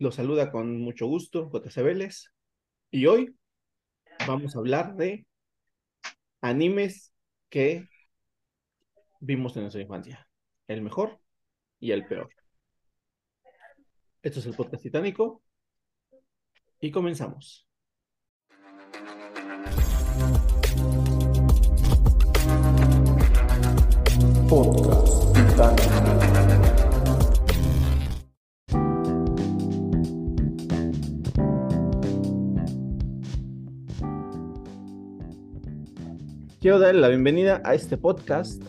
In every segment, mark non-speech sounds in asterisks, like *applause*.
los saluda con mucho gusto JC Vélez, y hoy vamos a hablar de animes que vimos en nuestra infancia, el mejor y el peor. Esto es el podcast titánico y comenzamos. Podcast Quiero darle la bienvenida a este podcast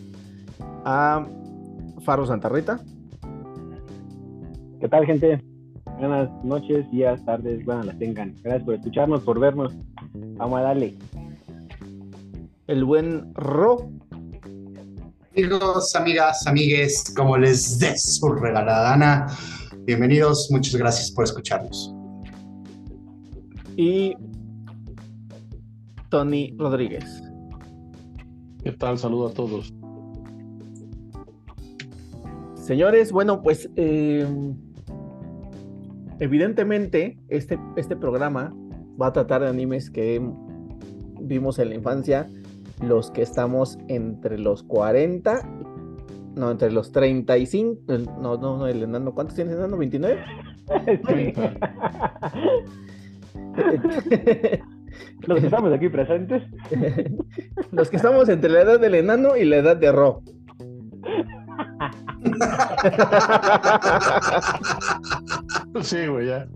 a Faro Santa Rita. ¿Qué tal, gente? Buenas noches, días, tardes, buenas las tengan. Gracias por escucharnos, por vernos. Vamos a darle. El buen Ro. Amigos, amigas, amigues, como les dé su regalada gana, bienvenidos, muchas gracias por escucharnos. Y Tony Rodríguez. ¿Qué tal? Saludo a todos. Señores, bueno, pues eh, evidentemente este, este programa va a tratar de animes que vimos en la infancia, los que estamos entre los 40, no, entre los 35, el- no, no, no, el enano, ¿cuántos tiene el enano? ¿29? *laughs* *laughs* Los que estamos aquí presentes. *laughs* los que estamos entre la edad del enano y la edad de Ro. *laughs* Sí, güey, ya.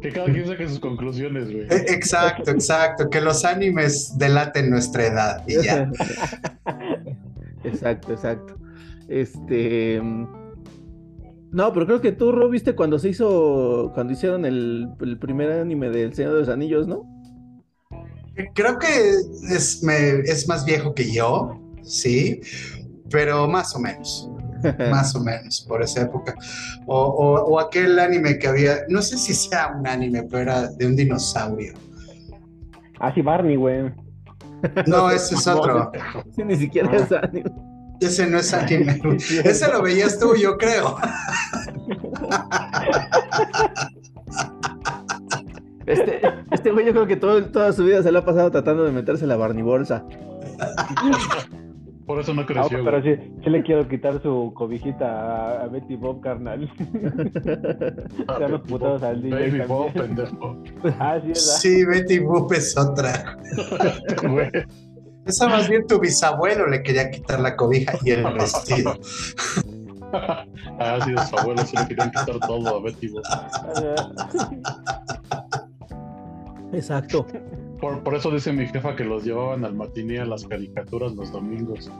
Que cada quien saque sus conclusiones, güey. Eh, Exacto, exacto, que los animes delaten nuestra edad y ya. *laughs* exacto, exacto. Este. No, pero creo que tú, Ro, viste cuando se hizo. Cuando hicieron el, el primer anime del Señor de los Anillos, ¿no? Creo que es, me- es más viejo que yo, sí, pero más o menos, *laughs* más o menos por esa época. O, o- o aquel anime que había, no sé si sea un anime, pero era de un dinosaurio. Ah, sí, Barney, güey. No, ese es otro. *laughs* Sí, Ni siquiera Ah. es anime. Ese no es anime. Ese lo veías tú, yo creo. *laughs* Este, este güey, yo creo que todo, toda su vida se la ha pasado tratando de meterse la barnibolsa. Por eso no Ah, creció, pero güey. sí, sí le quiero quitar su cobijita a, a Betty Bob, carnal. *laughs* Ah, Ya los putados Bob, al DJ Baby. Bob, pendejo. *laughs* Ah, sí, ¿verdad? Sí, Betty Boop es otra. *laughs* Esa más bien tu bisabuelo le quería quitar la cobija y el vestido. Ah, sí, sus abuelos se le querían quitar todo a Betty Bob. Exacto. Por, por eso dice mi jefa que los llevaban al matiné a las caricaturas los domingos.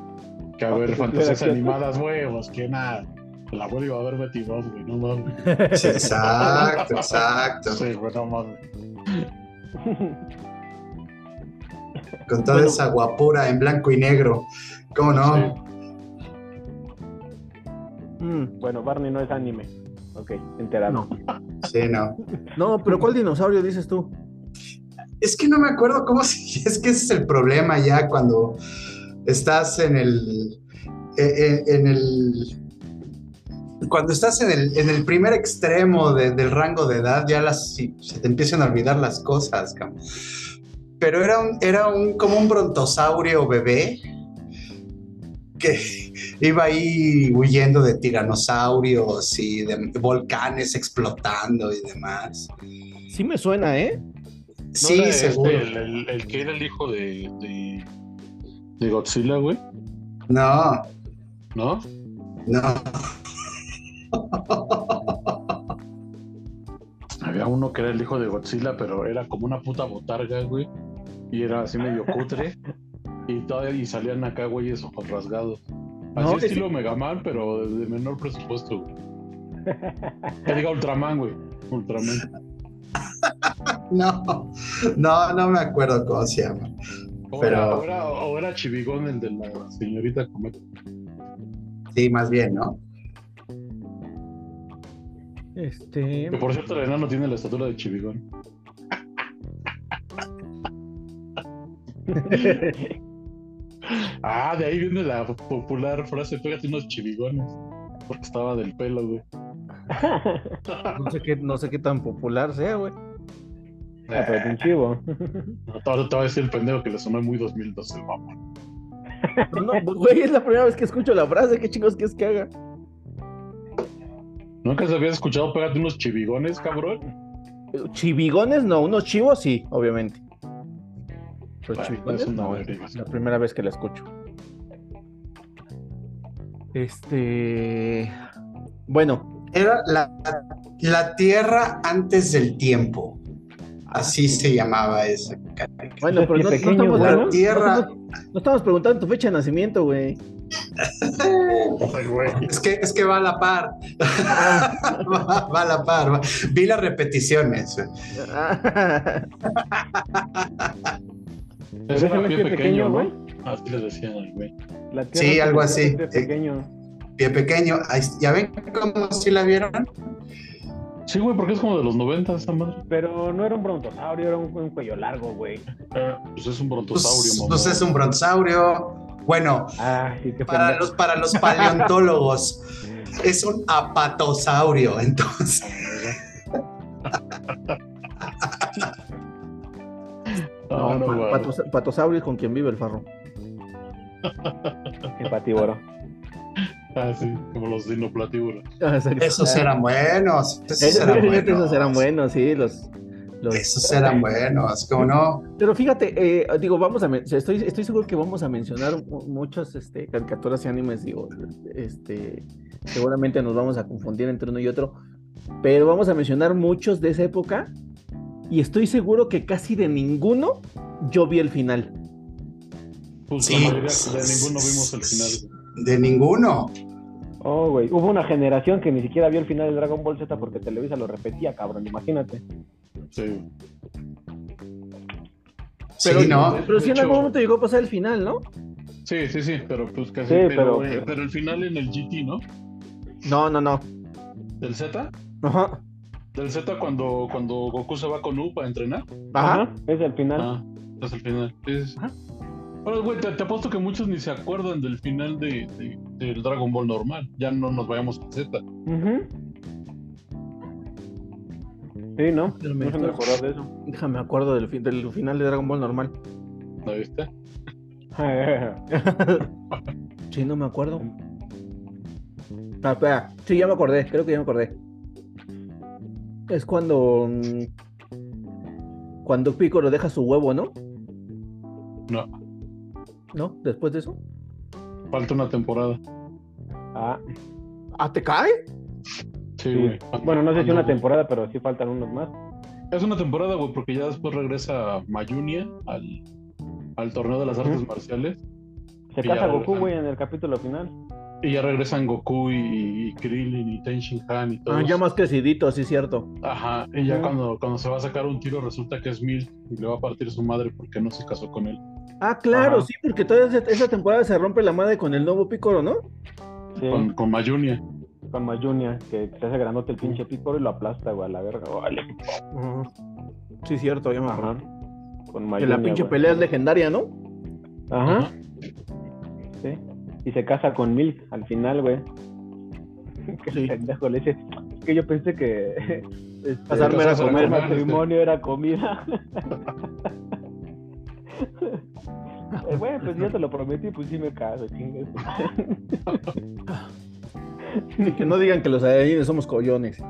Que a Ah, ver pues, fantasías animadas, güey, pues que nada. El abuelo iba a ver Betty Bob, güey, no mames. Sí, exacto, exacto. Sí, güey, no mames. Con toda Bueno. esa guapura en blanco y negro. ¿Cómo no? Mm, Bueno, Barney no es anime. Ok, enterado. no. Sí, no. No, pero ¿cuál dinosaurio dices tú? Es que no me acuerdo cómo *laughs* se... Es que ese es el problema ya cuando estás en el... eh, eh, En el... Cuando estás en el, en el primer extremo de- del rango de edad, ya las, se te empiezan a olvidar las cosas. Pero era un, era un como un brontosaurio bebé que iba ahí huyendo de tiranosaurios y de volcanes explotando y demás. Sí me suena, ¿eh? ¿No Sí, era este seguro. el, el- el que era el hijo de, de, de Godzilla, güey? No, ¿No? no. Había uno que era el hijo de Godzilla, pero era como una puta botarga, güey. Y era así medio cutre. Y todavía y salían acá, güeyes, ojos rasgados. Así No, estilo Megaman, pero de menor presupuesto, güey. Que diga Ultraman, güey. Ultraman. *laughs* No, no, no me acuerdo cómo se llama. O Pero- o era Chivigón el de la señorita Cometa. Sí, más bien, ¿no? Este. Que por cierto, el enano tiene la estatura de Chivigón. *laughs* Ah, de ahí viene la popular frase, pégate unos chivigones. Porque estaba del pelo, güey. *laughs* No sé qué, no sé qué tan popular sea, güey. Ah, pero es un chivo. *laughs* No, va a decir el pendejo que le sonó muy 2012 el mamón. No, pues, güey, es la primera vez que escucho la frase. ¿Qué chingos quieres que haga? ¿Nunca se había escuchado pégate unos chivigones, cabrón? Chivigones, no. Unos chivos, sí, obviamente. Pero Bueno, chivigones, no Es la primera vez que la escucho. Este. Bueno, Era la, la Tierra antes del tiempo. Así se llamaba esa caricatura. bueno, pero no, no pequeño, estamos, no, ¿no? Tierra. no- no estamos preguntando tu fecha de nacimiento, güey. Ay, *laughs* güey. Es que, es que va a la par. *laughs* va, va a la par. va. Vi las repeticiones. era Déjame pie que pequeño, güey. Así le decían al güey. Sí, algo es así. de pequeño. Pie pequeño. ¿Ya ven cómo sí la vieron? Sí, güey, porque es como de los 90 esa madre. Pero no era un brontosaurio, era un, un cuello largo, güey. Eh, pues es un Pues, brontosaurio, mamón. pues es un brontosaurio. Bueno, Ah, sí, para los, para los paleontólogos *laughs* es un apatosaurio. Entonces, No, no, pa- güey. patos- patosaurio es con quien vive el farro. El patiboro. Ah, sí, como los dinoplatíbulos. Ah, esos eran buenos. Esos Esos, eran buenos. esos eran buenos, sí, los, los- Esos eran buenos, ¿cómo no? Pero fíjate, eh, digo, vamos a estoy, estoy seguro que vamos a mencionar mu- muchas este, caricaturas y animes, digo, este, seguramente nos vamos a confundir entre uno y otro, pero vamos a mencionar muchos de esa época y estoy seguro que casi de ninguno yo vi el final. Pues Sí. la mayoría de ninguno vimos el final. De ninguno. Oh, güey. Hubo una generación que ni siquiera vio el final de Dragon Ball Z porque Televisa lo repetía, cabrón. Imagínate. Sí. Pero, sí, ¿no? pero sí en algún momento llegó a pasar el final, ¿no? Sí, sí, sí, pero pues casi. Sí, pero, pero- eh, pero el final en el GT, ¿no? No, no, no. Del Z. Ajá. Del Z cuando, cuando Goku se va con U para entrenar. Ajá. Ajá. Es el final. Ah, es el final. Sí. Ajá. Bueno, güey, te, te apuesto que muchos ni se acuerdan del final de, de- del Dragon Ball normal. Ya no nos vayamos a Z. Ujú. Sí, ¿no? Pero No me se me acuerdo. de eso. Déjame acuerdo del, fin- del final de Dragon Ball normal. ¿Lo viste? *laughs* sí, no me acuerdo. Ah, espera. Sí, ya me acordé. Creo que ya me acordé. Es cuando. mm, Cuando Piccolo deja su huevo, ¿no? No, ¿No? Después de eso. falta una temporada. ah, ¿Ah, te cae? Sí, sí. güey. Bueno, no sé si una temporada, pero sí faltan unos más. Es una temporada, güey, porque ya después regresa Mayunia al, al torneo de las artes marciales. Se casa Goku, güey, en el capítulo final. Y ya regresan Goku y, y Krillin y Tenshin Han y todos. Ah, ya más crecidito, sí, cierto. Ajá, y ya cuando, cuando se va a sacar un tiro resulta que es Mil y le va a partir su madre porque no se casó con él. Ah, claro, Ajá. sí, porque toda esa, temporada se rompe la madre con el nuevo Piccolo, ¿no? Sí, Con, con, con Mayunia. Mayunia, que se hace grandote el pinche Piccolo y lo aplasta, güey, a la verga. Vale. Ajá. Sí, cierto, ya me acuerdo. Ajá. Con Que Mayunia, la pinche güey. pelea es legendaria, ¿no? Ajá, sí. Y se casa con Milk al final, güey. *laughs* Que Sí. pendejo le dice, es que yo pensé que *laughs* este, Casarme era el comer, matrimonio era comida. *laughs* Eh, Güey, pues yo te lo prometí, pues sí me caso, chingues. Y *laughs* que no digan que los Saiyajines somos collones.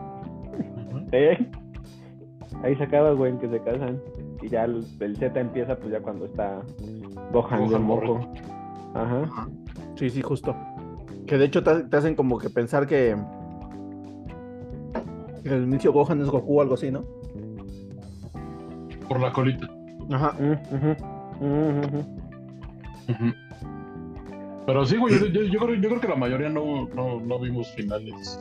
¿Eh? Ahí se acaba, güey, en que se casan. Y ya el, el Z empieza, pues ya cuando está Gohan, de moco. Ajá. Sí, sí, justo. Que de hecho te, te hacen como que pensar que, que el inicio Gohan es Goku o algo así, ¿no? Por la colita. Ajá. Mm, ujú. Ujú. Pero sí, güey, yo, yo- yo creo, yo creo que la mayoría no, no, no vimos finales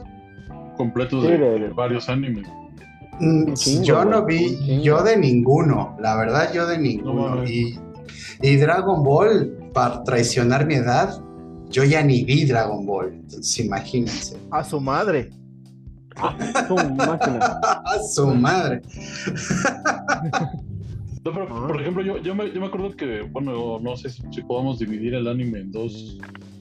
completos de, varios animes. Mm, chingo, yo no vi, yo de ninguno, la verdad, yo de ninguno. y, y Dragon Ball, para traicionar mi edad, yo ya ni vi Dragon Ball. Entonces, imagínense. A su madre. *laughs* Su máquina. A su madre. *laughs* No, pero, Ah. por ejemplo, yo, yo, me, yo me acuerdo que, bueno, no sé si, si podamos dividir el anime en dos,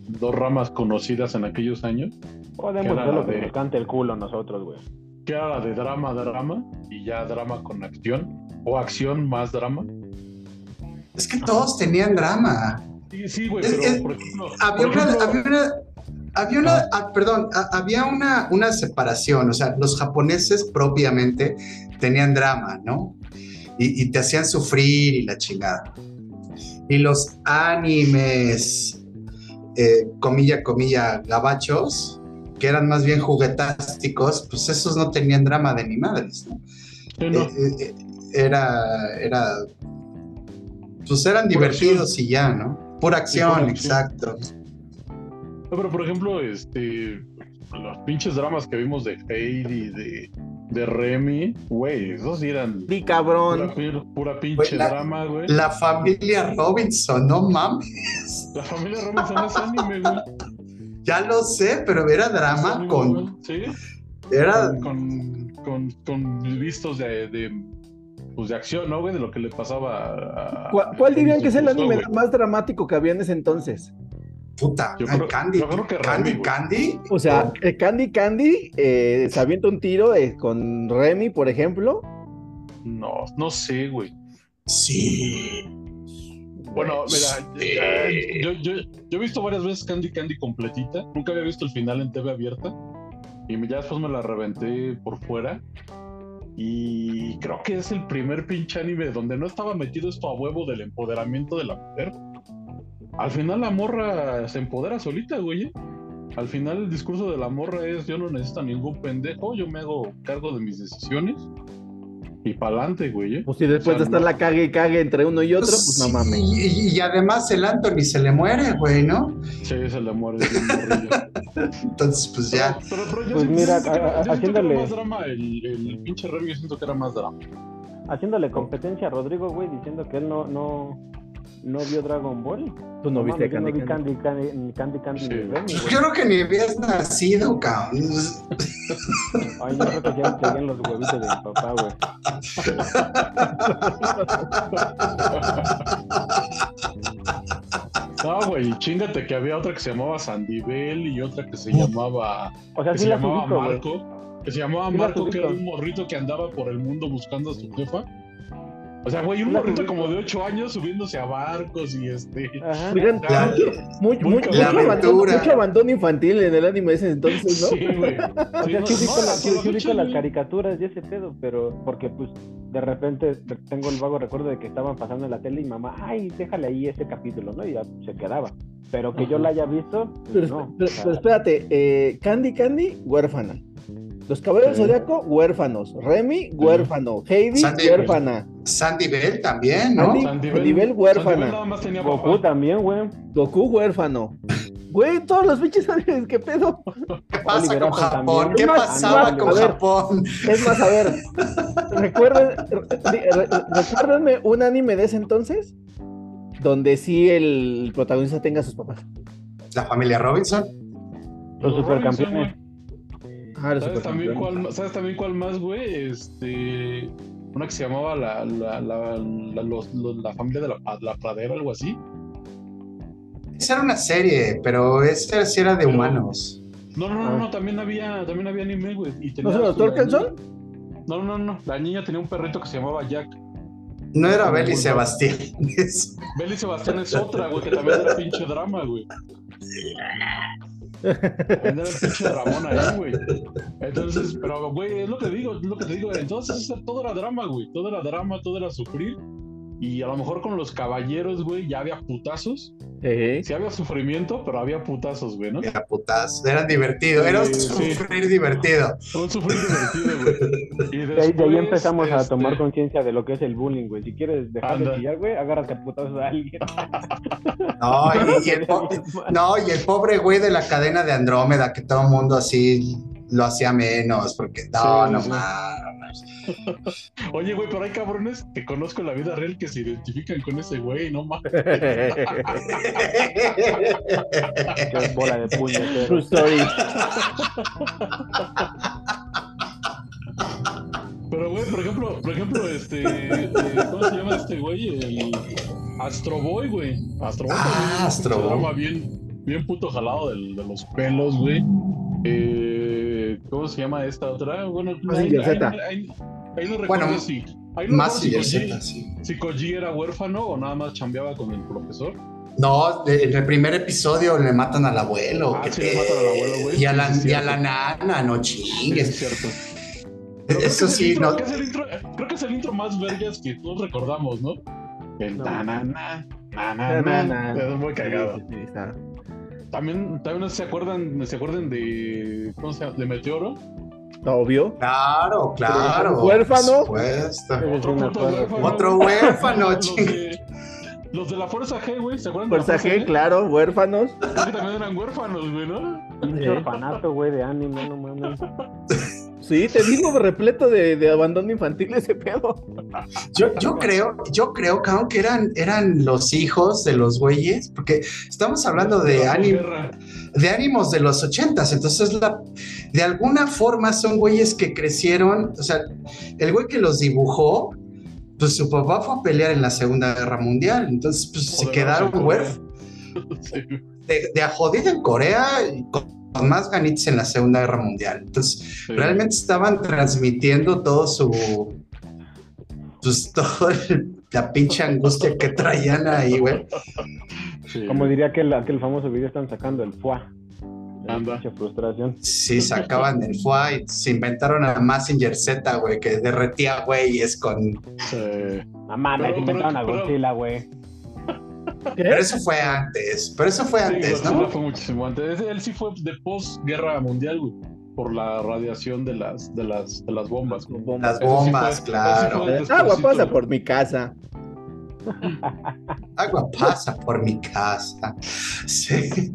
dos ramas conocidas en aquellos años, Podemos Era hacer lo la que de- nos cante el culo nosotros, güey. que era la de drama, drama, y ya drama con acción, o acción más drama. Es que todos tenían drama. Sí, sí, güey, pero, es- por ejemplo... Había por una, ejemplo- había una, había una- ah, perdón, ha- había una, una separación, o sea, los japoneses propiamente tenían drama, ¿no? Y, y te hacían sufrir y la chingada. Y los animes, eh, comilla, comilla, gabachos, que eran más bien juguetásticos, pues esos no tenían drama de ni madres, ¿no? Sí, no. Eh, eh, eh, era, era, pues eran Pura divertidos y ya, ¿no? Pura acción, acción. exacto. No, pero por ejemplo, este, los pinches dramas que vimos de Heidi, de, de Remy, güey, esos sí eran Di pura, cabrón. pura- pura pinche la- drama, güey. La familia Robinson, no mames. La familia Robinson es anime, güey. Ya lo sé, pero era drama anime, con. Sí, Era. con, con, con vistos de, de, pues de acción, ¿no, güey? De lo que le pasaba a... ¿Cuál, cuál dirían que es el anime más dramático que había en ese entonces? Puta, Yo creo- Candy. yo creo que Remy, Candy. Candy. O sea, eh, Candy Candy eh, se avienta un tiro eh, con Remy, por ejemplo. No, no sé, güey. Sí. Bueno, mira, Sí. eh, yo, yo, yo he visto varias veces Candy Candy completita. Nunca había visto el final en TV abierta. Y ya después me la reventé por fuera. Y creo que es el primer pinche anime donde no estaba metido esto a huevo del empoderamiento de la mujer. Al final la morra se empodera solita, güey. ¿eh? Al final el discurso de la morra es yo no necesito a ningún pendejo, yo me hago cargo de mis decisiones. Y pa'lante, güey. ¿eh? Pues si después O sea, de estar no- la cague y cague entre uno y otro, pues no Sí, mames. Y, y además el Anthony se le muere, güey, ¿no? Sí, se le muere. *laughs* Entonces, pues ya. Pero, pero, pero yo Pues mira, siento que era- a- a- yo siento que era haciéndole- más drama el, el pinche Remy, yo siento que era más drama. Haciéndole competencia a Rodrigo, güey, diciendo que él no, no, no vio Dragon Ball. Tú no viste yo no Candy vi Candy. Candy Candy, ni Candy, Candy Sí. ni Remy, Pues yo creo que ni habías nacido, cabrón. Ay, yo creo que ya los huevitos de mi papá, güey. *laughs* No, güey, chingate que había otra que se llamaba Sandivel y otra que se llamaba, O sea, que sí se llamaba ubico. Marco, que se llamaba Sí Marco, que era un morrito que andaba por el mundo buscando a su jefa. O sea, güey, un morrito como de 8 años subiéndose a barcos y este. Ajá. Oigan, La- mucho, Muy mucho, mucho abandono, mucho abandono infantil en el anime de ese entonces, ¿no? Sí, güey. *laughs* O sea, no, sí ubico, no, la- hasta sí- la sí ubico fecha, las caricaturas y ese pedo, pero porque pues de repente tengo el vago recuerdo de que estaban pasando en la tele y mamá, ay, déjale ahí ese capítulo, ¿no? Y ya se quedaba. Pero que yo la haya visto, pues, Pero, no. pero- O sea, pero espérate, eh, Candy Candy, huérfana. Los Caballeros Sí. Zodiaco, huérfanos. Remy, huérfano. Heidi, Sandy, huérfana. Sandy Bell también, ¿no? Sandy- Sandivel- Nivel huérfana. Sandivel nada más tenía Goku papá. también, güey. Goku, huérfano. Güey, todos los pinches animes, ¿qué pedo? ¿Qué pasa Oliver con Japón? también. ¿Qué más, pasaba con a ver. Japón? Es más, a ver, *laughs* recuerden, re- re- recuérdenme un anime de ese entonces donde sí el protagonista tenga a sus papás. La familia Robinson. Los supercampeones. Ah, los güey. ¿Sabes también, supercampeones. cuál, ¿Sabes también cuál más, güey? Este. Una que se llamaba la, la, la, la, los- los- la familia de la, la pradera, algo así. Esa era una serie, pero esa sí era de Pero- humanos. No, no, no, Ah. no, también había, también había anime, güey. y ¿No tenía son los su- la Torkelson? niña- No, no, no. La niña tenía un perrito que se llamaba Jack. No era Beli. Sebastián. Belly Sebastián es otra, güey, que también era pinche drama, güey. Era el pinche dramón ahí, *laughs* güey. Entonces, pero, güey, es lo que digo, es lo que te digo. Entonces, todo era drama, güey. Todo era drama, todo era sufrir. Y a lo mejor con los caballeros, güey, ya había putazos. Ejé. Sí había sufrimiento, pero había putazos, güey, ¿no? Era putas, era divertido, era un Sí, sí. sufrir divertido. Un sufrir divertido, güey. *laughs* Y De ahí, de ahí después, empezamos a este, tomar conciencia de lo que es el bullying, güey. Si quieres dejar Anda. de chillar, güey, agárrate a putazos a alguien. *laughs* No, y, y el po- no, y el pobre güey de la cadena de Andrómeda, que todo el mundo así lo hacía menos, porque no, Sí, no sí. mames. Oye, güey, pero hay cabrones que conozco en la vida real que se identifican con ese güey, no mames. *laughs* Bola de True puñetero. story. Pero, güey, por ejemplo, por ejemplo, este, eh, ¿cómo se llama este güey? El Astro Boy, güey. Astro Boy Ah, también es un Astro Boy. programa bien, bien puto jalado del- de los pelos, güey. Eh, ¿Cómo se llama esta otra? Bueno, ahí, Z. ahí- ahí- ahí no recuerdo Bueno, si, ahí no Más si, el Koji, Z, sí. si Koji era huérfano o nada más chambeaba con el profesor. No, en el primer episodio le matan al abuelo. Ah, que sí, le matan al abuelo, güey. Y a, la, sí, y a la nana, no Sí, es chingues. cierto. Creo Eso que es el sí, intro- no. que es el intro- creo que es el intro más vergas que todos recordamos, ¿no? El No. na, na, na, na, na, Na, na. na, na. Es muy cagado. También, también no se acuerdan, se acuerdan de, ¿cómo se llama? De Meteoro. Obvio. Claro, claro. ¿Huérfano? Otro huérfano. Otro huérfano, los, de, los de la Fuerza G, güey, ¿se acuerdan de Fuerza la Fuerza G, claro, huérfanos. Creo que también eran huérfanos, güey, ¿no? Sí. orfanato, güey, de anime, no mames. *laughs* Sí, te digo, repleto de, de abandono infantil ese pedo. Yo, yo creo, yo creo, cabrón, que eran, eran los hijos de los güeyes, porque estamos hablando de, posguerra. de ánimos de los ochentas, entonces la, de alguna forma son güeyes que crecieron, o sea, el güey que los dibujó, pues su papá fue a pelear en la Segunda Guerra Mundial, entonces pues se quedaron huérfanos, *laughs* Sí. de, de a jodido en Corea y con más ganitas en la Segunda Guerra Mundial, entonces Sí. realmente estaban transmitiendo todo su, pues *laughs* todo el- la pinche angustia que traían ahí, güey. Sí. Como diría aquel, aquel famoso video, están sacando el Anda. pinche frustración. Sí, sacaban el FUA y se inventaron a Massinger Z, güey, que derretía güeyes con... Sí. No mames, Pero- inventaron a Godzilla, güey. Pero eso fue antes, pero eso fue Sí, antes, ¿no? fue muchísimo antes. Él sí fue de post-guerra mundial, güey, por la radiación de las, de las, de las bombas. güey. Las sí bombas, fue- claro. Agua pasa por mi casa. *laughs* Agua pasa por mi casa. Sí.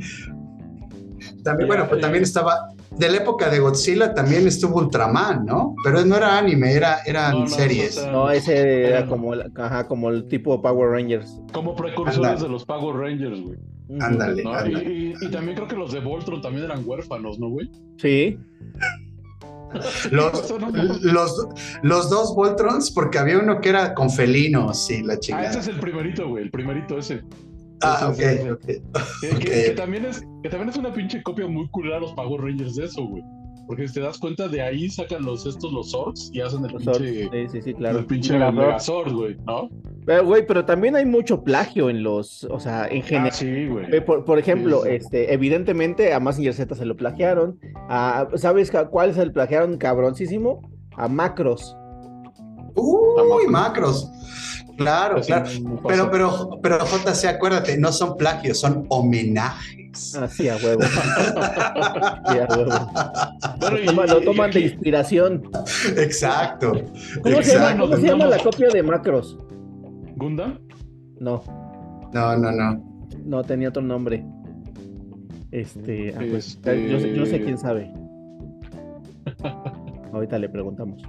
También, bueno, pues eh. también estaba... De la época de Godzilla también estuvo Ultraman, ¿no? Pero no era anime, era, eran No, no, series. o sea, No, ese era como, el- ajá, como el tipo Power Rangers. Como precursores de los Power Rangers, güey. Ándale, ¿no? Y, y- y también creo que los de Voltron también eran huérfanos, ¿no, güey? Sí. *laughs* Los, los, los dos Voltrons, porque había uno que era con felinos y la Ah, chingada. ese es el primerito, güey, el primerito ese. Ah, sí, sí, ok, ok. Que, que- Ok. que también es, que también es una pinche copia muy culera a los Power Rangers de eso, güey. Porque si te das cuenta, de ahí sacan los estos los Zords y hacen el Los Zords, pinche, Sí, sí, sí, el claro. pinche Megazord. Güey, ¿no? Pero, güey, pero también hay mucho plagio en los, o sea, en Ah, general. sí, güey. Eh, Por, por ejemplo, Sí, sí. este, evidentemente a Massinger Z se lo plagiaron. A- ¿Sabes cuál se lo plagiaron cabroncísimo? A Macros. Uy, macros. Claro, Así, claro. Pero, pero, pero JC, acuérdate, no son plagios, son homenajes. Así a huevo. *laughs* Sí, a huevo. Bueno, Lo y- toman, lo y toman de inspiración. Exacto. ¿Cómo se llama, Exacto. cómo se llama la copia de Macros? ¿Gundam? No, No, no, no. no tenía otro nombre. Este, ah, pues, Este- yo sé quién sabe. *laughs* Ahorita le preguntamos.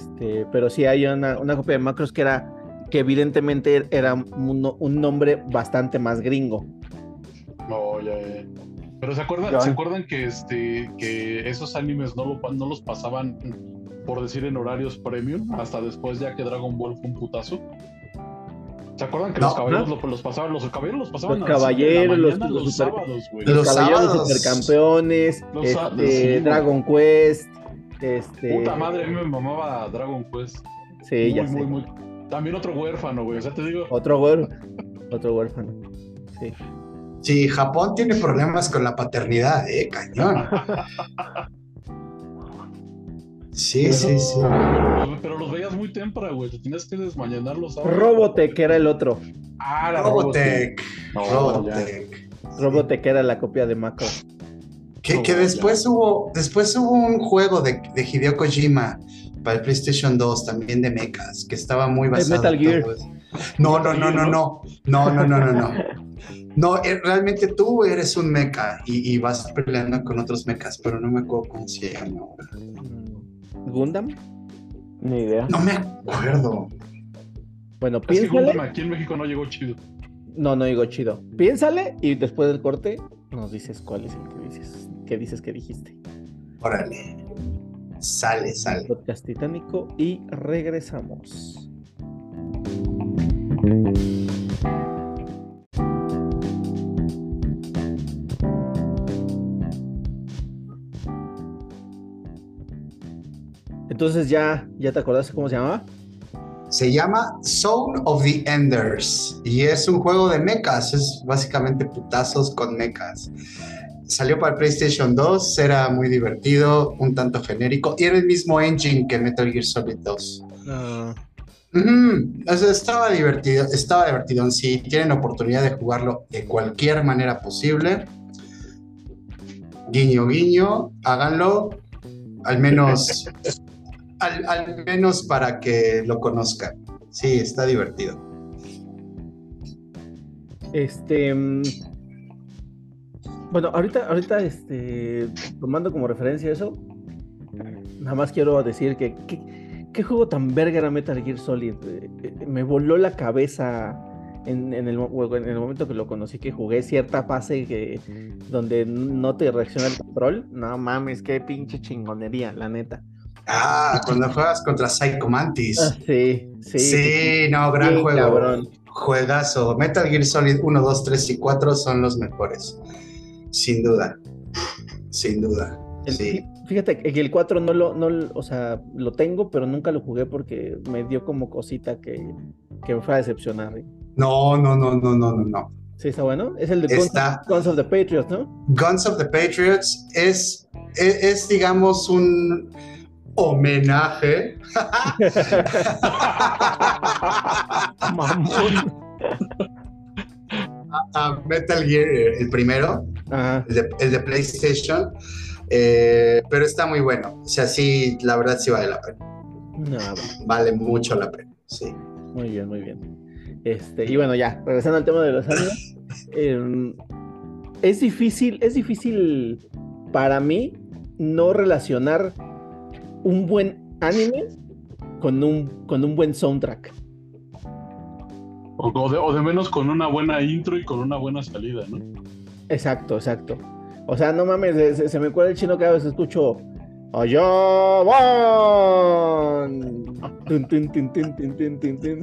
Este, pero sí hay una, una copia de Macros que era que evidentemente era un, no- un nombre bastante más gringo. No, ya, ya. Pero ¿se acuerdan. ¿se acuerdan que, este, que esos animes no, lo, no los pasaban, por decir, en horarios premium? Hasta después ya que Dragon Ball fue un putazo. ¿Se acuerdan que No, los caballeros ¿no? lo- los, pasaban? Los caballeros los pasaban Los la caballeros, los- mañana, los los, super- sábados, güey. Los Caballeros sábados. Supercampeones, Los este, sí. Dragon Quest, este. Puta madre, a mí me mamaba Dragon Quest. Sí, muy, ya muy, sé. muy. También otro huérfano, güey. O sea, te digo. Otro huérfano. Otro huérfano. Sí. Sí, Japón tiene problemas con la paternidad, eh, cañón. Sí, sí, sí. Pero, pero los veías muy temprano, güey. Te tenías que desmañanar los sábados. Robotech era el otro. Ah, la Robotech. No. Robotech. Robotech era la copia de Macro. Que, que Oh, después hubo, después hubo un juego de, de Hideo Kojima para el PlayStation 2, también de mechas, que estaba muy basado. Metal en Gear. No, no, no, no, no. No, no, no, no, no. *laughs* No, eh, realmente tú eres un mecha y, y vas peleando con otros mechas, pero no me acuerdo cómo se llama ahora. Mm, ¿Gundam? Ni idea. No me acuerdo. Bueno, Es que piénsale. Gundam aquí en México no llegó chido. No, no digo chido. Piénsale y después del corte nos dices cuál es el que dices. ¿Qué dices que dijiste? Órale. Sale, sale. Podcast Titánico y regresamos. Entonces ya, ya te acordaste cómo se llamaba? Se llama Zone of the Enders y es un juego de mechas, es básicamente putazos con mechas. Salió para PlayStation 2, era muy divertido, un tanto genérico y era el mismo engine que Metal Gear Solid 2. Ah, Ujú, o sea, estaba divertido, estaba divertido. Si tienen oportunidad de jugarlo de cualquier manera posible, guiño, guiño, háganlo, al menos, *laughs* al, menos para que lo conozcan. Sí, está divertido. Este. mm, Bueno, ahorita, ahorita, este, tomando como referencia eso, nada más quiero decir que qué, juego tan verga era Metal Gear Solid. Eh, Me voló la cabeza en, en el, en el momento que lo conocí, que jugué cierta fase que, donde no te reacciona el control. No mames, qué pinche chingonería, la neta. Ah, *laughs* cuando juegas contra Psycho Mantis. Ah, sí, sí. Sí, no, gran juego. cabrón. Juegazo. Metal Gear Solid 1, 2, 3 y 4 son los mejores. Sin duda. Sin duda. El- Sí. Fíjate que el 4 no lo, no, o sea, lo tengo, pero nunca lo jugué porque me dio como cosita que, que me fue a decepcionar. ¿eh? No, no, no, no, no, no, no. Sí, está bueno. Es el de Está- Guns, Guns of the Patriots, ¿no? Guns of the Patriots es, es, es, digamos, un homenaje *laughs* Mamón. a Metal Gear, el primero, Ajá. el de, el de PlayStation. eh, pero está muy bueno. O sea, sí, la verdad sí vale la pena. No, va. Vale mucho la pena. Sí. muy bien, muy bien. Este, y bueno, ya, regresando al tema de los animes. *laughs* em, es difícil, es difícil para mí no relacionar un buen anime con un, con un buen soundtrack. O, de, o de menos con una buena intro y con una buena salida, ¿no? Exacto, exacto. O sea, no mames, se, me cuela el chino cada vez escucho. Allá van. Tun, tun, tun, tun, tun, tun, tun, tun.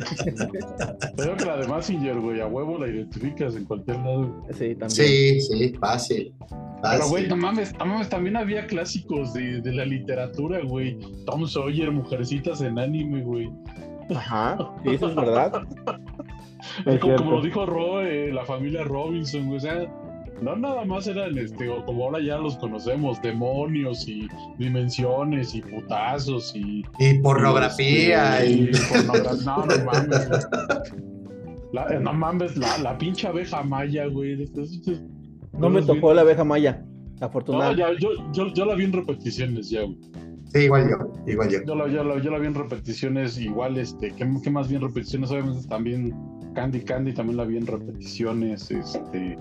Pero que la de Massinger, güey, a huevo la identificas en cualquier lado. Sí, también. Sí, sí, fácil. Pero, güey, fácil. no mames, no mames, también había clásicos de, de la literatura, güey. Tom Sawyer, Mujercitas en anime, güey. Ajá, sí, eso es verdad. Es como, lo dijo Ro, eh, la familia Robinson, güey. O sea, no nada más eran, este, o como ahora ya los conocemos, demonios y dimensiones y putazos y... Y pornografía. este, Y... pornogra- No, no mames. La- eh, no mames, la, la pinche abeja maya, güey. No me tocó vi- la abeja maya, No, afortunadamente. ya, yo, yo, yo la vi en repeticiones ya, güey. Sí, igual yo, igual yo. Yo la, yo, la, yo la vi en repeticiones igual, este, ¿qué, qué más vi en repeticiones? Obviamente también Candy Candy también la vi en repeticiones, este...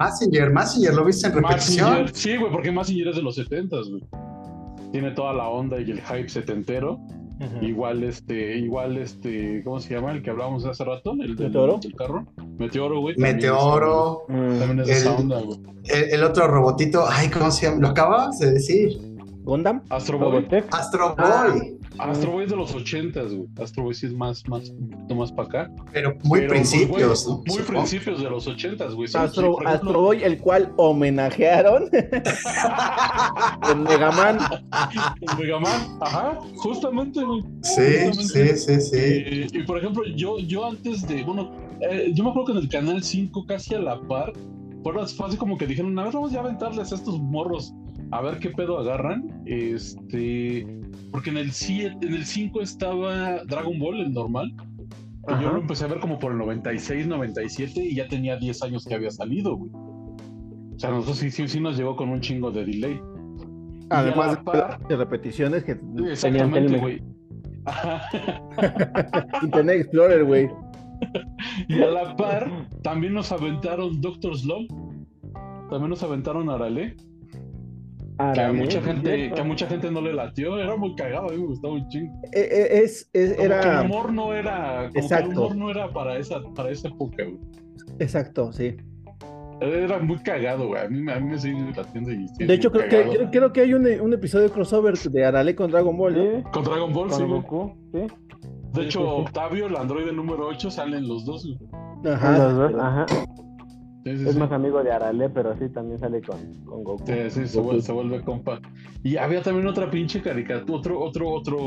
Massinger, Massinger, ¿lo viste en repetición? Sí, güey, porque Mazinger es de los 70 güey. Tiene toda la onda y el hype setentero. Ajá. Igual, este, igual, este, ¿cómo se llama? El que hablábamos hace rato, el del, ¿Meteoro? del carro. Meteoro, güey. también Meteoro, es- También es esa El- onda, güey. el, el otro robotito, ay, ¿cómo se llama? Lo acabas de decir. ¿Gundam? Astro Boy. Astro Ah. Boy, Astro Boy es de los 80 güey. Astro Boy sí es más, más, un poquito más para acá. pero muy Pero, pues, principios. Muy Supongo. principios de los 80 güey. Sí, Astro, Boy, el cual homenajearon *laughs* en Megaman. Mega Man, ajá, justamente, güey. Sí, Justamente. sí, sí, sí. Eh, y por ejemplo, yo, yo antes de, bueno, eh, yo me acuerdo que en el canal 5, casi a la par, fue fue así como que dijeron, a ver, vamos ya a aventarles a estos morros, a ver qué pedo agarran. Este, porque en el 7, en el 5 estaba Dragon Ball, el normal. que yo lo empecé a ver como por el 96, 97 y ya tenía 10 años que había salido, güey. O sea, nosotros sí, sí, sí nos llegó con un chingo de delay. Y Además la par- de repeticiones que Exactamente, güey. *laughs* Internet Explorer, güey. y a la par, también nos aventaron Doctor Slump. También nos aventaron Arale. Que a, mucha gente, que a mucha gente no le latió. Era muy cagado, a mí me gustaba un chingo. Eh, eh, Es, es- Como que era. el humor no era. Como que el Exacto. humor no era para esa, para esa época, güey. Exacto, sí. Era muy cagado, güey. A mí, me- a mí me sigue latiendo y De hecho, creo que, creo, creo que hay un, un episodio crossover de Arale con Dragon Ball. ¿no? Sí, Con Dragon Ball, sí, con. Goku, sí. De sí, hecho, sí, sí. Octavio, el androide número 8, salen los dos, güey. Ajá. Los dos, ajá. Sí, sí, Es sí. más amigo de Arale, pero sí también sale con, con Goku. Sí, sí, se vuelve, se vuelve compa. Y había también otra pinche caricatura, otro, otro, otro,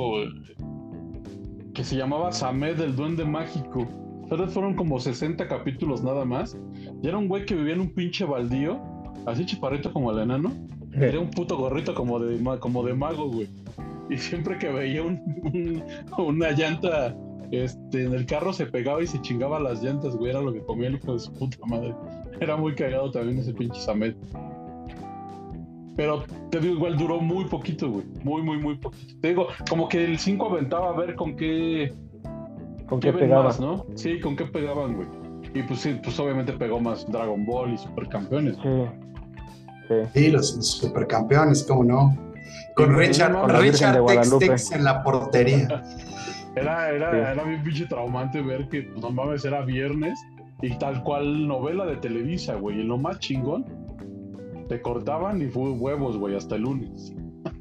que se llamaba Samed, el duende mágico. Pero fueron como 60 capítulos nada más. Y era un güey que vivía en un pinche baldío, así chaparrito como el enano. Y *laughs* Era un puto gorrito como de, como de mago, güey. Y siempre que veía un, un- una llanta este, en el carro se pegaba y se chingaba las llantas, güey. Era lo que comía el hijo de su puta madre. Era muy cagado también ese pinche Samed. Pero te digo, igual duró muy poquito, güey. Muy, muy, muy poquito. Te digo, como que el 5 aventaba a ver con qué, ¿Con qué qué ven pegaba? más, ¿no? Sí, con qué pegaban, güey. Y pues sí, pues obviamente pegó más Dragon Ball y Supercampeones. Sí. Sí. Sí, los, los supercampeones, ¿cómo no? Con Richard, con Richard. Tex en la portería. *laughs* Era, era, Sí. era bien pinche traumante ver que, pues no mames, era viernes y tal cual novela de Televisa, güey. Y lo más chingón, te cortaban y fue huevos, güey, hasta el lunes.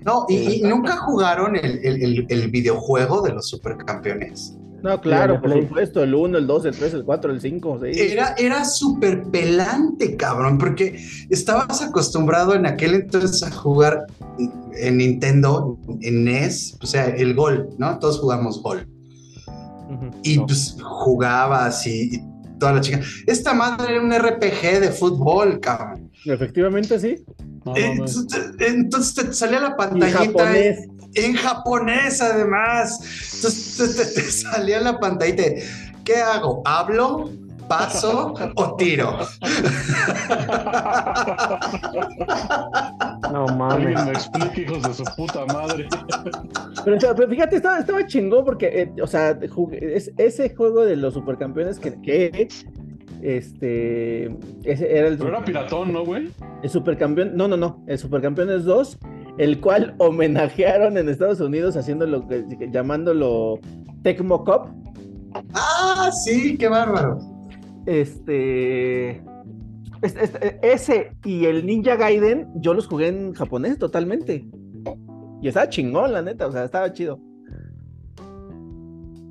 No, y, y nunca jugaron el, el- el- el videojuego de los supercampeones. No, claro, por supuesto. El 1, el 2, el 3, el 4, el 5. Sí. Era, era súper pelante, cabrón, porque estabas acostumbrado en aquel entonces a jugar en Nintendo, en NES, o sea, el gol, ¿no? Todos jugamos gol. Y No. pues jugabas y, y toda la chica. Esta madre era un RPG de fútbol, cabrón. Efectivamente, sí. No, Eh. Entonces entonces te salía la Y pantallita japonés. En japonés además. Entonces te, te- te salía la pantallita. de, ¿Qué hago? ¿Hablo? ¿Paso o tiro? No Alguien mames. me explique, hijos de su puta madre. Pero, o sea, pero fíjate, estaba, estaba chingón porque, eh, o sea, jugué- es- ese juego de los supercampeones que, que este, ese era el, Pero era piratón, ¿no, güey? el supercampeón, no, no, no, el supercampeones 2, el cual homenajearon en Estados Unidos haciéndolo, que- llamándolo Tecmo Cup. Ah, sí, qué bárbaro. Este, este- este- ese y el Ninja Gaiden, yo los jugué en japonés totalmente. Y estaba chingón, la neta, o sea, estaba chido.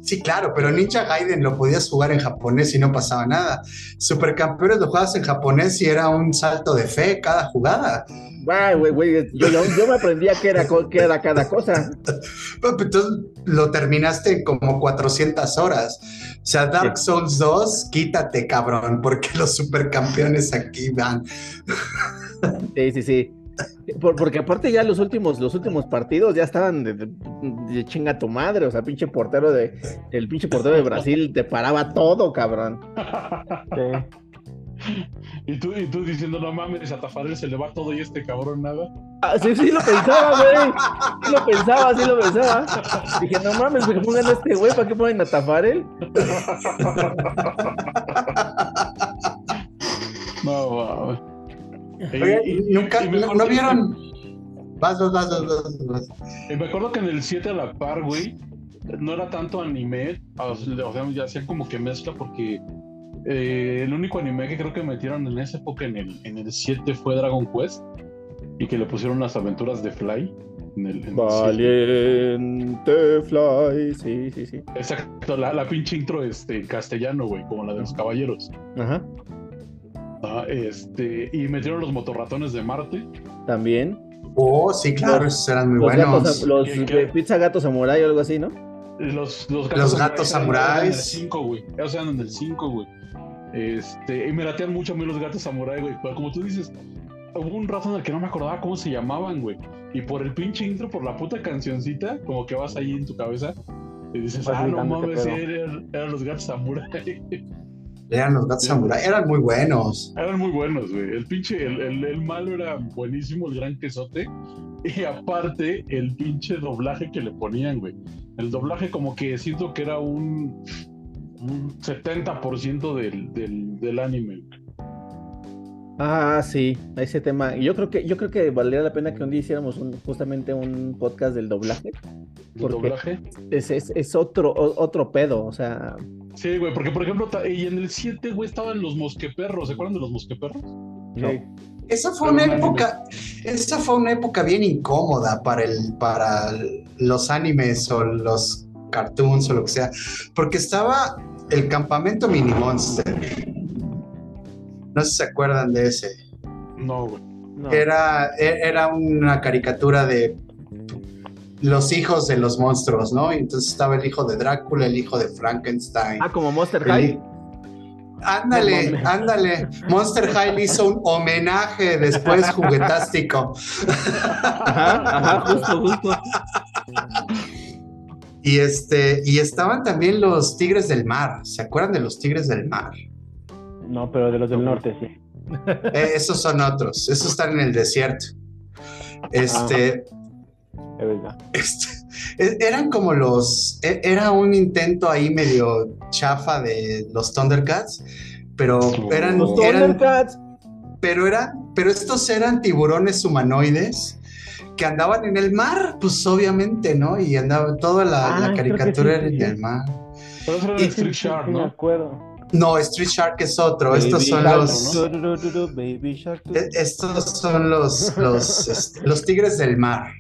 Sí, claro, pero Ninja Gaiden lo podías jugar en japonés y no pasaba nada. Supercampeones lo jugabas en japonés y era un salto de fe cada jugada. Guay, güey, güey, yo, yo, yo me aprendía qué era, co- qué era cada cosa. *laughs* Pero, Entonces lo terminaste en como 400 horas. O sea, Dark Souls 2, quítate, cabrón, porque los supercampeones aquí van. Sí, sí, sí. Por- porque aparte ya los últimos, los últimos partidos ya estaban de, de- de chinga tu madre, o sea, pinche portero de, el pinche portero de Brasil te paraba todo, cabrón. Sí. y, tú, y tú diciendo, no mames, a Tafarel se le va todo y este cabrón nada. Ah, sí, sí lo pensaba, güey. Sí lo pensaba, sí lo pensaba. Dije, no mames, que pongan a este güey, ¿para qué ponen a Tafarel? *laughs* No, mames. Oye, Y- y- nunca, y no, acuerdo no que- vieron. Vas, vas, vas, vas, vas, vas. Y me acuerdo que en el 7 a la par, güey, no era tanto anime, o sea, ya hacían como que mezcla porque eh, el único anime que creo que metieron en esa época en el, en el 7 fue Dragon Quest y que le pusieron las aventuras de Fly. En el, en el 7. Valiente Fly, sí, sí, sí. Exacto, la, la pinche intro este, en castellano, güey, como la de los caballeros. Ajá, Ah, este, y metieron los motorratones de Marte. también. Oh, sí, claro, esos eran muy Los, buenos. gatos, los ¿Qué- qué? eh, pizza gato samurai o algo así, ¿no? Los, los Los gatos eran el samuráis. 5, güey. Esos eran en el 5, güey. Este, y me latean mucho a mí los gatos samurai, güey. Pero como tú dices, hubo un rato en el que no me acordaba cómo se llamaban, güey. Y por el pinche intro, por la puta cancioncita, como que vas ahí en tu cabeza y dices, ah, no mames, eran, eran los gatos samurai. *laughs* Eran los gatos samurai, eran muy buenos. eran muy buenos, güey. El pinche, el, el, el malo era buenísimo, el gran quesote. Y aparte, el pinche doblaje que le ponían, güey. El doblaje como que siento que era un... un 70% del, del, del anime. Ah, sí, ese tema. Yo creo que, yo creo que valdría la pena que un día hiciéramos un, justamente un podcast del doblaje. ¿El ¿Por qué? doblaje? Es, es, es otro, o- otro pedo, o sea. Sí, güey, porque por ejemplo, y en el 7, güey, estaban los mosqueperros. ¿Se acuerdan de los mosqueperros? no. Esa fue Pero una anime. época, esa fue una época bien incómoda para el, para los animes o los cartoons o lo que sea, porque estaba el campamento Mini Monster. No sé si se acuerdan de ese. No, güey. No. Era, e- era una caricatura de los hijos de los monstruos, ¿no? Y Entonces estaba el hijo de Drácula, el hijo de Frankenstein. Ah, como Monster el High. hi- Ándale, ándale. Monster High le hizo un homenaje después juguetástico. Ajá, ajá, justo, justo. Y este, y estaban también los tigres del mar. ¿Se acuerdan de los tigres del mar? No, pero de los del norte sí. *laughs* Eh, esos son otros. Esos están en el desierto. Este, Es verdad. este, e- eran como los, e- era un intento ahí medio chafa de los Thundercats, pero eran, Los eran, Thundercats. pero eran, pero estos eran tiburones humanoides que andaban en el mar, pues obviamente, ¿no? Y andaba toda la, Ah, la caricatura sí, era sí, en el mar. Pero eso era Y- el Street Shark, sí, me ¿no? acuerdo. No, Street Shark es otro. Estos son los, Baby Shark, e- estos son los, los, *laughs* este, los tigres del mar.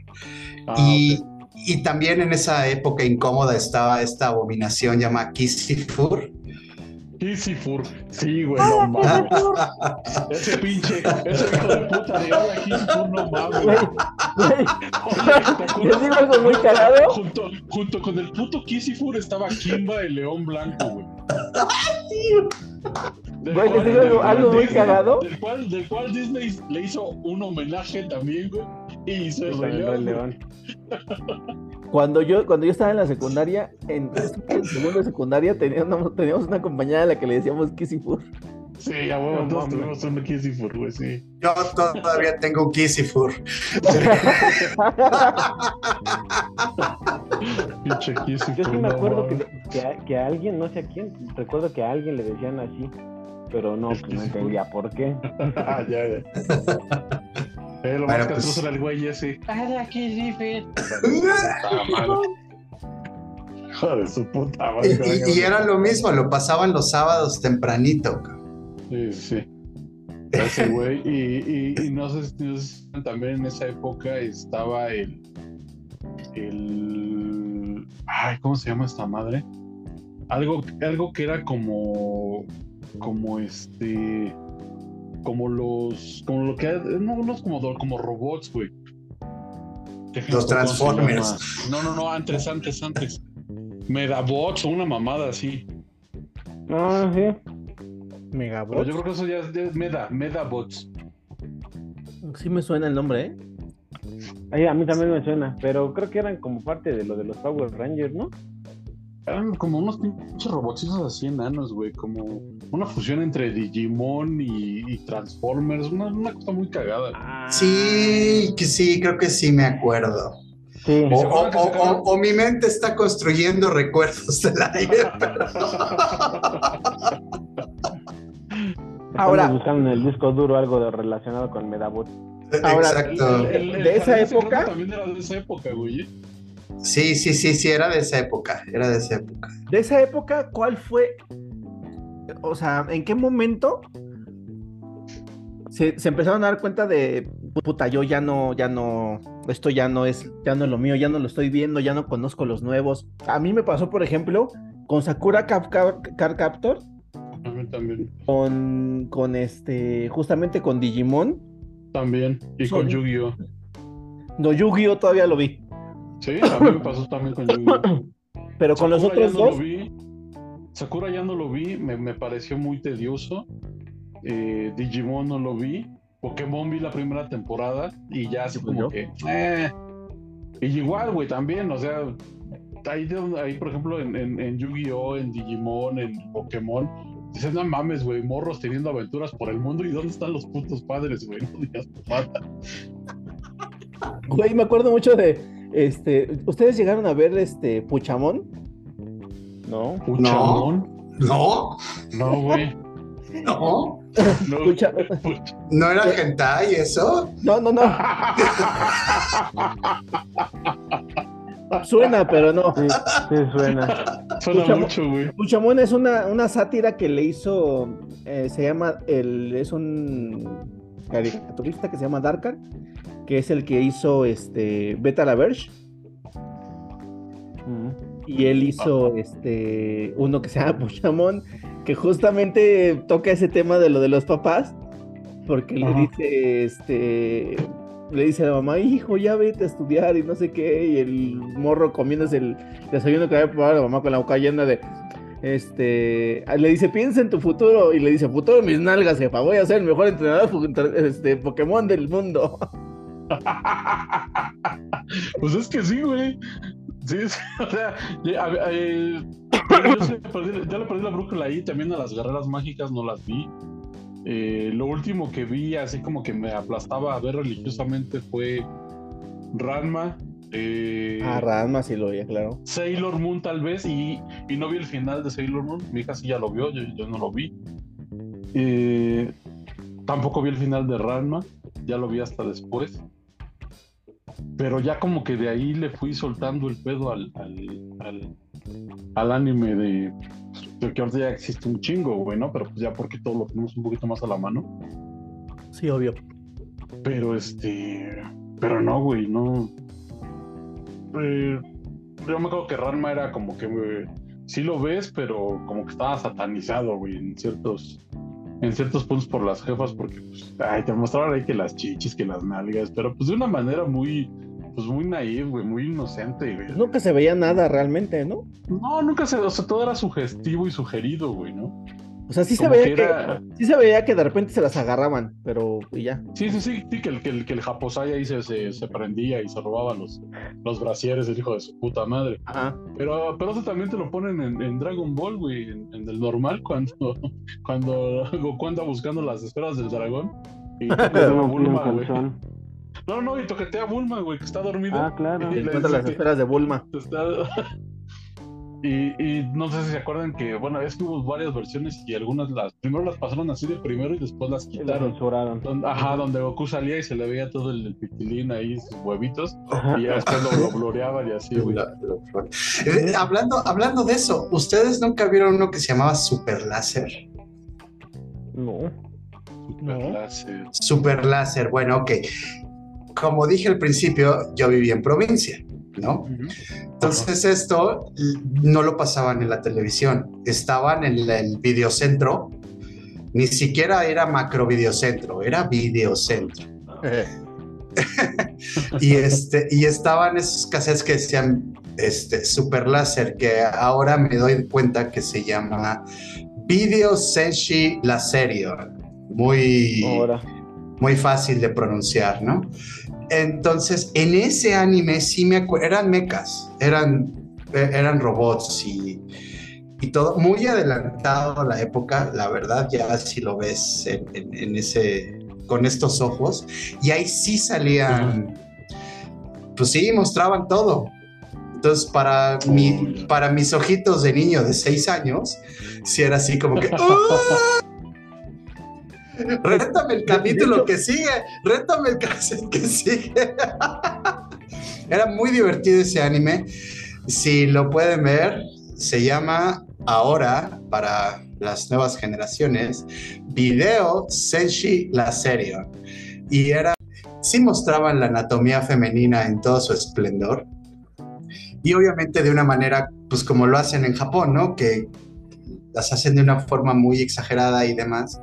Ah, y, y también en esa época incómoda estaba esta abominación llamada Kissifur. Kissifur. Sí, güey, no mames. Ese pinche, ese hijo de puta de ahora Kissifur, no mames. Güey, güey, ¿Les digo algo muy cagado? Junto, junto con el puto Kissifur estaba Kimba, el león blanco, güey. Del Güey, cual- ¿les digo algo- muy cagado? Del cual, del cual Disney le hizo un homenaje también, güey. Y hizo el El Rey León. León. Cuando yo, cuando yo estaba en la secundaria, en, en segundo de secundaria, teníamos, teníamos una compañera a la que le decíamos Kissifur. Sí, a huevo, No todos tenemos un Kissifur, güey, sí. Yo todavía tengo un Kissifur. *laughs* Pinche Kissifur. Yo sí me no acuerdo que, mames. que, a, que a alguien, no sé a quién, recuerdo que a alguien le decían así, pero no, pues, no entendía por qué. *laughs* Ah, ya, ya. Eh, lo Bueno, más pues- castroso era el güey ese. ¡Hala, Kissifur! Hijo de su puta Y, madre. y- y era lo mismo, lo pasaban los sábados tempranito. Sí, sí. Ese güey. Y, y, y no sé si no sé si también en esa época estaba el. El. Ay, ¿cómo se llama esta madre? Algo, algo que era como. Como este. Como los. Como lo que. No, no es como, como robots, güey. Los Transformers. No, no, no, antes, antes, antes. Medabots o una mamada así. No, sí. Pero Megabots. yo creo que eso ya es, ya es Meda, Medabots. Sí me suena el nombre, ¿eh? Ay, a mí también me suena, pero creo que eran como parte de lo de los Power Rangers, ¿no? Eran como unos pinches robotcitos así enanos, güey. Como una fusión entre Digimon y, y Transformers. Una, una cosa muy cagada. Sí, que sí, creo que sí me acuerdo. Sí. O, mi mente está construyendo recuerdos del aire. *laughs* Ahora- Estamos buscando en el disco duro algo de relacionado con Medabot. Ahora, Exacto. ¿De esa época? También era de esa época, güey. Sí, sí, sí, sí, era de esa época. Era de esa época. De esa época, ¿cuál fue? O sea, ¿en qué momento se, se empezaron a dar cuenta de puta, yo ya no, ya no, esto ya no es, ya no es lo mío, ya no lo estoy viendo, ya no conozco los nuevos. A mí me pasó, por ejemplo, con Sakura Cap- Cap- Card Captor, A mí también. con, con este, justamente con Digimon. También. Y con Yu-Gi-Oh! No, Yu-Gi-Oh todavía lo vi, Sí, a mí me *laughs* pasó también con Yu-Gi-Oh! pero con los Sakura ya otros no dos, Lo vi. Sakura ya no lo vi, me, me pareció muy tedioso. Eh, Digimon no lo vi. Pokémon vi la primera temporada y ya así Pues como yo. que. eh. Y igual, güey, también, o sea, ahí, ahí por ejemplo, en, en, en Yu-Gi-Oh!, en Digimon, en Pokémon, dices, no mames, güey, morros teniendo aventuras por el mundo y dónde están los putos padres, güey, *laughs* no digas güey, me acuerdo mucho de, este, ¿ustedes llegaron a ver este Puchamón? ¿No? Puchamón. No, No, güey. no. No, Pucha. ¿No era hentai eso? No, no, no. Suena, pero no. Sí, sí suena. Suena mucho, güey. Puchamón es una, una sátira que le hizo, eh, se llama, el, es un caricaturista que se llama Darkan, que es el que hizo este Beta la Verge, Mm. y él hizo este uno que se llama *laughs* Puchamón, que justamente toca ese tema de lo de los papás, porque le dice, este, le dice a la mamá, hijo, ya vete a estudiar y no sé qué, y el morro comiéndose el desayuno que había preparado la mamá con la boca llena de, este, le dice, piensa en tu futuro, y le dice, futuro mis nalgas, jefa, voy a ser el mejor entrenador este, Pokémon del mundo. *laughs* *laughs* Pues es que sí, güey. Sí, *laughs* o sea, ya, eh, yo, sí le perdí- ya le perdí la brújula ahí, también a las guerreras mágicas no las vi. Eh, lo último que vi, así como que me aplastaba a ver religiosamente, fue Ranma, eh, Ah, Ranma sí lo veía, claro. Sailor Moon tal vez, y, y no vi el final de Sailor Moon. Mi hija sí ya lo vio, yo, yo no lo vi. Tampoco vi el final de Ranma, ya lo vi hasta después. Pero ya como que de ahí le fui soltando el pedo al, al, al, al anime de, de que ahorita ya existe un chingo, güey, ¿no? Pero pues ya porque todo lo tenemos un poquito más a la mano. Sí, obvio. Pero este. Pero no, güey, no. Eh, yo me acuerdo que Ranma era como que. eh, sí lo ves, pero como que estaba satanizado, güey, en ciertos. En ciertos puntos por las jefas, porque pues, ay, te mostraban ahí que las chichis, que las nalgas, pero pues de una manera muy, pues muy naive, güey, muy inocente, güey. Nunca se veía nada realmente, ¿no? No, nunca se, o sea, todo era sugestivo y sugerido, güey, ¿no? O sea, sí se veía que sí se veía que de repente se las agarraban, pero y ya. Sí, sí, sí, sí, que el, que el, que el Japosai ahí se, se, se prendía y se robaba los, los brasieres del hijo de su puta madre. Ajá. Pero, pero eso también te lo ponen en, en Dragon Ball, güey, en, en el normal, cuando, cuando Goku anda buscando las esferas del dragón. Y toquetea a Bulma, güey. No, no, y toquetea a Bulma, güey, que está dormida. Ah, claro. Y Y le encuentra las esferas de Bulma. Está- *laughs* Y, y no sé si se acuerdan que, bueno, es que hubo varias versiones y algunas las, primero las pasaron así de primero y después las quitaron. censuraron. Donde- Ajá, donde Goku salía y se le veía todo el, pitilín ahí, sus huevitos, Ajá. y ya después lo, lo blureaban y así, güey. Eh, hablando, hablando de eso, ¿ustedes nunca vieron uno que se llamaba Super Láser? No. Super láser. Super Láser, bueno, ok. Como dije al principio, yo vivía en provincia, ¿no? Entonces esto no lo pasaban en la televisión, estaban en el videocentro, ni siquiera era macro videocentro, era videocentro. *laughs* Y, este, y estaban esos cassettes que decían este, Super Láser, que ahora me doy cuenta que se llama Video Senshi Laserion. Muy, Ahora. muy fácil de pronunciar, ¿no? Entonces, en ese anime sí me acuerdo, eran mechas, eran, eh, eran robots y, y todo, muy adelantado a la época, la verdad, ya si lo ves en, ese, con estos ojos, y ahí sí salían, pues sí, mostraban todo. Entonces, para, mi, para mis ojitos de niño de seis años, sí era así como que... *laughs* *laughs* Rétame el capítulo que sigue, rétame el cassette que sigue. *laughs* Era muy divertido ese anime. Si lo pueden ver, se llama ahora, para las nuevas generaciones, Video Senshi la serie. Y era, sí mostraban la anatomía femenina en todo su esplendor. Y obviamente de una manera, pues como lo hacen en Japón, ¿no? Que las hacen de una forma muy exagerada y demás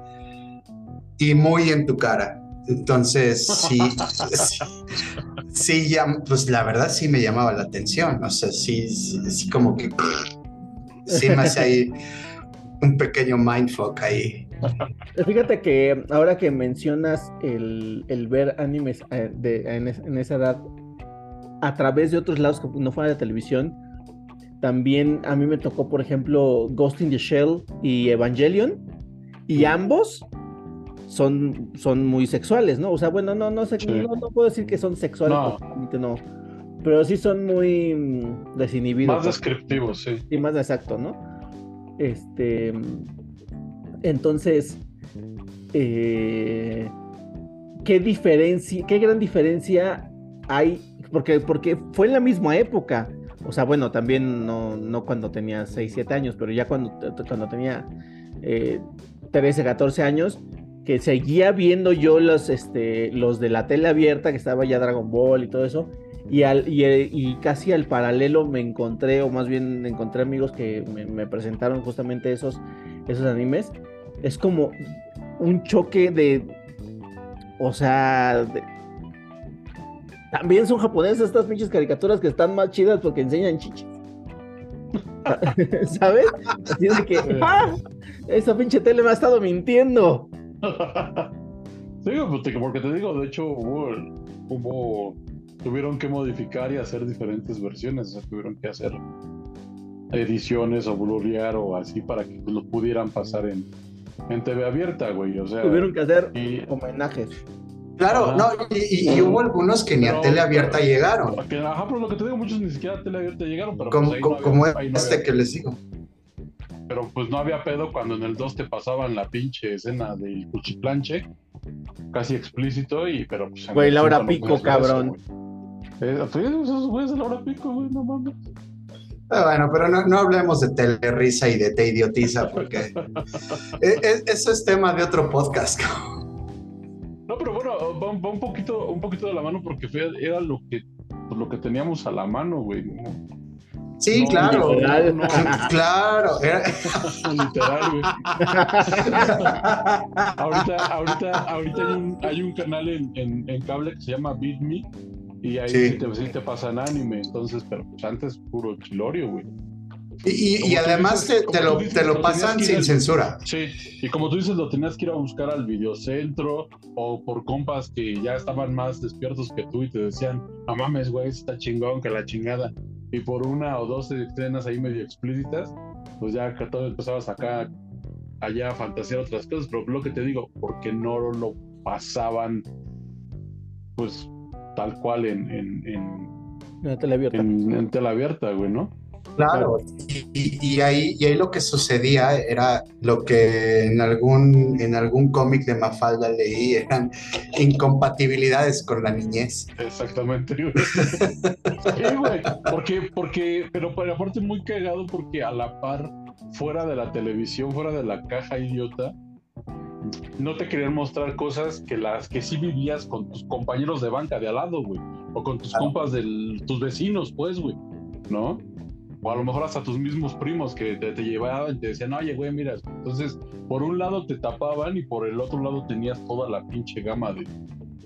y muy en tu cara. Entonces, sí, sí, *laughs* sí, ya, pues la verdad sí me llamaba la atención. O sea, sí, sí, sí como que sí me hace ahí un pequeño mindfuck ahí. Fíjate que ahora que mencionas el, el ver animes eh, de, en, es- en esa edad a través de otros lados que no fuera de televisión, también a mí me tocó, por ejemplo, Ghost in the Shell y Evangelion, y ambos son, son muy sexuales, ¿no? O sea, bueno, no, no, sé, Sí. no, no puedo decir que son sexuales, No. pero sí son muy mm, desinhibidos. Más por- descriptivo, sí. Sí, más exacto, ¿no? Este, entonces, eh, ¿qué diferencia, qué gran diferencia hay? Porque, porque fue en la misma época. O sea, bueno, también no, no cuando tenía 6, 7 años, pero ya cuando, cuando tenía eh, 13, 14 años, que seguía viendo yo los, este, los de la tele abierta, que estaba ya Dragon Ball y todo eso, y, al, y, y casi al paralelo me encontré, o más bien encontré amigos que me, me presentaron justamente esos, esos animes. Es como un choque de, o sea, de- también son japonesas estas pinches caricaturas que están más chidas porque enseñan chichis. *laughs* ¿Sabes? De que, *laughs* ¡ah! Esa pinche tele me ha estado mintiendo. *laughs* Sí, pues, porque te digo, de hecho, hubo, hubo- tuvieron que modificar y hacer diferentes versiones, o sea, tuvieron que hacer ediciones o blurear o así para que pues, lo pudieran pasar en, en TV abierta, güey, o sea, Tuvieron que hacer y, homenajes. Claro, Ajá. no, y, hubo algunos que ni a Pero- tele abierta llegaron, que, ajá, pero lo que te digo, muchos ni siquiera a tele abierta llegaron, pero como, pues, ahí no como, había- como ahí no este había- que les digo. Pero pues no había pedo cuando en el 2 te pasaban la pinche escena del cuchiplanche, casi explícito, y pero pues. Güey, la hora no pico, eso, cabrón. güey. Eh, esos güeyes de la hora pico, güey, no mames. Ah, Bueno, pero no, no hablemos de telerisa y de te idiotiza, porque *laughs* e- e- eso es tema de otro podcast. No, pero bueno, va, va un poquito, un poquito de la mano porque fue- era lo que, lo que teníamos a la mano, güey. ¿no? Sí, No, claro. literal. No, *laughs* Claro. era- *laughs* literal, güey. *laughs* Ahorita, ahorita, ahorita hay un, hay un canal en, en, en cable que se llama Beat Me. Y ahí Sí. sí, te, sí te pasan anime, entonces, pero pues antes puro chilorio, güey. Y, y- además dices, te, te lo, dices, te lo lo tenías pasan sin al- censura. Sí, y como tú dices, lo tenías que ir a buscar al videocentro o por compas que ya estaban más despiertos que tú y te decían, no mames, güey, está chingón que la chingada. Y por una o dos escenas ahí medio explícitas, pues ya todo empezabas acá, allá a fantasear otras cosas, pero lo que te digo, porque no lo pasaban, pues tal cual en, en, en, En la tele abierta. en, en tela abierta, güey, ¿no? Claro. Y, ahí, y ahí lo que sucedía era lo que en algún, en algún cómic de Mafalda leí, eran incompatibilidades con la niñez. Exactamente, güey. *laughs* Sí, güey. Porque, porque, pero, pero aparte muy cagado porque a la par, fuera de la televisión, fuera de la caja idiota, no te querían mostrar cosas que las que sí vivías con tus compañeros de banca de al lado, güey. O con tus Claro. compas de tus vecinos, pues, güey. ¿No? O a lo mejor hasta tus mismos primos que te, te llevaban y te decían, oye, güey, mira. Entonces, por un lado te tapaban y por el otro lado tenías toda la pinche gama de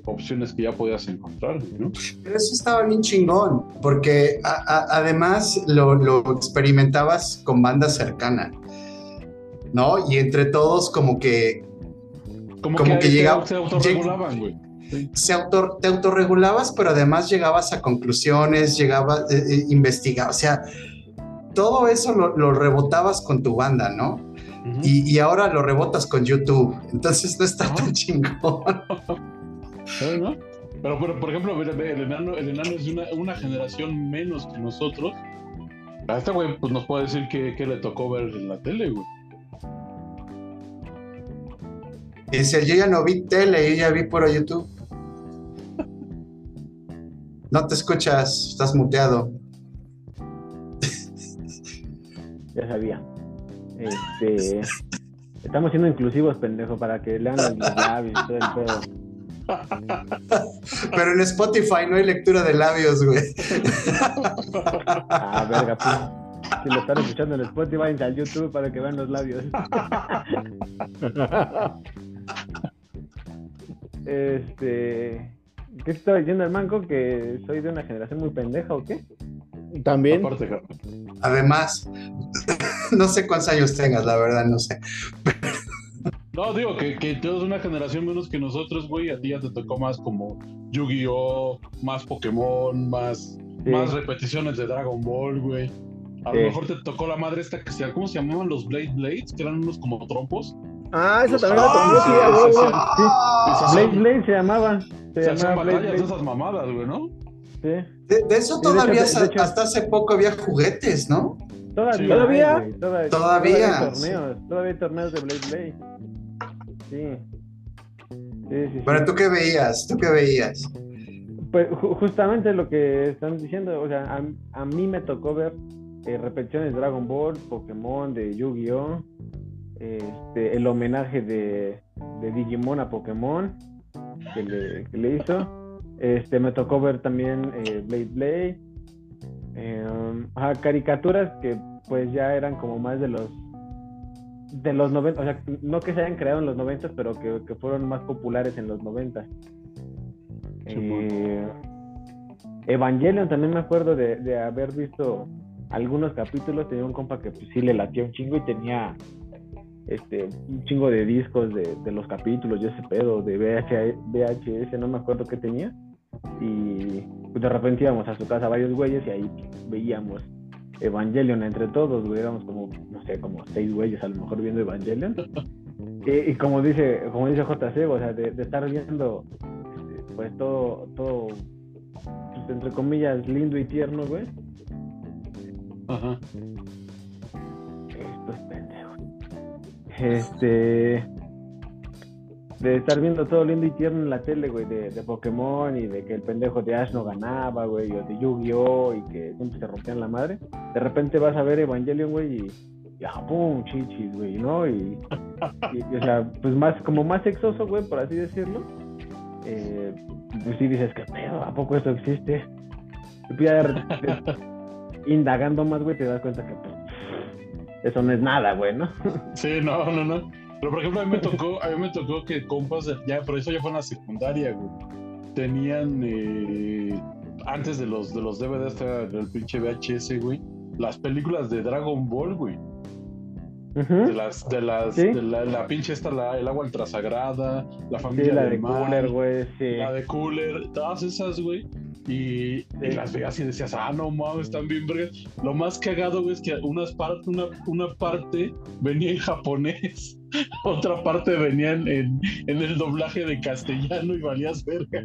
opciones que ya podías encontrar, ¿no? Pero eso estaba bien chingón, porque a- a- además lo, lo experimentabas con banda cercana, ¿no? Y entre todos como que Como, Como que, que ahí llega- se autorregulaban, güey. Se autor, te autorregulabas, pero además llegabas a conclusiones, llegabas, eh, eh, investigabas, o sea, todo eso lo, lo rebotabas con tu banda, ¿no? Y, y ahora lo rebotas con YouTube, entonces no está Ajá. tan chingón. Pero, pero, por ejemplo, el enano, el enano es de una, una generación menos que nosotros. A este güey pues, nos puede decir que, que le tocó ver en la tele, güey. Dice, yo ya no vi tele, yo ya vi puro YouTube. *laughs* No te escuchas, estás muteado. Ya sabía. Este. Estamos siendo inclusivos, pendejo, para que lean los labios y todo el pedo. Pero en Spotify no hay lectura de labios, güey. Ah, verga, pues. Si lo están escuchando en Spotify, váyanse al YouTube para que vean los labios. Este. ¿Qué estaba diciendo el manco? ¿Que soy de una generación muy pendeja o qué? También. Además, *laughs* no sé cuántos años tengas, la verdad, no sé. No, digo que, que tú eres una generación menos que nosotros, güey. A ti ya te tocó más como Yu-Gi-Oh!, más Pokémon, más, Sí. más repeticiones de Dragon Ball, güey. A lo mejor te tocó la madre esta que se ¿cómo se llamaban los Blade Blades? Que eran unos como trompos. Ah, eso Los también tocó, sí, Blade Blade se llamaba. Se, Se hacían batallas de esas mamadas, güey, ¿no? Sí. De, de eso Sí, de todavía hecho, de- hasta, de hecho- hasta hace poco había juguetes, ¿no? Todavía. ¿Todavía? hay, Todavía, hay torneos. Todavía hay torneos de Blade Blade. Sí. Sí, sí, sí. Bueno, ¿tú qué veías? ¿Tú qué veías? Pues ju- justamente lo que están diciendo, o sea, a, a mí me tocó ver eh, repeticiones de Dragon Ball, Pokémon, de Yu-Gi-Oh! Este, el homenaje de, de Digimon a Pokémon que le, que le hizo. Este, me tocó ver también eh, Blade Blade. Eh, ajá, caricaturas que pues ya eran como más de los de los 90, o sea, no que se hayan creado en los 90, pero que, que fueron más populares en los 90. Eh, Evangelion también me acuerdo de, de haber visto algunos capítulos, tenía un compa que pues, sí le latía un chingo y tenía este un chingo de discos de, de los capítulos, yo ese pedo, de VH, VHS, no me acuerdo qué tenía. Y pues, de repente íbamos a su casa varios güeyes y ahí veíamos Evangelion entre todos, güey, éramos como, no sé, como seis güeyes a lo mejor viendo Evangelion. *laughs* Y, y como dice, como dice JC, o sea, de, de estar viendo este, pues todo, todo, pues, entre comillas, lindo y tierno, güey. Ajá. Estos pendejos. Este. De estar viendo todo lindo y tierno en la tele, güey, de, de Pokémon y de que el pendejo de Ash no ganaba, güey, o de Yu-Gi-Oh! y que siempre se rompían la madre. De repente vas a ver Evangelion, güey, y. y ah, pum, chichis, güey, ¿no? Y, y- y, o sea, pues más, como más sexoso, güey, por así decirlo. Eh, pues sí dices, ¿qué pedo? ¿A poco esto existe? Y ya de *laughs* indagando más, güey, te das cuenta que pues, eso no es nada, güey, ¿no? Sí, no, no, no. Pero por ejemplo, a mí me tocó, a mí me tocó que compas, de- ya, pero eso ya fue en la secundaria, güey. Tenían eh, antes de los de los DVDs del pinche VHS, güey, las películas de Dragon Ball, güey. De las, de las, ¿Sí? de la, la pinche esta, la, el agua ultrasagrada, la Sí, familia la del de mal, Cooler, güey, sí. la de Cooler, todas esas, güey. Y, y Sí. las veías y decías, ah, no mames, están bien vergas. Lo más cagado, güey, es que unas par- una, una parte venía en japonés, *laughs* otra parte venía en, en, el doblaje de castellano y valías *laughs* verga.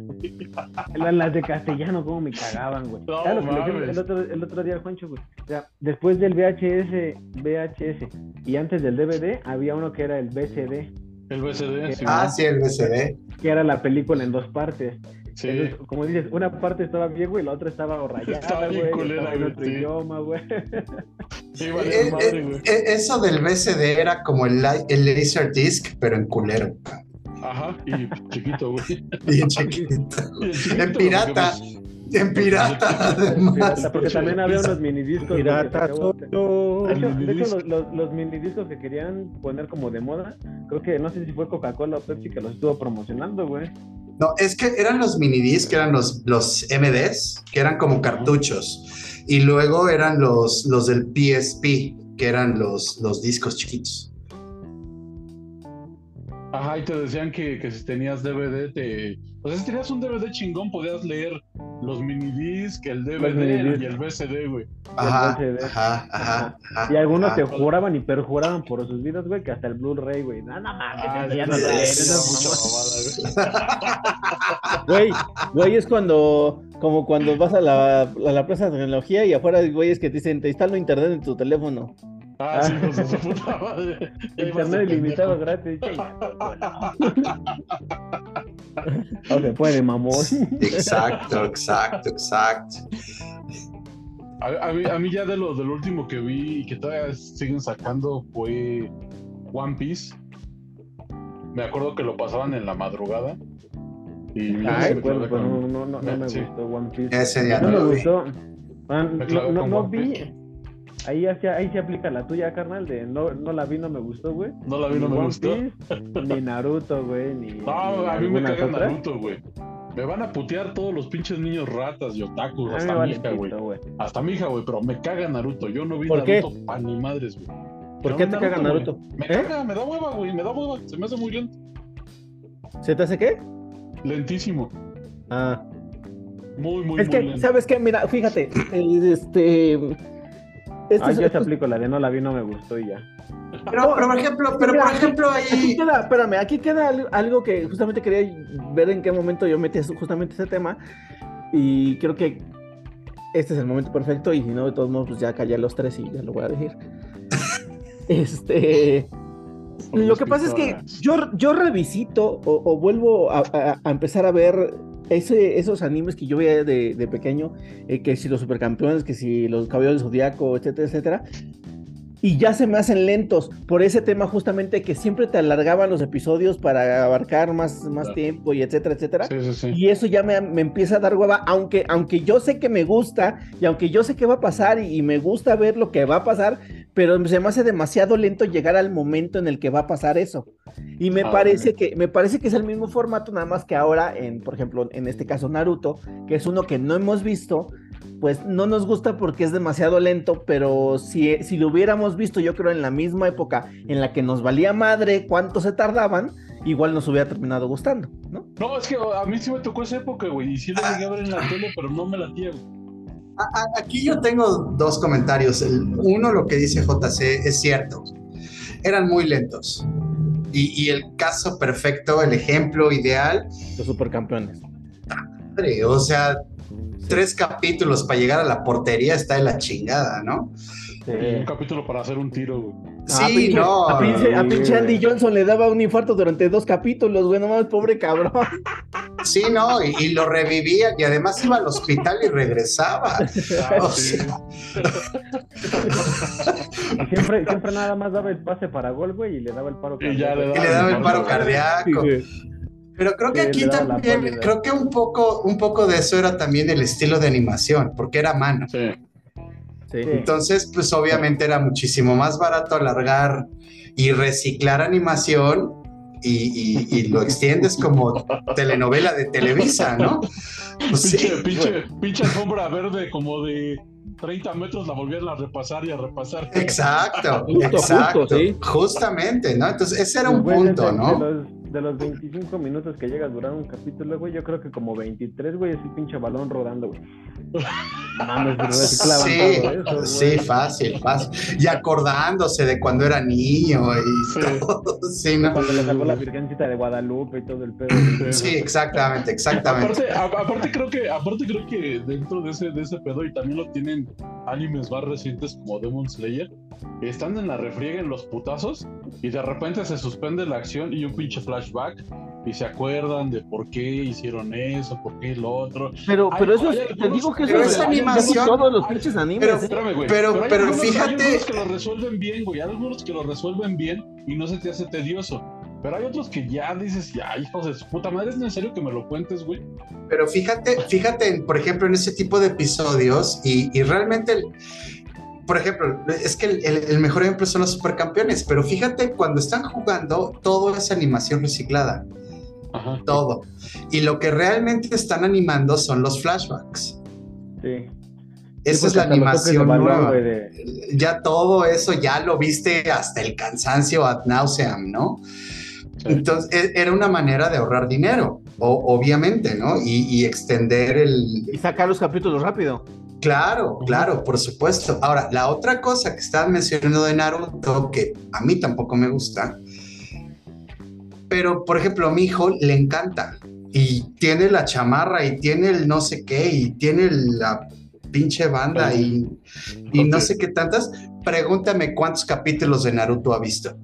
Las de castellano, como me cagaban, güey. No ¿Sabes lo que le mames. dije el otro, el otro día, Juancho, güey? O sea, después del VHS, VHS y antes del DVD, había uno que era el BCD, El BCD, sí. Ah, sí, el BCD. que era la película en dos partes. Sí. Como dices, una parte estaba bien, güey, la otra estaba rayada, Estaba bien güey, culera, estaba en otro sí. idioma, güey. Sí, Eh, madre, eh, güey. eh, eso del BCD era como el, el Laserdisc, pero en culero. Ajá, y chiquito, güey. *laughs* Bien chiquito. *laughs* Bien chiquito, En pirata. porque, En pirata, *laughs* además. Pirata, porque también había unos minidiscos. Pirata yo. De hecho, de hecho, los, los, los minidiscos que querían poner como de moda, creo que no sé si fue Coca-Cola o Pepsi que los estuvo promocionando, güey. No, es que eran los minidisc, que eran los, los MDs, que eran como cartuchos. Y luego eran los, los del PSP, que eran los, los discos chiquitos. Ajá, y te decían que, que si tenías DVD, te. O sea, si tenías un DVD chingón, podías leer los minidisc, el DVD y el VCD, güey. Ajá, ajá, ajá, ajá. Y algunos ajá. te juraban y perjuraban por sus vidas, güey, que hasta el Blu-ray, güey. Ah, sí, esas mucha mamadas. mamada, güey. *laughs* Güey, güey, es cuando, como cuando vas a la, a la plaza de tecnología y afuera hay güeyes que te dicen, te instalo internet en tu teléfono. Ah, sí, pues de su puta madre. Internet ilimitado gratis. *laughs* No se puede, mamón. Exacto, exacto, exacto. A, a mí, a mí ya de lo, del último que vi y que todavía siguen sacando fue One Piece. Me acuerdo que lo pasaban en la madrugada. Y Ay, me pues, pues, con- no, no, no, no me Sí. gustó One Piece. Ese ya no no me lo vi. gustó. Ah, Me no, no, no vi. Ahí, hacia- ahí se aplica la tuya, carnal, de no, no la vi, no me gustó, güey. No la vi, no Ni me One gustó. Piece, ni Naruto, güey, ni. No, ni a mí me caga otras. Naruto, güey. Me van a putear todos los pinches niños ratas y otakus, hasta mi vale hija, güey. Hasta mi hija, güey, pero me caga Naruto. Yo no vi. Naruto pa' ni madres, güey. ¿Por qué te caga. Naruto? Me ¿Eh? caga, me da hueva, güey, me da hueva. Se me hace muy lento. ¿Se te hace qué? Lentísimo. Ah. Muy, muy, Es muy que, lento. ¿sabes qué? Mira, fíjate, eh, este... estos- Ah, yo esa estos- película de no la vi, no me gustó y ya. Pero, pero por ejemplo, pero por ejemplo Aquí ahí. queda, espérame, aquí queda al- algo que justamente quería ver en qué momento yo metí justamente ese tema. Y creo que este es el momento perfecto y si no, de todos modos, pues ya callé los tres y ya lo voy a decir. *laughs* este... Lo que pasa es que yo, yo revisito o, o vuelvo a, a- a empezar a ver ese, esos animes que yo veía de, de pequeño, eh, que si los supercampeones, que si los caballeros del zodiaco, etcétera, etcétera. Y ya se me hacen lentos por ese tema justamente que siempre te alargaban los episodios para abarcar más, más Claro. tiempo y etcétera, etcétera. Sí, sí, sí. Y eso ya me, me empieza a dar hueva, aunque, aunque yo sé que me gusta y aunque yo sé que va a pasar y, y me gusta ver lo que va a pasar, pero se me hace demasiado lento llegar al momento en el que va a pasar eso. Y me Ah, parece que me parece que es el mismo formato, nada más que ahora en, por ejemplo, en este caso Naruto, que es uno que no hemos visto, pues no nos gusta porque es demasiado lento, pero si, si lo hubiéramos visto, yo creo en la misma época en la que nos valía madre cuánto se tardaban, igual nos hubiera terminado gustando, ¿no? No, es que a mí sí me tocó esa época, güey. Y sí lo llegué a ver en la tele, pero no me la a- Aquí yo tengo dos comentarios. El- uno, lo que dice JC es cierto. Eran muy lentos. Y, y el caso perfecto, el ejemplo ideal, Los supercampeones. madre, o sea, tres capítulos para llegar a la portería está de la chingada, ¿no? Un capítulo para hacer un tiro, güey. Ah, Sí, pinche- no. A pinche, a güey. pinche Andy Johnson le daba un infarto durante dos capítulos, güey, no mames, pobre cabrón. Sí, no, y, y lo revivía y además iba al hospital y regresaba. *laughs* Ah, O sí. sea, *laughs* Y siempre, siempre nada más daba el pase para gol, güey, y le daba el paro Y ya cardíaco. y le daba el paro cardíaco. Sí. Pero creo que aquí también, creo que un poco, un poco de eso era también el estilo de animación, porque era mano. Sí. Entonces, pues obviamente era muchísimo más barato alargar y reciclar animación y, y- y lo extiendes como telenovela de Televisa, ¿no? *laughs* Pues sí, Pinche, pinche, pinche alfombra verde como de 30 metros la volvieron a repasar y a repasar. exacto, Justo, exacto, justo, sí. justamente, ¿no? Entonces, ese era un punto, ¿no? De los, de los 25 minutos que llega a durar un capítulo, güey, yo creo que como 23, güey, es el pinche balón rodando, güey. *laughs* Mames, pero reciclaban Sí, eso, güey. sí, fácil, fácil. Y acordándose de cuando era niño y Sí. *laughs* todo, sí, ¿no? Cuando le salvó la Virgencita de Guadalupe y todo el pedo. güey. Sí, exactamente, exactamente. Aparte, a- aparte creo que, aparte creo que dentro de ese, de ese pedo, y también lo tienen animes más recientes como Demon Slayer, están en la refriega en los putazos, y de repente se suspende la acción y un pinche flashback, y se acuerdan de por qué hicieron eso, por qué lo otro. Pero, Hay- pero eso es, te digo que eso pero es animación- todos los pinches animes. Pero- ¿eh? Espérame, güey. Pero- pero algunos- fíjate- Hay algunos que lo resuelven bien, güey. Hay algunos que lo resuelven bien y no se te hace tedioso. Pero hay otros que ya dices, ya, hijos de su puta madre, ¿es necesario que me lo cuentes, güey? Pero fíjate, fíjate, en, por ejemplo, en ese tipo de episodios y, y realmente, el- por ejemplo, es que el, el- el mejor ejemplo son los supercampeones, pero fíjate, cuando están jugando, todo es animación reciclada, Ajá. todo. Y lo que realmente están animando son los flashbacks. Sí. Esa Sí, es la animación nueva. de- Ya todo eso ya lo viste hasta el cansancio ad nauseam, ¿no? Sí. Entonces, e- era una manera de ahorrar dinero, o- obviamente, ¿no? Y, y extender el, Y sacar los capítulos rápido. Claro, claro, por supuesto. Ahora, la otra cosa que estaban mencionando de Naruto, que a mí tampoco me gusta, pero por ejemplo, a mi hijo le encanta y tiene la chamarra y tiene el no sé qué y tiene la pinche banda y, y no sé qué tantas. Pregúntame cuántos capítulos de Naruto ha visto.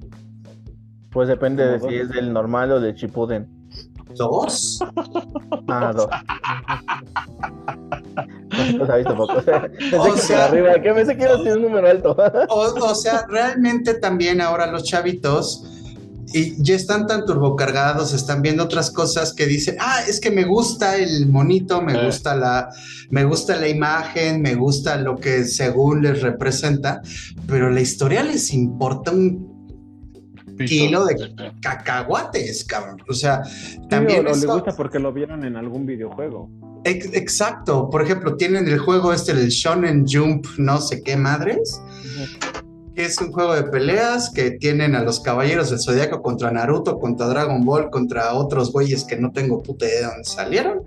Pues depende de si es del normal o del Shippuden. ¿Dos? Ah, dos. *laughs* Los ha visto poco. Pensé O que sea- arriba, pensé que ser un número alto. *laughs* O, o sea, realmente también ahora los chavitos y ya están tan turbocargados, están viendo otras cosas que dicen, ah, es que me gusta el monito, me Eh. gusta la, me gusta la imagen, me gusta lo que según les representa, pero la historia les importa un kilo de cacahuates, cabrón. O sea, Sí, también o le gusta porque lo vieron en algún videojuego. Ex- exacto. Por ejemplo, tienen el juego este, el Shonen Jump, no sé qué madres. que es un juego de peleas que tienen a los caballeros del zodiaco contra Naruto, contra Dragon Ball, contra otros güeyes que no tengo puta idea de dónde salieron.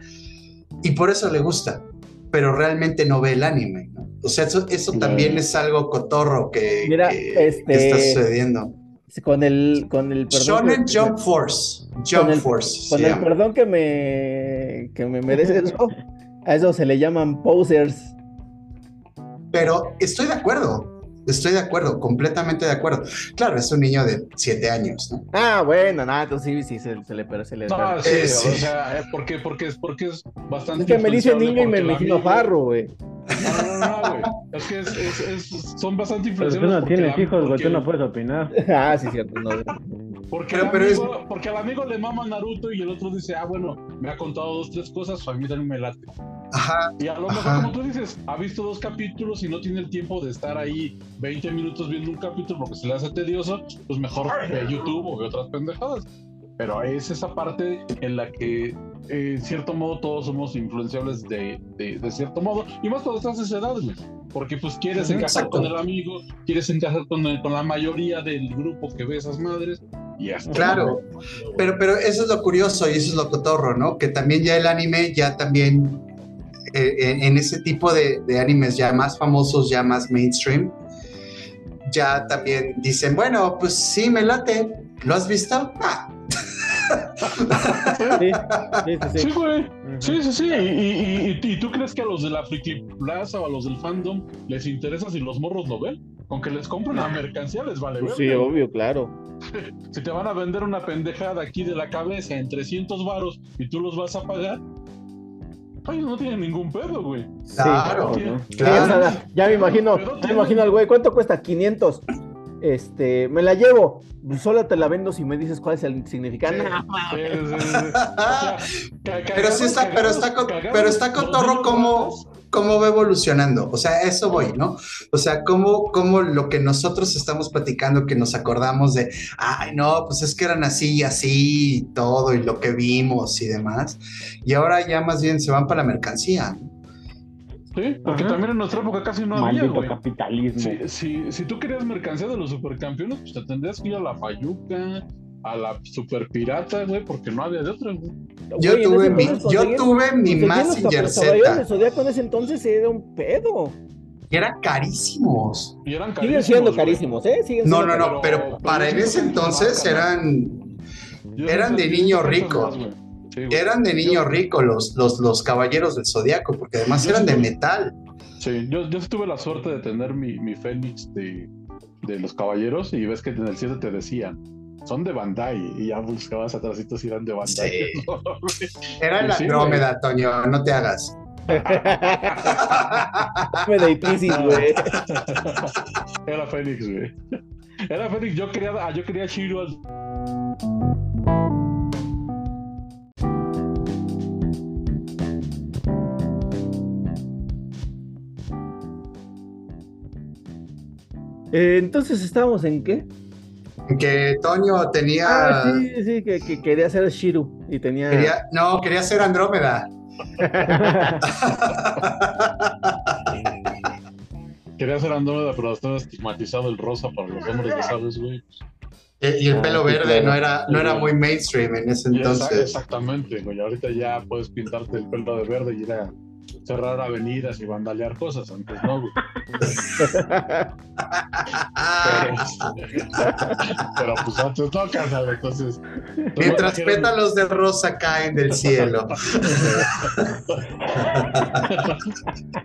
Y por eso le gusta, pero realmente no ve el anime. ¿no? O sea, eso, eso también es algo cotorro que, Mira, que- que este- está sucediendo. Con el, con el perdón. Shonen que- Jump Force. Jump el- Force. Con el llama. perdón que me, que me merece eso, a eso se le llaman posers. pero estoy de acuerdo. Estoy de acuerdo, completamente de acuerdo. Claro, es un niño de siete años, ¿no? Ah, bueno, nada, entonces sí, sí, se, se le, pero se le. No, sí, Eh, sí. o sea, ¿por qué? Porque es, porque es bastante. es que me dice niño y me porque imagino farro, güey. No, no, no, no, güey. Es que es, es, es- son bastante Pero tú influenciables. no porque tienes la- hijos, güey, porque- tú no puedes opinar. *laughs* Ah, sí, cierto. No, Porque, Pero- al pero es- amigo, porque al amigo le mama Naruto y el otro dice, ah, bueno, me ha contado dos, tres cosas, a mí también me late. Ajá, Y a lo mejor, Ajá. como tú dices, ha visto dos capítulos y no tiene el tiempo de estar ahí 20 minutos viendo un capítulo porque se le hace tedioso, pues mejor ve YouTube o ve otras pendejadas. Pero es esa parte en la que, eh, en cierto modo, todos somos influenciables de, de, de cierto modo. Y más cuando estás esa edad, güey. Porque pues quieres encajar exacto. con el amigo, quieres encajar con, el- con la mayoría del grupo que ve esas madres. Y hasta Claro. pero, pero eso es lo curioso y eso es lo cotorro, ¿no? Que también ya el anime, ya también eh, en, en ese tipo de, de animes ya más famosos, ya más mainstream, ya también dicen, bueno, pues sí, me late. ¿Lo has visto? Ah, *laughs* Sí, sí, sí. Güey. Sí, sí, sí. Y, y- y- y tú crees que a los de la Friki Plaza o a los del fandom les interesa si los morros lo ven? Con que les compren la mercancía les vale Pues sí, obvio, claro. *laughs* Si te van a vender una pendejada aquí de la cabeza en 300 varos y tú los vas a pagar, ay, no tienen ningún pedo, güey. Claro, Sí, ¿no? Sí, claro. ya me imagino, me imagino al güey, ¿cuánto cuesta? 500. Este, me la llevo. Solo te la vendo si me dices cuál es el significado. Sí. Sí. O sea, *laughs* Pero sí está- pero está co- cagados, pero está cotorro niños como- cómo va evolucionando. O sea, a eso voy, ¿no? O sea, cómo, cómo lo que nosotros estamos platicando, que nos acordamos de, ay, no, pues es que eran así y así y todo, y lo que vimos y demás. Y ahora ya más bien se van para la mercancía. ¿no? Sí, porque Ajá. también en nuestra época casi no había, Maldito güey. capitalismo. Si, si, si tú querías mercancía de los supercampeones, pues te tendrías que ir a la Fayuca, a la super pirata, güey, porque no había de otra, güey. Yo Güey, tuve mi, yo conseguir- tuve mi del Z, Zodiaco en ese entonces era un pedo. que eran carísimos. Y eran Siguen carísimos, siendo güey. carísimos, ¿eh? Siguen No, siendo no, no, pero- pero pero para en ese entonces marca, eran, eran de niño rico. Sí, eran de niño rico los, los, los caballeros del zodiaco, porque además Yo eran de metal. Sí, yo, tuve la suerte de tener mi, mi Fénix de, de los caballeros y ves que en el 7 te decían, son de Bandai y ya buscabas atrásito si eran de Bandai. Sí. *laughs* Era la Sí, Andrómeda, Toño, no te hagas. Me de Pisces, güey. Era Fénix, güey. Era Fénix, yo quería, ah, yo quería Shiro al- Eh, entonces estábamos en qué? Que Toño tenía, Ah, sí, sí, que, que quería ser Shiru y tenía. quería, no, quería ser Andrómeda. *laughs* Quería ser Andrómeda, pero estaba estigmatizado el rosa para los hombres, ya sabes, güey. Eh, Y el Ah, pelo verde no era, no era muy mainstream en ese entonces. exactamente, güey. Ahorita ya puedes pintarte el pelo de verde y ir a cerrar avenidas y vandalear cosas. Antes no, güey. Pero, pero, pues antes no, carnal, entonces. mientras trajeron- pétalos de rosa caen del cielo.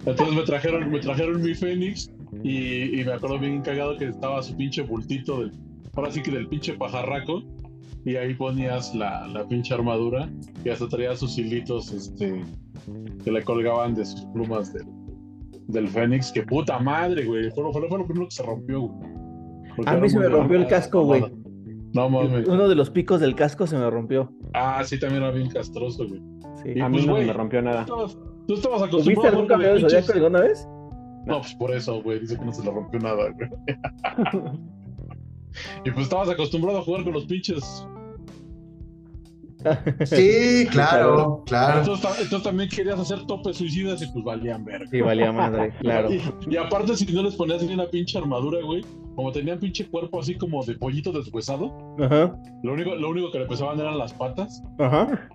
Entonces me trajeron, me trajeron mi Fénix y, y me acuerdo bien cagado que estaba su pinche bultito del, ahora sí que del pinche pajarraco. Y ahí ponías la, la pinche armadura y hasta traía sus hilitos este, que le colgaban de sus plumas del, del Fénix. Que puta madre, güey. Fue, lo- fue lo- fue lo primero que se rompió, güey. Porque A mí se me rompió el casco, güey. No mames. Uno de los picos del casco se me rompió. Ah, sí, también era bien castroso, güey. Sí. Y A mí pues, no güey, me rompió nada. Tú estabas, tú estabas ¿Tuviste acostumbrado algún a jugar cabello con del pinches- zodiaco alguna vez? No, pues por eso, güey. Dice que no se le rompió nada, güey. *laughs* y pues estabas acostumbrado a jugar con los pinches. *laughs* Sí, claro, claro. Entonces, ta- entonces también querías hacer topes suicidas y pues valían verga. Sí, valía madre, *laughs* claro. Y, y aparte, si no les ponías ni una pinche armadura, güey, como tenían pinche cuerpo así como de pollito deshuesado, Ajá, lo único, lo único que le pesaban eran las patas. ajá.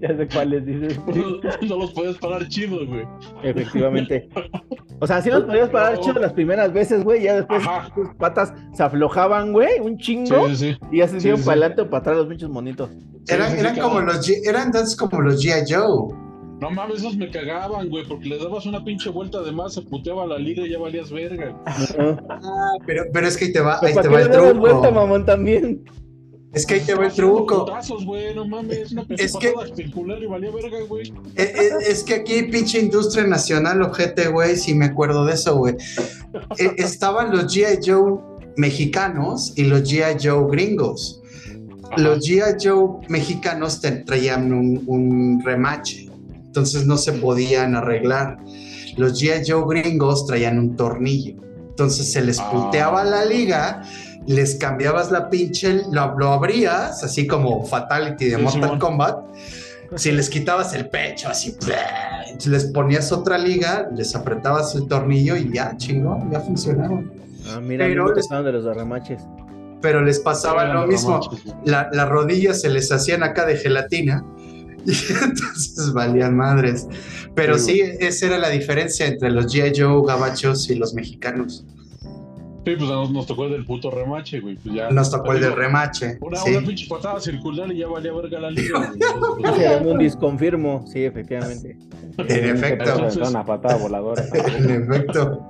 Ya sé cuáles dices. *laughs* No, no los podías parar chido, güey. Efectivamente. O sea, sí los podías parar chido las primeras veces, güey. Ya después Ajá. tus patas se aflojaban, güey, un chingo. Sí, sí, sí. Y ya se hicieron sí, para sí. adelante o para atrás los pinches monitos. Sí, Eran, eran como los, G- eran entonces como los G.I. Joe. No mames, esos me cagaban, güey, porque le dabas una pinche vuelta de más, se puteaba la liga y ya valías verga. Ah, pero, pero es que ahí te va, ahí ¿Para te va el vuelta, truco. mamón, también? Es que ahí te va el truco. putazos, güey, no mames, una Es que- patada circular y valía verga, güey. Eh, eh, Es que aquí, pinche industria nacional, ojete, güey, sí me acuerdo de eso, güey. Eh, Estaban los G.I. Joe mexicanos y los G.I. Joe gringos. Los G.I. Joe mexicanos te traían un, un remache, entonces no se podían arreglar. Los G.I. Joe gringos traían un tornillo, entonces se les Ah. puteaba la liga, les cambiabas la pinche, lo, lo abrías, así como Fatality de Sí, Mortal. Kombat. *laughs* Si les quitabas el pecho, así, les ponías otra liga, les apretabas el tornillo y ya, chingón, ya funcionaba. Ah, mira, Pero les- de los remaches. Pero les pasaba lo mismo. la- las rodillas se les hacían acá de gelatina y *laughs* entonces valían madres. Pero sí, esa era la diferencia entre los G.I. Joe gabachos y los mexicanos. Sí, pues nos, nos tocó el del puto remache, güey. Pues ya. Nos tocó el del remache. Una, sí. una pinche patada circular y ya valía verga la liga, era *laughs* un disconfirmo, sí, efectivamente. *laughs* En efecto. Una patada voladora. En efecto.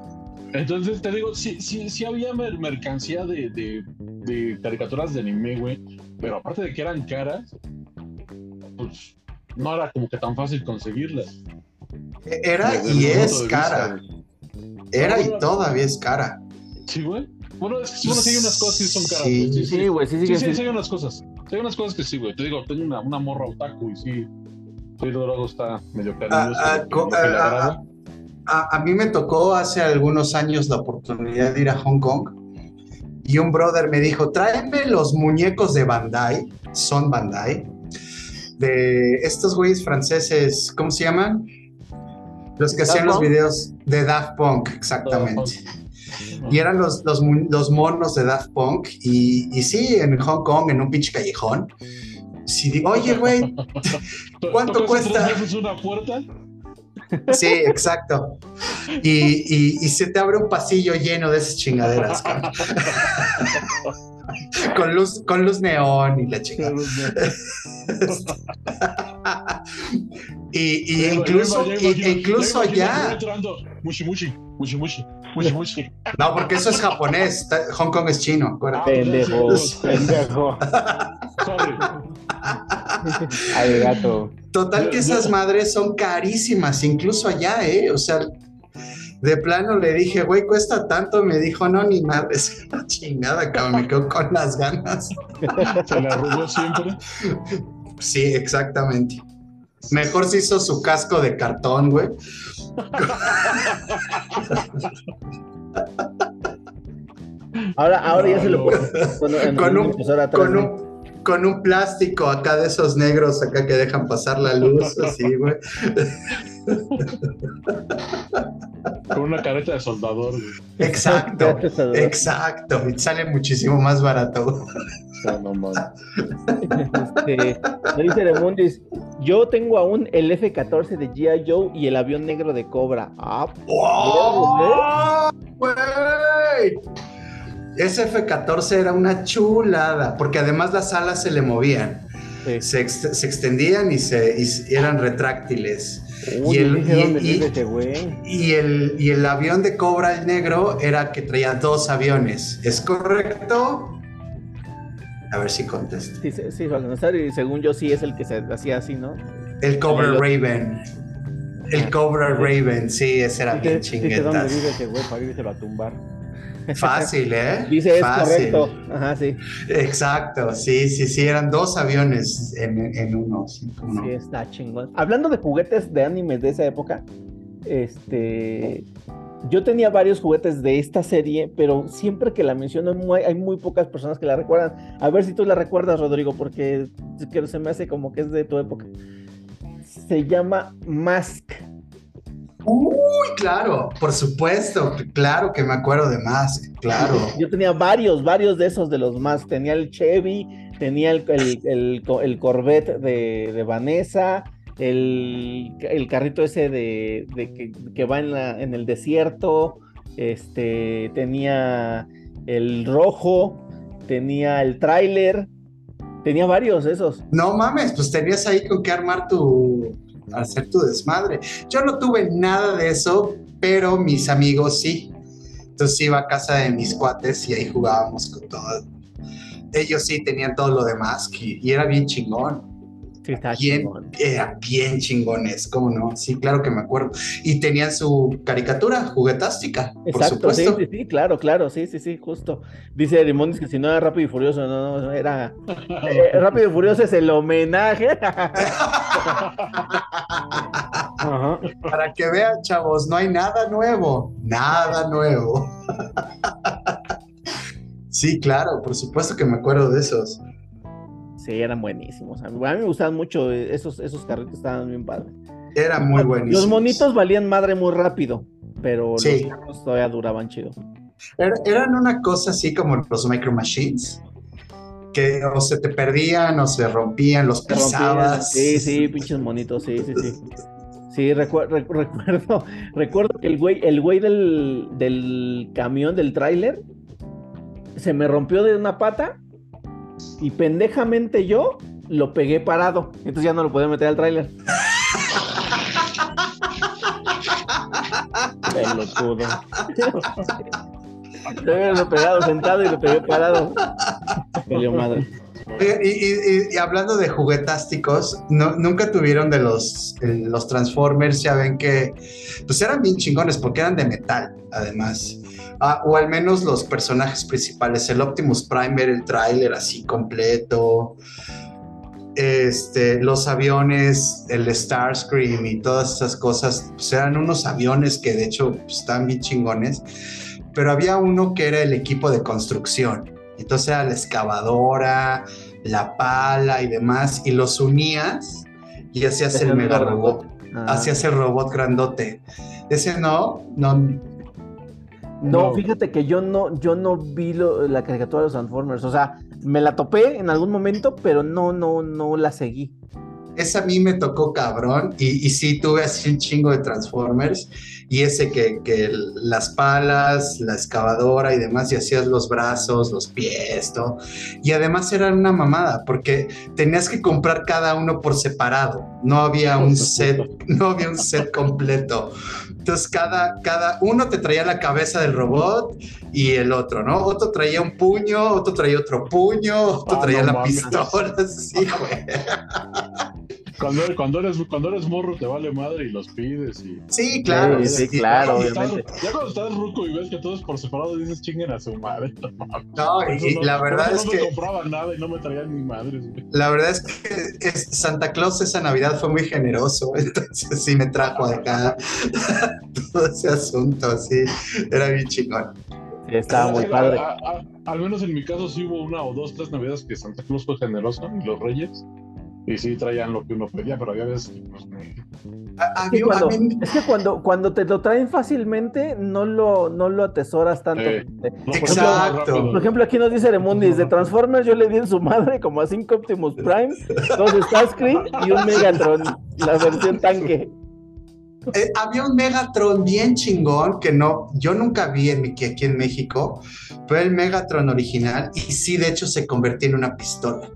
Entonces te digo, sí, sí, sí había mer- mercancía de, de, de caricaturas de anime, güey. Pero aparte de que eran caras, pues no era como que tan fácil conseguirlas. Era Desde y es cara. vista. Era y todavía es cara. Sí, güey. Bueno, es que bueno, sí hay unas cosas que son caras, Sí. güey. Sí, sí. Sí, güey, sí, Sí, sí, sí hay unas cosas. Sí hay unas cosas que sí, güey. Te digo, tengo una, una morra otaku y sí. Sí, luego está medio cariñoso. Ah, ah, ah, a mí me tocó hace algunos años la oportunidad de ir a Hong Kong y un brother me dijo, tráeme los muñecos de Bandai, son Bandai, de estos güeyes franceses, ¿cómo se llaman? Los que hacían los Punk? videos de Daft Punk, exactamente. Y eran los, los, los monos de Daft Punk y, y sí, en Hong Kong, en un pinche callejón. Si digo, oye, güey, *laughs* ¿cuánto ¿Tocas cuesta? veces una puerta? Sí, exacto. Y, y- y se te abre un pasillo lleno de esas chingaderas. *laughs* *laughs* con luz, con luz neón y la chingada. *laughs* y, y incluso, y- incluso ya iba- ya iba allá, entrando. Mushi mushi, mushi mushi, mushi mushi. no, porque eso es japonés, Hong Kong es chino, acuérdate. Pendejo, pendejo. Sorry. Ay, gato. Total que esas madres son carísimas, incluso allá, ¿eh? O sea, de plano le dije, güey, cuesta tanto. Me dijo, no, ni madres, *laughs* chingada, cabrón, me quedo con las ganas. *laughs* Se la arrugó siempre. Sí, exactamente. Mejor se hizo su casco de cartón, güey. Ahora, ahora ya se lo *laughs* puede con, en Con una un- impresora Con 3D. un, con un plástico acá de esos negros acá que dejan pasar la luz, así, güey. Con una careta de soldador, güey. Exacto, exacto. Y sale muchísimo más barato. No, no mames. Este, dice Remundis, yo tengo aún el F-14 de G.I. Joe y el avión negro de Cobra. Ah, ¡Oh, güey! Ese F-14 era una chulada, porque además las alas se le movían, sí. se, ex- se extendían y, se, y eran retráctiles. Uy, Y el- dije y- el, y el avión de Cobra el negro era que traía dos aviones. ¿Es correcto? A ver si contesto. Sí, y según yo sí es el que se hacía así, ¿no? El Cobra El- Raven. El Cobra Raven, sí, ese era bien chinguetas. vive ese güey para irse a tumbar. *laughs* Fácil, ¿eh? Dice es Fácil. correcto. Ajá, sí. Exacto, sí, sí, sí, eran dos aviones en, en uno. sí, está chingón. Hablando de juguetes de animes de esa época, este. Yo tenía varios juguetes de esta serie, pero siempre que la menciono muy- hay muy pocas personas que la recuerdan. A ver si tú la recuerdas, Rodrigo, porque que se me hace como que es de tu época. Se llama Mask. Uy, claro, por supuesto, claro que me acuerdo de más, claro. Yo tenía varios, varios de esos de los Mask. Tenía el Chevy, tenía el, el, el, el Corvette de, de Vanessa, el, el carrito ese de, de que, que va en, la, en el desierto, este, tenía el rojo, tenía el tráiler, tenía varios de esos. No mames, pues tenías ahí con qué armar tu, hacer tu desmadre. Yo no tuve nada de eso, pero mis amigos sí. Entonces iba a casa de mis cuates y ahí jugábamos con todo. Ellos sí tenían todo lo demás y, y era bien chingón. Sí, está Bien, era bien chingones, ¿cómo no? Sí, claro que me acuerdo. Y tenían su caricatura juguetástica, por Exacto, sí, supuesto. sí, sí, claro, claro, sí, sí, sí, justo. Dice Demondis que si no era Rápido y Furioso, no, no, era... eh, *laughs* Rápido y Furioso es el homenaje. *laughs* Ajá. Para que vean, chavos, no hay nada nuevo, nada nuevo. *laughs* Sí, claro, por supuesto que me acuerdo de esos. Sí, eran buenísimos. A mí, a mí me gustaban mucho eh, esos, esos carritos, estaban bien padres. Era muy buenísimo. Los monitos valían madre muy rápido, pero Sí. los carros todavía duraban chido. Era- eran una cosa así como los Micro Machines, que o se te perdían o se rompían, los Se rompían. Sí, sí, pinches monitos, sí, sí, sí. Sí, recu- re- *laughs* recuerdo, recuerdo que el güey, el güey del, del camión, del tráiler, se me rompió de una pata y pendejamente yo lo pegué parado. Entonces ya no lo podía meter al tráiler. Pelotudo. Yo lo pegado sentado y lo pegué parado. Valió madre. Y, y- y- y hablando de juguetásticos, no, nunca tuvieron de los, el- los Transformers, ya ven que pues eran bien chingones porque eran de metal, además. Ah, o al menos los personajes principales, el Optimus Prime el tráiler así completo. Este, los aviones, el Starscream y todas esas cosas, pues eran unos aviones que de hecho pues, estaban bien chingones. Pero había uno que era el equipo de construcción. Entonces era la excavadora, la pala y demás, y los unías y hacías el mega un robot. Ah. Hacías el robot grandote. Ese no, no. No, No. fíjate que yo no, yo no vi lo- la caricatura de los Transformers. O sea, me la topé en algún momento, pero no, no, no la seguí. Ese a mí me tocó cabrón y, y sí tuve así un chingo de Transformers y ese que, que las palas, la excavadora y demás y hacías los brazos, los pies, todo. Y además era una mamada porque tenías que comprar cada uno por separado. No había un set, no había un set completo. Entonces cada, cada uno te traía la cabeza del robot y el otro, ¿no? Otro traía un puño, otro traía otro puño, otro Ah, traía no la mames. pistola. *laughs* Sí, güey. Cuando, cuando, eres, cuando eres morro te vale madre y los pides y... Sí, claro. Sí, sí, claro. Ya cuando estás- obviamente. ya cuando estás ruco y ves que todos por separado dices chinguen a su madre. No, y, no- la verdad es no me que compraba nada y no me traían ni madres. güey. la verdad es que es- Santa Claus esa Navidad fue muy generoso, *laughs* entonces sí me trajo acá *laughs* todo ese asunto, así era bien chingón. Sí, estaba muy A- padre. a- a- al menos en mi caso sí hubo una o dos, tres navidades que Santa Claus fue generoso y los reyes. Y sí traían lo que uno pedía, pero había veces pues, no. A- Es que cuando, a mí- es que cuando, cuando te lo traen fácilmente, no lo, no lo atesoras tanto. Eh, no, por Exacto. ejemplo. Por ejemplo, aquí nos dice Remundis, de Transformers yo le di en su madre como a 5 Optimus Prime, dos Starscream y un Megatron, la versión tanque. eh, había un Megatron bien chingón que no, yo nunca vi en, mi- que aquí en México, fue el Megatron original y sí, de hecho se convertía en una pistola.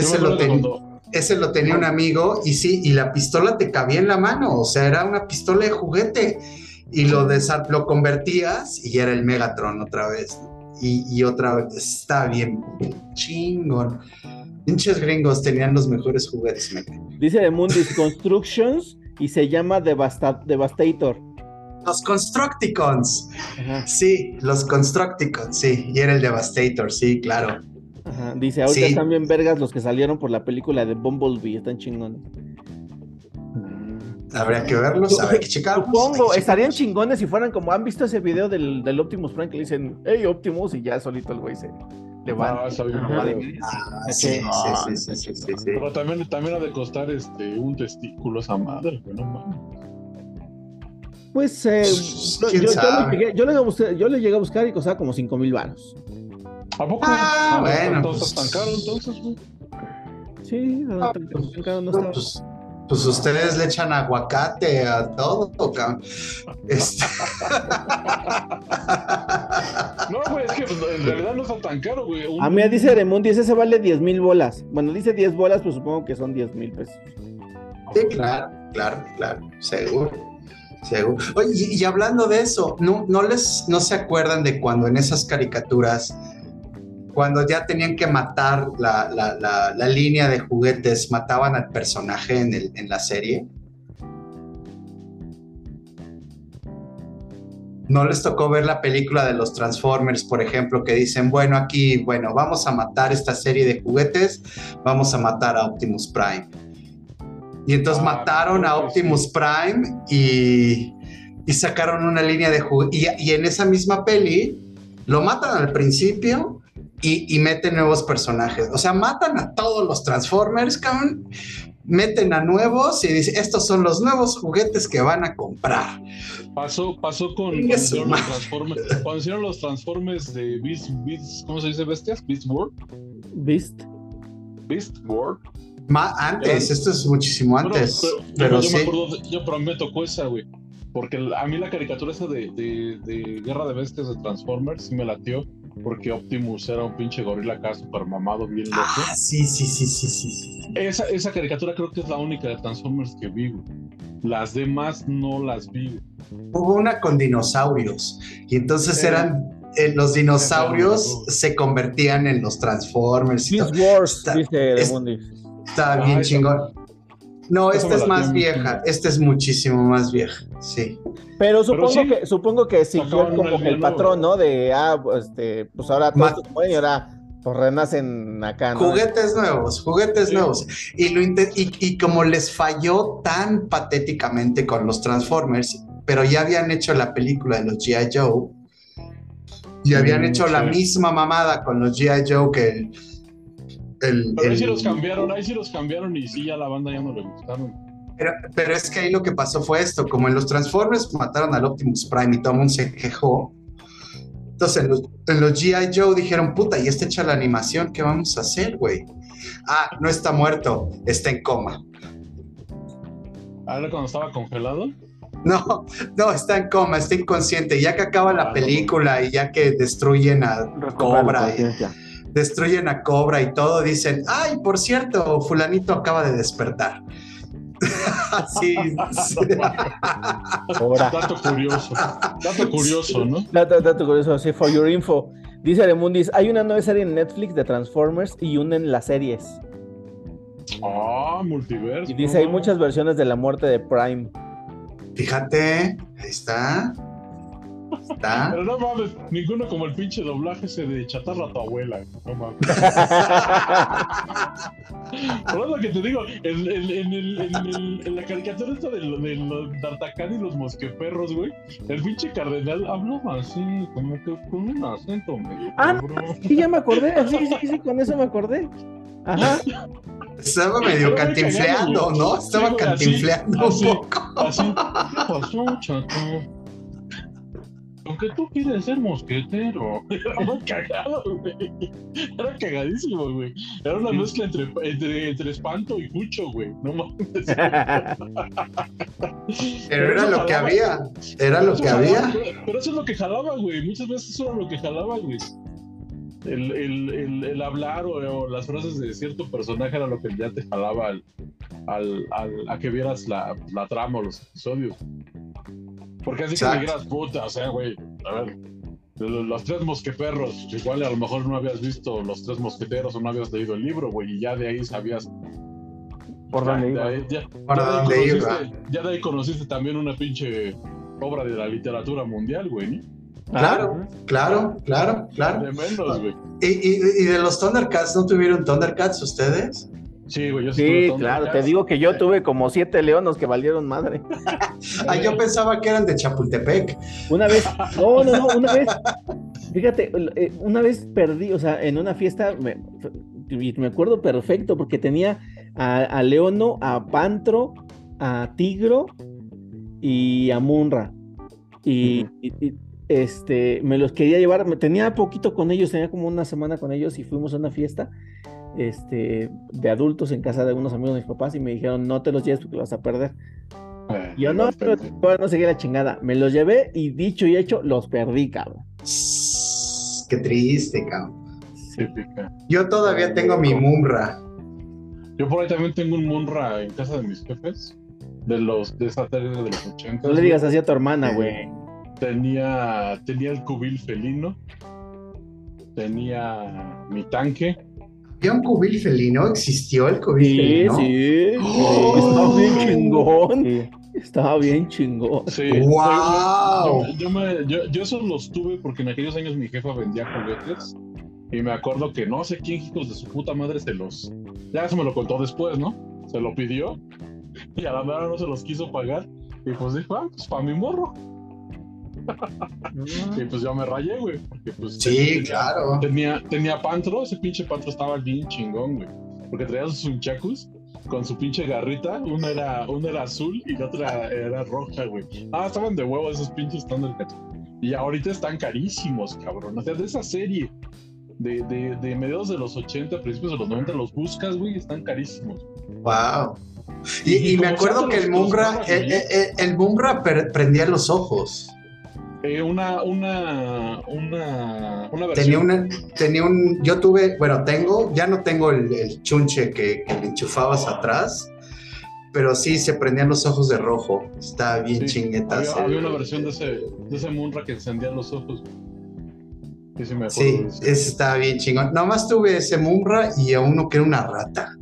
Yo Ese lo, acuerdo ten- cuando- ese lo tenía un amigo y sí, y la pistola te cabía en la mano, o sea, era una pistola de juguete y lo, desa- lo convertías y era el Megatron otra vez. Y, y otra vez, está bien chingón. Pinches gringos tenían los mejores juguetes, me. Dice de Mundis Constructions y se llama Devasta- Devastator. Los Constructicons, Ajá, sí, los Constructicons, sí, y era el Devastator, sí, claro. Ajá. Dice, ahorita Sí. están bien vergas los que salieron por la película de Bumblebee, están chingones. Habría que verlos, habría que checarlos. Supongo, que estarían chingones si fueran como, ¿han visto ese video del, del Optimus Prime que le dicen, hey Optimus? Y ya solito el güey se. Ah, Ajá. madre. Ah, sí, sí, sí, sí, sí, sí, sí. Pero también, también ha de costar este, un testículo esa madre, no mames. Pues eh, yo, ¿Quién yo- le llegué, yo le llegué a buscar, yo le llegué a buscar y costaba como 5 mil baros. ¿A poco? Ah, bueno, Entonces pues- tan caro entonces, güey. Sí, no, Ah, tan- pues, tan caro no estaba. pues, Pues ustedes le echan aguacate a todo, cabrón. Este- No, güey, es que pues, en realidad no está tan caro, güey. Un- A mí dice Remundis, ese vale 10 mil bolas. Bueno, dice 10 bolas, pues supongo que son 10 mil pesos. Sí, claro, claro, claro, seguro. Seguro. Oye, y, y hablando de eso, ¿no, no les no se acuerdan de cuando en esas caricaturas, cuando ya tenían que matar la, la- la- la línea de juguetes, mataban al personaje en, el, en la serie? ¿No les tocó ver la película de los Transformers, por ejemplo, que dicen, bueno, aquí, bueno, vamos a matar esta serie de juguetes, vamos a matar a Optimus Prime? Y entonces Ah, mataron a Optimus. Prime y, y sacaron una línea de juguetes. Y, y en esa misma peli lo matan al principio y, y meten nuevos personajes. O sea, matan a todos los Transformers, cabrón. Meten a nuevos y dicen, estos son los nuevos juguetes que van a comprar. Pasó, pasó con cuando hicieron, los madre. Transformers, cuando hicieron los Transformers de Beast, Beast, ¿cómo se dice bestias? Beast World. ¿Viste? Beast World. Ma- antes, esto es muchísimo antes. Pero, yo, yo sí. me acuerdo, yo, pero a mí me tocó esa, güey. Porque a mí la caricatura esa de, de, de Guerra de Bestias de Transformers sí me latió. Porque Optimus era un pinche gorila acá super mamado, bien loco. Ah, sí, sí, sí, sí, sí, sí. Esa, esa caricatura creo que es la única de Transformers que vi, güey. Las demás no las vi. Hubo una con dinosaurios y entonces eran eh, los dinosaurios se convertían en los Transformers. y Wars, dice es- Remundis. Está Ah, bien chingón. No, esta es más vieja. Esta es muchísimo más vieja. Sí. Pero supongo sí, que supongo que siguió como que el línea patrón. ¿no? De ah, pues, este, pues ahora todos mueren y ahora pues renacen acá, ¿no? Juguetes nuevos, juguetes Sí. nuevos. Y, lo y, y como les falló tan patéticamente con los Transformers, pero ya habían hecho la película de los G.I. Joe, y habían Mm, hecho la misma mamada con los G.I. Joe que el... Pero ahí sí los cambiaron, ahí sí los cambiaron y sí, a la banda ya no le gustaron. Pero, pero es que ahí lo que pasó fue esto, como en los Transformers mataron al Optimus Prime y todo el mundo se quejó. Entonces en los, en los G.I. Joe dijeron, puta, y está hecha la animación, ¿qué vamos a hacer, güey? Ah, no está muerto, está en coma. Ahora cuando estaba congelado. No, no, está en coma, está inconsciente. Ya que acaba Ah, la no. película y ya que destruyen a Cobra y. destruyen a Cobra y todo, dicen, ay, por cierto, fulanito acaba de despertar. *laughs* Así. Dato curioso. Dato curioso, ¿no? *laughs* Dato, dato curioso, sí, for your info. Dice Remundis, hay una nueva serie en Netflix de Transformers y una en las series. Ah, multiverso. Y dice, hay muchas versiones de la muerte de Prime. Fíjate, ahí está. Está. Pero no mames, ninguno como el pinche doblaje ese de chatarra a tu abuela. No mames. *laughs* Es lo que te digo, en, en- en el- en el- en la caricatura esta de, de los D'Artagnan y los mosqueperros, güey, el pinche cardenal hablaba así, como que con un acento medio Ah, cabrón. sí, ya me acordé. Sí, sí, sí, con eso me acordé. Ajá. Estaba medio cantinfleando, ¿no? Estaba Sí, güey, así, cantinfleando así. un poco. Así, ¿qué pasó, chato? Aunque tú quieres ser mosquetero. *laughs* Era muy cagado, güey. Era cagadísimo, güey. Era una mezcla entre, entre, entre espanto y cucho, güey. No mames. *laughs* Pero era lo que había. Era lo que jalaba, había. Pero, pero eso es lo que jalaba, güey. Muchas veces eso era lo que jalaba, güey. El, el, el, el hablar o, o las frases de cierto personaje era lo que ya te jalaba al, al, al- a que vieras la, la trama o los episodios. Porque así que Exacto. me dijeras, puta, o sea, güey, a ver, lo- los tres mosqueperros, igual a lo mejor no habías visto los tres mosqueteros o no habías leído el libro, güey, y ya de ahí sabías Por ya, dónde de iba. ahí- ya- ¿Para ya de ahí dónde iba? conociste- Ya de ahí conociste también una pinche obra de la literatura mundial, güey. ¿no? Claro, claro, claro, claro. Tremendos, güey. ¿Y, y, y de los Thundercats no tuvieron Thundercats ustedes? Sí, güey, yo sí claro, te digo que yo tuve como siete leonos que valieron madre. *laughs* Ah, yo pensaba que eran de Chapultepec. Una vez, *laughs* no, no, no, una vez, fíjate, eh, una vez perdí, o sea, en una fiesta, me, y me acuerdo perfecto, porque tenía a, a Leono, a Pantro, a Tigro y a Munra. Y, y- y, este, me los quería llevar, me tenía poquito con ellos, tenía como una semana con ellos y fuimos a una fiesta. Este, de adultos en casa de unos amigos de mis papás y me dijeron, no te los lleves porque los vas a perder. Eh, Y yo no, depende. no, no seguí la chingada. Me los llevé y dicho y hecho, los perdí, cabrón. Qué triste, cabrón. Yo todavía tengo mi Mumra. Yo por ahí también tengo un Munra en casa de mis jefes. De los de esa serie de los 80. No le digas así a tu hermana, güey. Tenía, tenía el cubil felino. Tenía mi tanque. ¿Había un cubil felino? ¿Existió el cubil Sí, felino? sí. ¡Oh! Estaba bien chingón. Estaba bien chingón. Sí. ¡Wow! Yo, yo me- yo- yo esos los tuve porque en aquellos años mi jefa vendía juguetes. Y me acuerdo que no sé quién hijos de su puta madre se los. Ya eso me lo contó después, ¿no? Se lo pidió. Y a la mera no se los quiso pagar. Y pues dijo, ah, pues para mi morro. Y pues yo me rayé, güey. Porque pues. Sí, tenía- claro. Tenía, tenía Pantro, ese pinche Pantro estaba bien chingón, güey. Porque traía sus unchakus con su pinche garrita. Una era, una era azul y la otra era roja, güey. Ah, estaban de huevo esos pinches Thundercats. Y ahorita están carísimos, cabrón. O sea, de esa serie de, de, de mediados de los 80, principios de los 90, los buscas, güey, están carísimos. Wow. Y, y me acuerdo que el Mumra, Mumras, el, güey. el- el Mumra prendía los ojos. Eh, una, una, una, una versión. Tenía una, tenía un, yo tuve, bueno, tengo, ya no tengo el, el chunche que, que le enchufabas atrás, pero sí se prendían los ojos de rojo. Estaba bien Sí, chinguetas. Había, una versión de ese, de ese Munra que encendía los ojos. Sí, sí. Sí, ese estaba bien chingón. Nomás tuve ese Mumra y a uno que era una rata.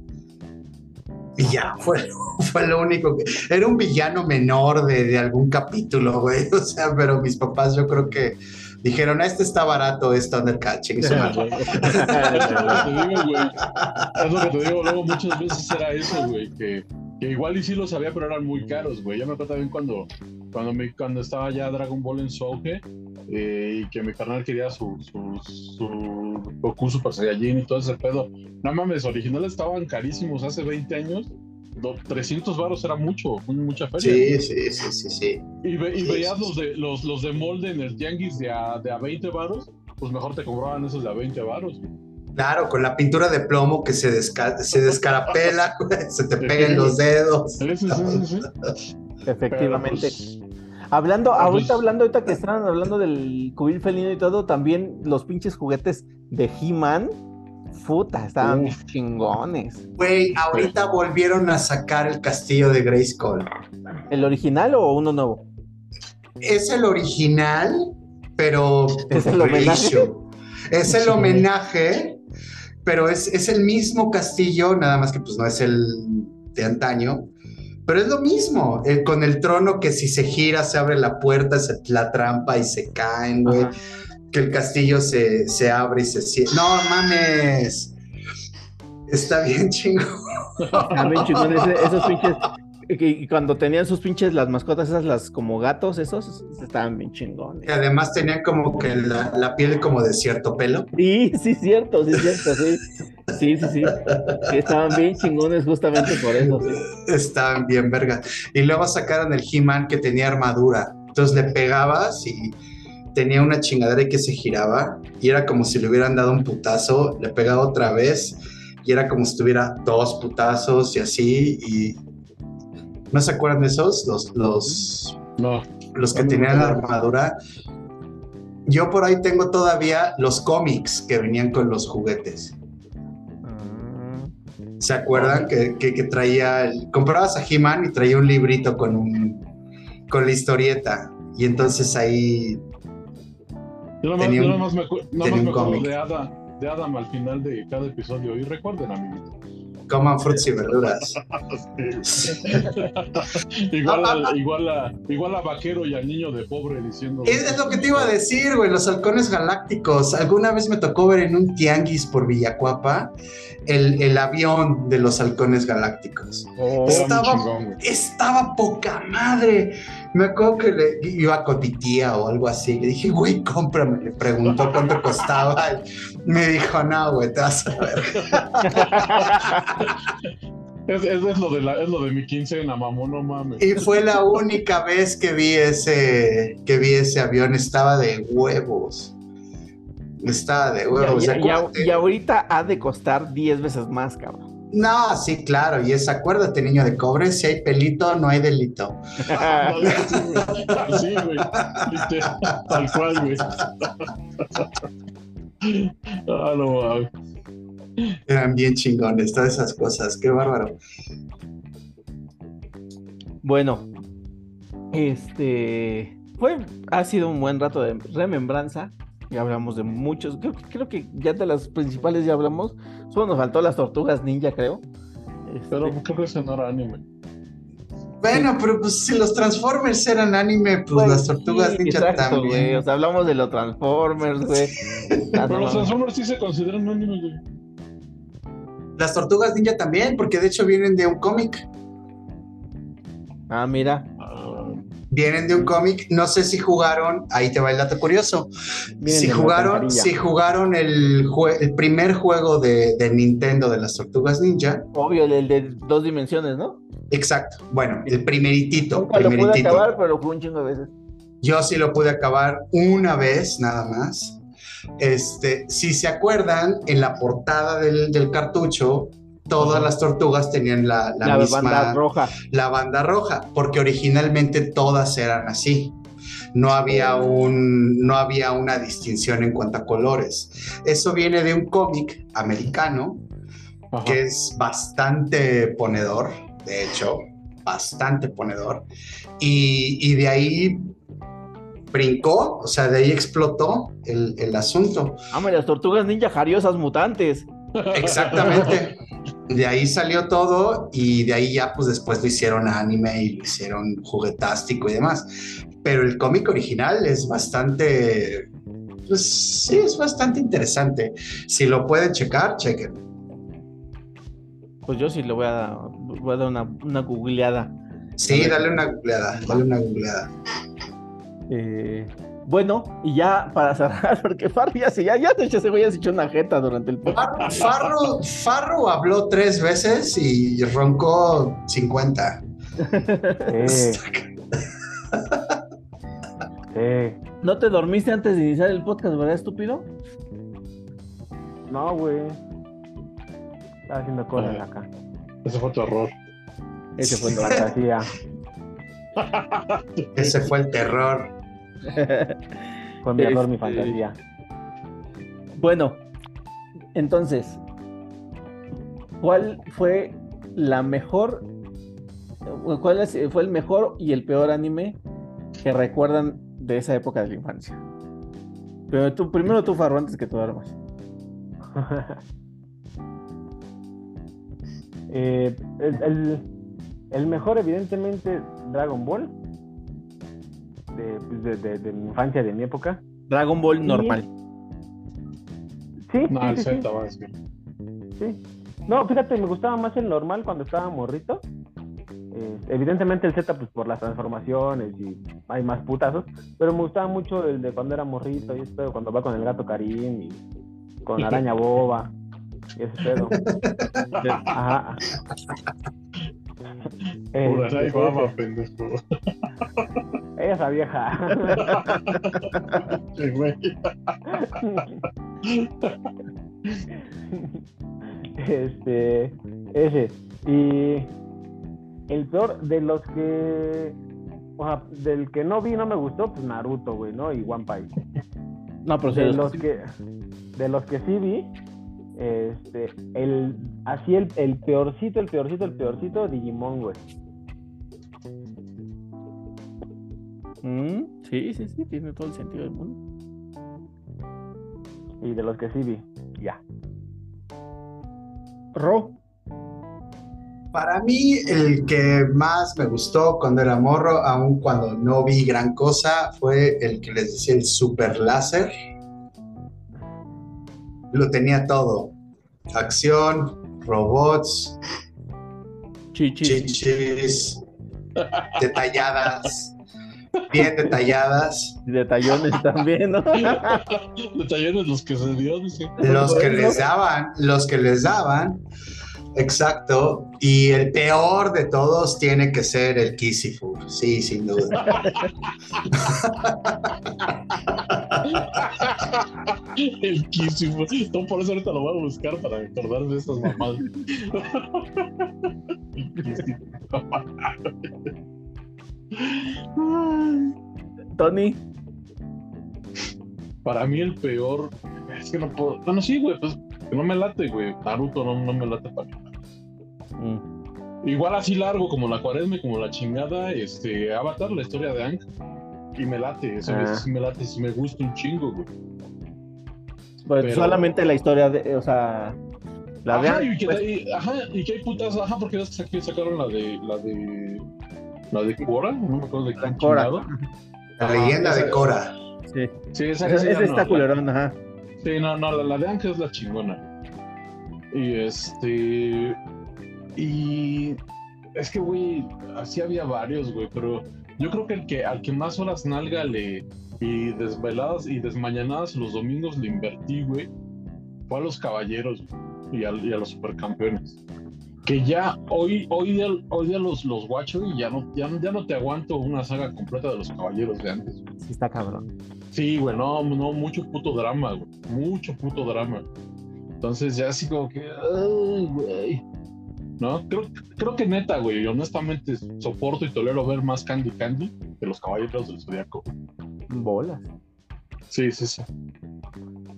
Y ya, fue, *laughs* fue lo único que... Era un villano menor de, de algún capítulo, güey. *laughs* O sea, pero mis papás yo creo que dijeron, este está barato, es Thundercat, chingue su madre". Es lo que te digo, güey. Es lo que te digo, luego muchas veces era eso, güey, que, que igual y sí lo sabía, pero eran muy caros, güey. Yo me acuerdo también cuando, cuando, me, cuando estaba ya Dragon Ball en su auge eh, y que mi canal quería su, su, su Goku Super Saiyajin y todo ese pedo. No mames, originales estaban carísimos hace 20 años. Do- 300 varos era mucho, mucha feria. Sí, sí, sí, sí, sí. Y, ve- y Sí, veías sí, los de, los, los de molde en el tianguis de a, de a 20 varos, pues mejor te cobraban esos de a 20 varos. güey. Claro, con la pintura de plomo que se, desca- se descarapela, *laughs* güey, se te pega en los dedos. Sí, sí, sí, sí, sí. Efectivamente. Pues, Hablando, Pero, ahorita pues- hablando, ahorita que estaban hablando del cubil felino y todo, también los pinches juguetes de He-Man, puta, estaban Uf. chingones. Güey, ahorita volvieron a sacar el castillo de Grayskull. ¿El original o uno nuevo? Es el original, pero ¿Es el homenaje? Es el homenaje, pero es, es el mismo castillo, nada más que pues no es el de antaño. Pero es lo mismo, eh, con el trono que si se gira se abre la puerta, se la trampa y se caen, güey. Que el castillo se, se abre y se cierra. No mames. Está bien chingón. También chingones, ese- esos pinches. Y cuando tenían sus pinches, las mascotas, esas, las como gatos, esos, estaban bien chingones. Y además tenían como que la, la piel como de cierto pelo. Sí, sí, cierto, sí, cierto, sí. Sí, sí, sí. Sí, estaban bien chingones justamente por eso. sí. Estaban bien verga. Y luego sacaron el He-Man que tenía armadura. Entonces le pegabas y tenía una chingadera que se giraba y era como si le hubieran dado un putazo, le pegaba otra vez y era como si tuviera dos putazos y así. Y ¿no se acuerdan de esos? Los, los, no, los que No, tenían la armadura. Yo por ahí tengo todavía los cómics que venían con los juguetes. ¿Se acuerdan que, que- que traía, el- comprabas a He-Man y traía un librito con un con la historieta y entonces ahí yo nada más, Tenía yo un- nada más me, nada más acuerdo cómic. de, Ada, de Adam al final de cada episodio. Y recuerden, amiguitos. Coman frutas y verduras. *laughs* igual, a, igual, a, igual a Vaquero y al niño de pobre diciendo. Es, es lo que te iba a decir, güey, los halcones galácticos. Alguna vez me tocó ver en un tianguis por Villacuapa el, el avión de los halcones galácticos. oh, estaba- chingón. Estaba poca madre. Me acuerdo que le, iba con mi tía o algo así. Le dije, güey, cómprame. Le preguntó cuánto costaba. Me dijo, no, güey, te vas a ver. *laughs* Es, es, es lo de la, es lo de mi quincena, mamón, no mames. Y fue la única vez que vi ese, que vi ese avión. Estaba de huevos. Está de huevos. y- ahorita ha de costar 10 veces más, cabrón. No, sí, claro. Y es acuérdate, niño de cobre, si hay pelito, no hay delito. *laughs* Sí, güey. Tal cual, güey. *laughs* Ah, no mames. Eran bien chingones, todas esas cosas. Qué bárbaro. Bueno, este fue, ha sido un buen rato de remembranza. Ya hablamos de muchos, creo, que- creo que ya de las principales ya hablamos. Solo nos faltó las tortugas ninja, creo. Este, Pero creo que ese no era anime. Bueno, pero pues si los Transformers eran anime, pues güey, las tortugas sí, ninja exacto, también. güey, O sea, hablamos de los Transformers, güey. Pero los. Transformers sí se consideran anime, güey. Las tortugas ninja también, porque de hecho vienen de un cómic. Ah, mira. Vienen de un cómic. No sé si jugaron, ahí te va el dato curioso. Vienen Si jugaron, si jugaron el, jue- el primer juego de, de Nintendo de las tortugas ninja. Obvio, el, de dos dimensiones, ¿no? Exacto. Bueno, el primeritito. Nunca lo pude primeritito. acabar, pero lo jugué un chingo de veces. Yo sí lo pude acabar una vez nada más. Este, si se acuerdan, en la portada del, del cartucho, todas las tortugas tenían la, la La, misma banda roja. la banda roja, porque originalmente todas eran así. No había, un, no había una distinción en cuanto a colores. Eso viene de un cómic americano ajá. que es bastante ponedor, de hecho, bastante ponedor. Y, y de ahí brincó, o sea, de ahí explotó el, el asunto. Amo las tortugas ninja jariosas mutantes. Exactamente. *laughs* De ahí salió todo y de ahí ya pues después lo hicieron anime y lo hicieron juguetástico y demás. Pero el cómic original es bastante, pues sí, es bastante interesante. Si lo pueden checar, chequen. Pues yo sí le voy a, voy a dar una, una googleada. Sí, dale una googleada, dale una googleada. Eh, bueno, y ya para cerrar, *laughs* porque Farro ya se, ya, ya hecho ese güey ya se echó una jeta durante el podcast. Farro, Farro, Farro habló tres veces y roncó 50. Sí, sí. ¿No te dormiste antes de iniciar el podcast, verdad, estúpido? No, güey. Estaba haciendo cosas acá. Ese fue tu error. Ese fue el Fantasía. Ese fue el terror. *laughs* Fue mi error, mi Este- fantasía. Bueno, entonces, ¿cuál fue la mejor, cuál es- fue el mejor y el peor anime que recuerdan de esa época de la infancia? Pero tú, primero tú, Farro, antes que tú duermas. *laughs* Eh, el, el- el mejor, evidentemente, Dragon Ball. De, de, de- de mi infancia, de mi época. Dragon Ball Sí. normal. Sí, No, sí, el sí, sí, Z va a decir. sí. No, fíjate, me gustaba más el normal cuando estaba morrito. Eh, evidentemente el Z, pues por las transformaciones y hay más putazos. Pero me gustaba mucho el de cuando era morrito y pedo, cuando va con el gato Karim y con *laughs* araña boba. Y ese pedo. *laughs* Ajá. Este, ahí *laughs* ese. pendejo. Esa vieja. *laughs* Sí, güey. este, ese. Y el peor de los que, o sea, del que no vi no me gustó, pues Naruto, güey, ¿no? Y One Piece. No, pero sí, De los- los que, de los que sí vi, este, el, así el, el peorcito, el peorcito, el peorcito, Digimon, güey. Mm, sí, sí, sí, tiene todo el sentido del mundo. Y de los que sí vi, ya. Ro, Para mí, el que más me gustó cuando era morro, aun cuando no vi gran cosa, fue el que les decía el super láser. Lo tenía todo. Acción, robots, chichi. chichis, detalladas, bien detalladas. Detallones también, ¿no? Detallones los que se dio, dice. Los que les daban, los que les daban, exacto. Y el peor de todos tiene que ser el Kisifu, sí, sin duda. El Kissimo. No, por eso ahorita lo voy a buscar para acordarme de estas mamadas. El Kissimo. Tony, Para mí el peor. Es que no puedo. Bueno, sí, güey, pues que no me late, güey. Naruto no, no me late para mí. Mm, Igual así largo como la cuaresma y como la chingada, este, Avatar, la historia de Ang. Y me late, eso Ah. sí me late, sí me gusta un chingo, güey. pues Pero- solamente la historia de, o sea, la ajá, vean. y que, pues, y- ajá, y que hay putas, ajá, porque ya sac- sacaron la de, la de, la de Korra, no me acuerdo de qué Korra. chingado. La Ajá, leyenda esa- de Cora. sí. Sí, esa, esa ese no, está la- culerón, ajá. Sí, no, no, la, la de Ángel es la chingona. Y este. Y. Es que, güey, así había varios, güey, pero yo creo que el que al que más horas nalga le. Y desveladas y desmañanadas los domingos le invertí, güey, fue a los caballeros y, a, y a los supercampeones. Que ya hoy, hoy día, hoy día los, los guacho y ya no, ya, ya no te aguanto una saga completa de los caballeros de antes. Sí está cabrón. Sí, güey, no, no, mucho puto drama, güey. Mucho puto drama. Entonces ya así como que, ay, güey. ¿No? Creo, creo que neta, güey, honestamente soporto y tolero ver más Candy Candy que los Caballeros del Zodiaco. Bolas. Sí, sí, sí.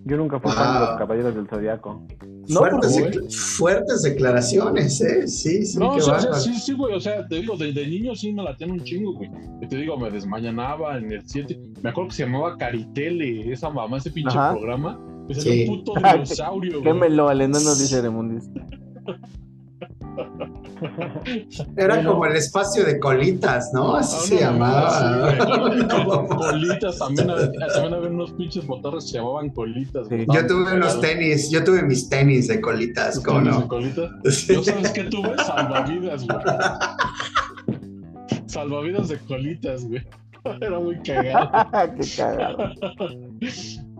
Yo nunca fui fan de Ah. los caballeros del zodiaco. No, fuertes, porque- decla- fuertes declaraciones, ¿eh? Sí, sí, no, o sea, sí, sí, güey, o sea, te digo, de, de niño sí me la un chingo, güey. Y te digo, me desmañanaba en el 7. Me acuerdo que se llamaba Caritele, esa mamá, ese pinche Ajá. programa. Pues Sí. era un puto *laughs* dinosaurio, güey. Quémelo al enano, dice Remundis. *laughs* Era Bueno. como el espacio de colitas, ¿no? Así Ah, se no, llamaba. *laughs* Colitas, también, había- también había unos pinches motorres que se llamaban colitas. güey. Sí. Yo tuve unos tenis, yo tuve mis tenis de colitas, ¿cómo ¿Tenis de no? colitas? *laughs* Sí. Yo sabes qué tuve salvavidas, güey. Salvavidas de colitas, güey. Era muy cagado. Qué cagado.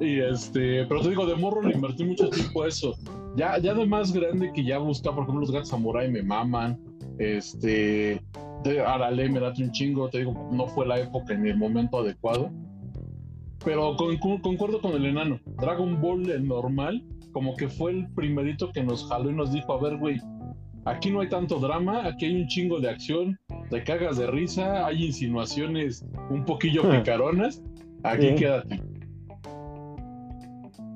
Y este, pero te digo, de morro le invertí mucho tiempo a eso. Ya, ya de más grande que ya busca, por ejemplo, los gatos samurai me maman. Este, de Arale me late un chingo, te digo, no fue la época ni el momento adecuado. Pero con- con- concuerdo con el enano. Dragon Ball, el normal, como que fue el primerito que nos jaló y nos dijo, a ver, güey, aquí no hay tanto drama, aquí hay un chingo de acción, te cagas de risa, hay insinuaciones un poquillo *laughs* picaronas, aquí Sí. quédate.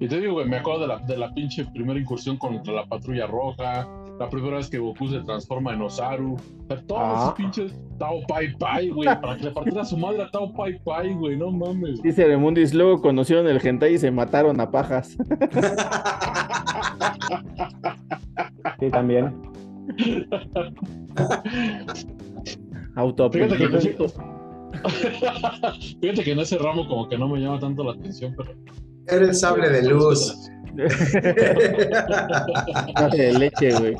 Y te digo, güey, me acuerdo de la, de la pinche primera incursión contra la patrulla roja, la primera vez que Goku se transforma en Osaru, o sea, todos Ah. esos pinches Tao Pai Pai, güey, para que le partiera a su madre a Tao Pai Pai, güey, no mames. Dice Remundis, luego conocieron el hentai y se mataron a pajas. Sí, también. Fíjate que, Autopilot. *laughs* fíjate que en ese ramo como que no me llama tanto la atención, pero... Era el sable de luz. de leche, güey.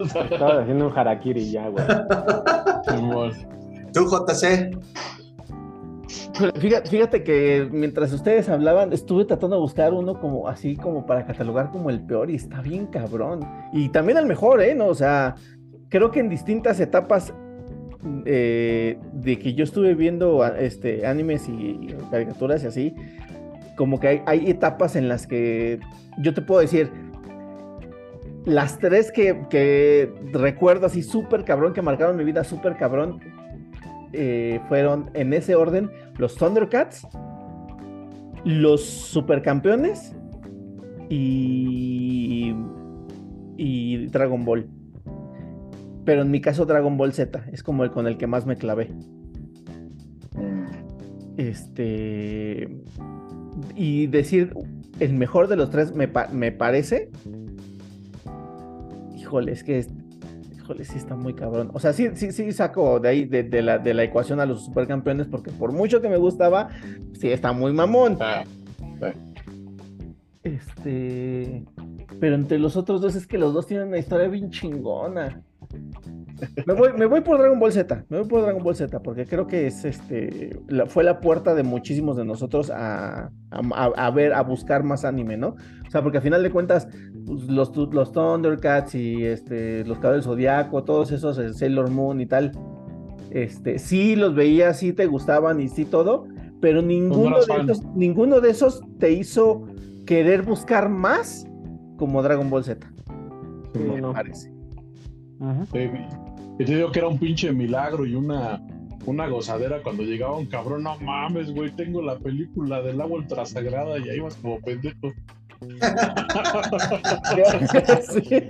Estaba haciendo un harakiri ya, güey. Tú, JC. Fíjate, fíjate que mientras ustedes hablaban, estuve tratando de buscar uno como así como para catalogar como el peor y está bien cabrón. Y también el mejor, ¿eh? No, o sea, creo que en distintas etapas eh, de que yo estuve viendo este, animes y, y caricaturas y así, como que hay, hay etapas en las que yo te puedo decir, las tres que, que recuerdo así súper cabrón, que marcaron mi vida súper cabrón, eh, fueron en ese orden los Thundercats, los Supercampeones y, y Dragon Ball. Pero en mi caso Dragon Ball Z es como el con el que más me clavé. Este y decir el mejor de los tres me, pa- me parece. Híjole, es que es- híjole, sí está muy cabrón. O sea, sí, sí, sí saco de ahí de, de la, de la ecuación a los supercampeones, porque por mucho que me gustaba, sí está muy mamón. Ah, Este. Pero entre los otros dos es que los dos tienen una historia bien chingona. Me voy, me voy por Dragon Ball Z, me voy por Dragon Ball Z, porque creo que es este la- fue la puerta de muchísimos de nosotros a, a- ver, a buscar más anime, ¿no? O sea, porque al final de cuentas, pues, los, los Thundercats y este, los Caballeros del Zodiaco, todos esos, el Sailor Moon y tal, este, sí los veías, sí te gustaban y sí todo, pero ninguno eras de esos, ninguno de esos te hizo querer buscar más como Dragon Ball Z. Sí, me no. parece. Y te digo que era un pinche milagro y una, una gozadera cuando llegaba un cabrón. No mames, güey, tengo la película del agua ultrasagrada y ahí vas como pendejo. Sí. *laughs*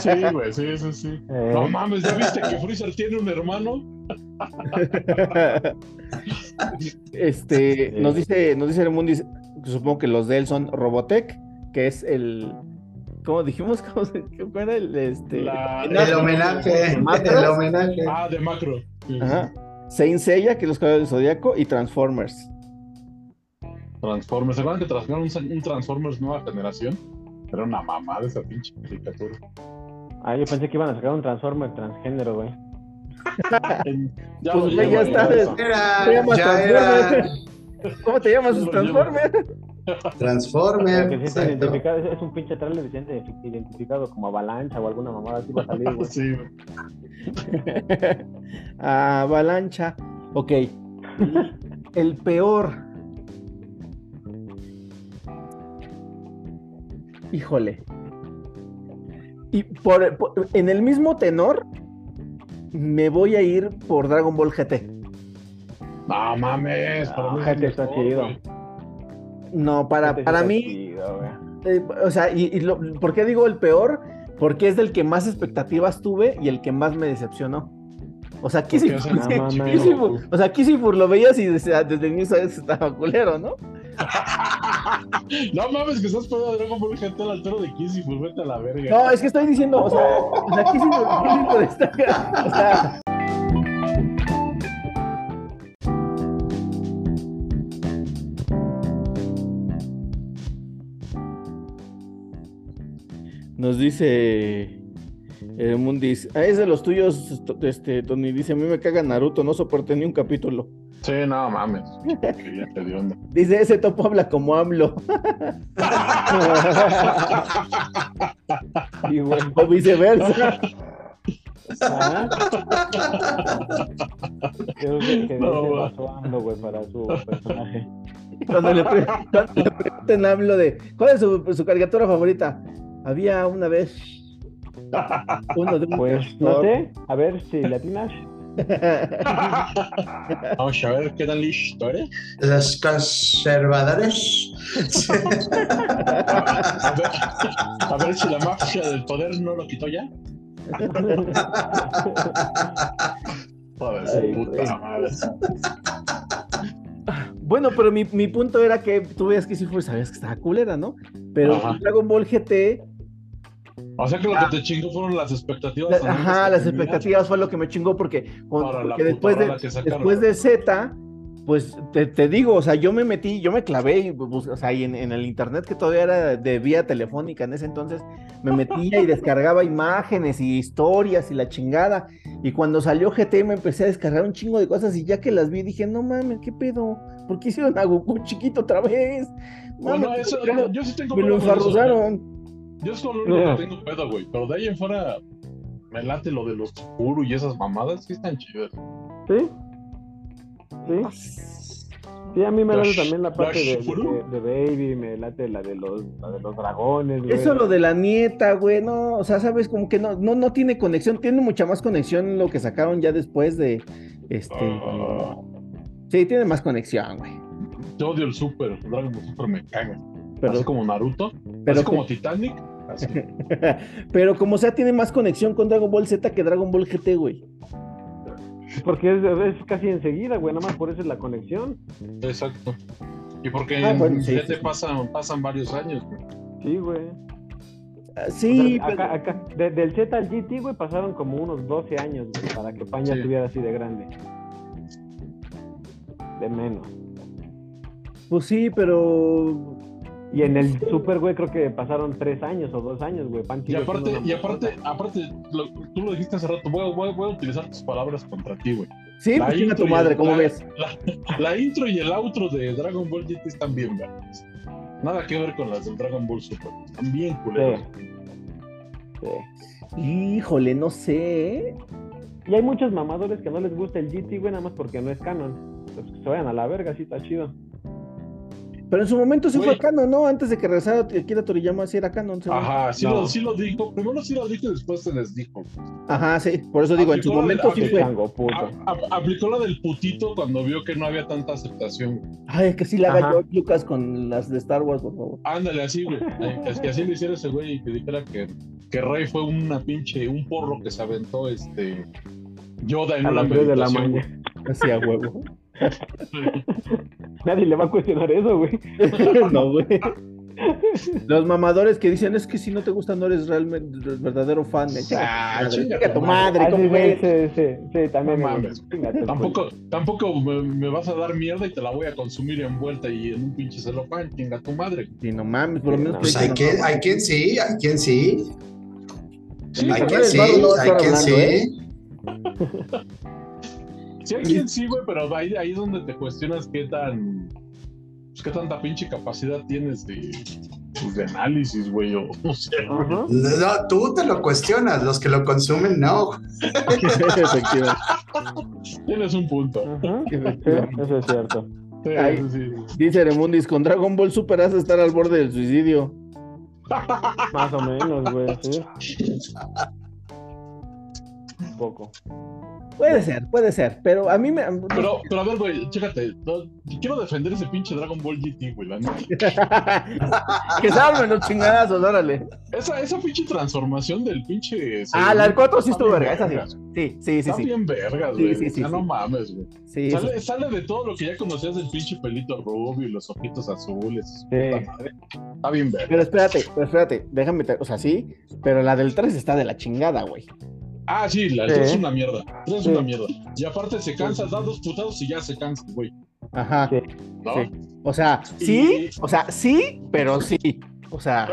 Sí, güey, sí, sí, sí. Eh, No mames, ¿ya viste que Freezer tiene un hermano? *laughs* Este, nos dice, nos dice el mundo, supongo que los de él son Robotech, que es el, ¿cómo dijimos? *laughs* ¿Cómo se, ¿Cuál era el, este? La- El homenaje, el homenaje. Ah, de macro. Sí, Ajá. Saint Seiya, que es los caballeros del Zodíaco, y Transformers. Transformers. ¿Se acuerdan que trajeron un, un Transformers nueva generación? Era una mamada esa pinche caricatura. Ah, yo pensé que iban a sacar un Transformer transgénero, güey. Ya Pues, ya está. Era, era ¿Cómo te llamas, Transformers? Transformer. Identificado, es, es un pinche trailer y siente identificado como avalancha o alguna mamada así va a salir, güey. Sí. *laughs* Avalancha. Ok. El peor. Híjole. Y por, por- en el mismo tenor, me voy a ir por Dragon Ball GT. No mames, mí es GT está chido. No, para, Este sí para mí, eh, o sea, y, y lo- ¿por qué digo el peor? Porque es del que más expectativas tuve y el que más me decepcionó. O sea, *laughs* mames. Kissifur, o sea, Kissifur lo veías y desde, desde el inicio estaba culero, ¿no? No mames, que estás poniendo a Dragon Ball GT al altero de Kiss y pues vete a la verga. No, es que estoy diciendo, o sea, *laughs* o sea Kissifur, Kissifur está, o sea... Nos dice el Mundis, ah, es de los tuyos, este, Tony, dice, a mí me caga Naruto, no soporté ni un capítulo. Sí, no mames. Que ya te dio onda. *laughs* Dice, ese topo habla como AMLO. *laughs* Sí, güey. o viceversa. Ajá. Creo que, que No, ese güey. para su personaje. Cuando le, pre- cuando le pregunten a AMLO de, ¿cuál es su, su caricatura favorita? Había una vez uno de un Pues, no sé, a ver si latinas. *laughs* Vamos a ver qué tal la historia. Los conservadores. A ver, a ver si la mafia del poder no lo quitó ya. Joder, Ay, puta madre. Bueno, pero mi, mi punto era que tú veías que sí fue, sabías que estaba culera, ¿no? Pero Ajá. Dragon Ball GT, O sea que lo que te chingó fueron las expectativas. la- ajá, las expectativas fue lo que me chingó porque, con- porque después de, después de Z, pues te, te digo, o sea, yo me metí, yo me clavé, y, bus- o sea, y en, en el internet que todavía era de vía telefónica en ese entonces, me metía y descargaba imágenes y historias y la chingada. Y cuando salió GT me empecé a descargar un chingo de cosas y ya que las vi dije, no mames, ¿qué pedo? ¿Por qué hicieron a Goku chiquito otra vez? Bueno, Mames, eso, me lo- yo sí tengo me lo eso, enfarruzaron. Yo es lo único que tengo pedo, güey. Pero de ahí en fuera me late lo de los Tsukuru y esas mamadas, sí están chidas. ¿Sí? ¿Sí? Sí, a mí me late también la parte de, de, de Baby, me late la de los, la de los dragones, güey. Eso lo de la nieta, güey, no, o sea, sabes, como que no, no, no tiene conexión, tiene mucha más conexión lo que sacaron ya después de, este, Ah, sí, tiene más conexión, güey, yo odio el Super, Dragon Ball Super me caga. Pero, así como Naruto, pero, así como Titanic. Así. *laughs* pero como sea, tiene más conexión con Dragon Ball Z que Dragon Ball GT, güey. Porque es, es casi enseguida, güey, nada más por eso es la conexión. Exacto. Y porque Ah, en bueno, sí, GT sí, sí. pasan, pasan varios años. güey. Sí, güey. Ah, O Sí, sea, pero- acá, acá, de- del Z al GT, güey, pasaron como unos 12 años, güey, para que Sí. estuviera así de grande. De menos. pues sí, pero Y en el Super, güey, creo que pasaron 3 años o 2 años, güey. Y aparte, y aparte, aparte, lo- tú lo dijiste hace rato, voy a, voy a- voy a utilizar tus palabras contra ti, güey. sí, La pues chinga tu madre, el- ¿cómo la- ves? La, la intro y el outro de Dragon Ball GT están bien verdes. Nada que ver con las del Dragon Ball Super. Están bien culeros. Sí. Híjole, no sé, ¿eh? Y hay muchos mamadores que no les gusta el GT, güey, nada más porque no es canon. Pues que se vayan a la verga, sí está chido. Pero en su momento sí fue canon, ¿no? Antes de que regresara Akira Toriyama, sí era canon. según. Ajá, sí, No. lo, sí lo dijo. Primero sí lo dijo y después se les dijo. Ajá, sí. Por eso digo, en su Aplicó la de- momento sí aplicó- fue. Puto. A- a- aplicó la del putito cuando vio que no había tanta aceptación. Ay, que sí la haga. George Lucas con las de Star Wars, por favor. Ándale, así, güey. Que, que así le hiciera ese güey y que dijera que, que Rey fue una pinche, un porro que se aventó este Yoda en A una 3 de la meditación. mañana. Así a huevo. *laughs* Nadie le va a cuestionar eso, güey. *laughs* no, güey. Los mamadores que dicen es que si no te gusta no eres realmente el verdadero fan. de Ah, Chinga, tu madre, Ah, ¿cómo sí, ves? sí, sí, sí, sí, también. No mames. Chingate. Tampoco, tampoco me, me vas a dar mierda y te la voy a consumir envuelta y en un pinche celofán, chinga tu madre. Sí, no mames, por lo menos. Pues hay quien, hay quien sí, hay quien sí. Sí, Hay quien sí, hay quien hablando, ¿eh? sí. *laughs* sí hay quien sí, güey, pero ahí, ahí es donde te cuestionas qué tan. Pues, qué tanta pinche capacidad tienes de, pues, de análisis, güey. O. No, tú te lo cuestionas, los que lo consumen no. Efectivamente. *laughs* tienes un punto. Ajá. *laughs* Eso es cierto. Sí, Ay. sí, sí. Dice Remundis, con Dragon Ball Super has de estar al borde del suicidio. *laughs* Más o menos, güey, sí. Un poco. Puede ser, puede ser, pero a mí me... Pero, pero a ver, güey, chécate. no, quiero defender ese pinche Dragon Ball GT, güey. la neta. *laughs* que salven los chingadazos, órale. Esa, esa pinche transformación del pinche. Ah, la del 4 sí estuvo verga, esa sí. Sí, sí, sí, Está bien vergas, güey. sí, sí, Ya sí. no mames, güey. Sí, Sale, sale de todo lo que ya conocías del pinche pelito rubio y los ojitos azules. madre. Está bien verga. Pero espérate, pero espérate, déjame, o sea, sí, pero la del 3 está de la chingada, güey. Ah, sí, la Sí. tres es una mierda. Tres es Sí. una mierda. Y aparte se cansa, da dos putados y ya se cansa, güey. Ajá. Sí. ¿No? Sí. O sea, sí, o sea, sí, pero sí. O sea,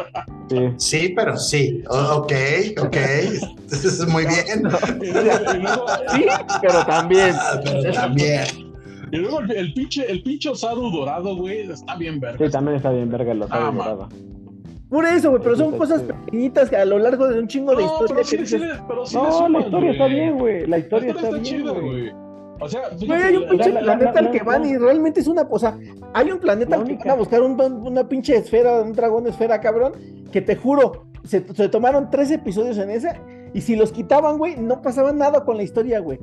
Sí. Sí, pero sí. O- ok, ok. Entonces, *laughs* muy bien. *laughs* Y luego, y luego- sí, pero también. Ah, pero también. y luego el, el pinche, el pinche Osaru dorado, güey, está bien verga. Sí, también está bien verga lo Ah, sabe man. Por eso, güey, pero son cosas pequeñitas que a lo largo de un chingo de No, historia pero que sí, sí, dices, pero sí le No, la suman, historia está güey. bien, güey. La La historia historia está está bien, chida, güey. O sea, Güey, fíjate, hay un la- pinche la- la- planeta la- al que la- van y realmente es una. O sea, hay un planeta La al que van a buscar un, una pinche esfera, un dragón esfera, cabrón. Que te juro, se, se tomaron tres episodios en esa. Y si los quitaban, güey, no pasaba nada con la historia, güey.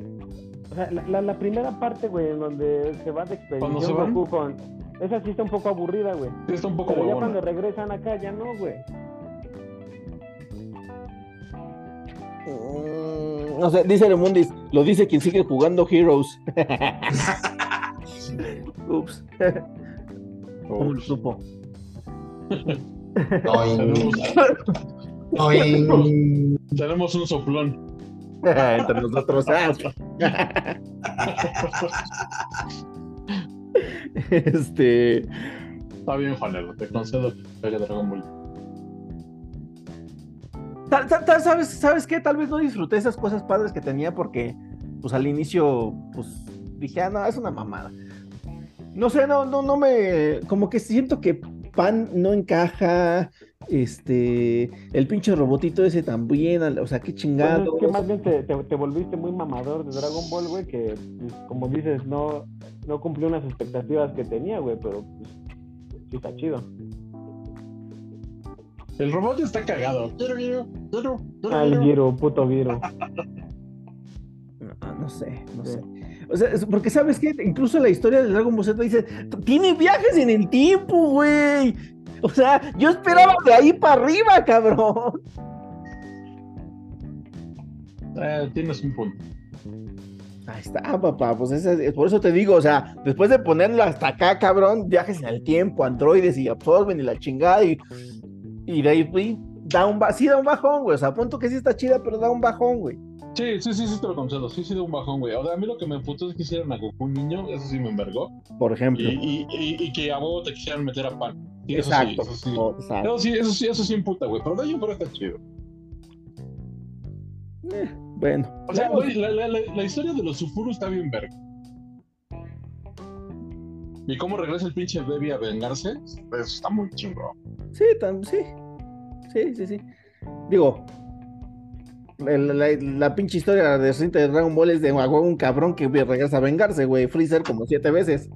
O sea, la, la, la primera parte, güey, en donde se va de ¿Cuándo se expedición? Goku con... Esa sí está un poco aburrida, güey. sí está un poco Pero ya cuando regresan acá, ya no, güey. Mm, no sé, dice Remundis, lo dice quien sigue jugando Heroes. *laughs* Ups. *laughs* ¿Cómo lo supo? Tenemos, *laughs* tenemos un soplón. Entre nosotros. *laughs* este. Está bien, Juanelo, te concedo que Dragon Ball. tal- tal- tal- ¿sabes, ¿Sabes qué? Tal vez no disfruté esas cosas padres que tenía porque, pues al inicio, pues dije, ah, no, es una mamada. No sé, no, no, no me. Como que siento que Pan no encaja. Este. El pinche robotito ese también. O sea, qué Pues chingado. es que más bien te, te, te volviste muy mamador de Dragon Ball, güey, que, pues, como dices, no, no cumplió unas expectativas que tenía, güey, pero pues, sí está chido. El robot está cagado. Quiero, quiero, quiero, quiero, Ah, el quiero. Giro, puto Giro. *laughs* No, no sé, no Sí. sé. O sea, porque sabes que incluso la historia de Dragon Ball Z dice, tiene viajes en el tiempo, güey. O sea, yo esperaba de ahí para arriba, cabrón. Eh, tienes un punto. Ahí está, papá. Pues es por eso te digo, o sea, después de ponerlo hasta acá, cabrón, viajes en el tiempo, androides y absorben y la chingada y, y de ahí güey, da un, sí da un bajón, güey. O sea, a punto que sí está chida, pero da un bajón, güey. Sí, sí, sí, sí, te lo concedo. Sí, sí, de un bajón, güey. O sea, a mí lo que me emputó es que hicieran a Goku un niño, eso sí me envergó. Por ejemplo. y, y, y que a vos te quisieran meter a pan. Sí, eso Exacto. Sí, eso sí. exacto. Eso sí, eso sí, eso sí imputa, güey. Pero de ahí fuera está chido. Eh, bueno. O sea, güey, la, la, la, la historia de los Sufuru está bien verga. Y cómo regresa el pinche baby a vengarse, eso está muy chingón. Sí, tam- sí. Sí, sí, sí. Digo, la, la- la pinche historia de reciente de Dragon Ball es de un cabrón que regresa a vengarse, güey. Freezer como siete veces.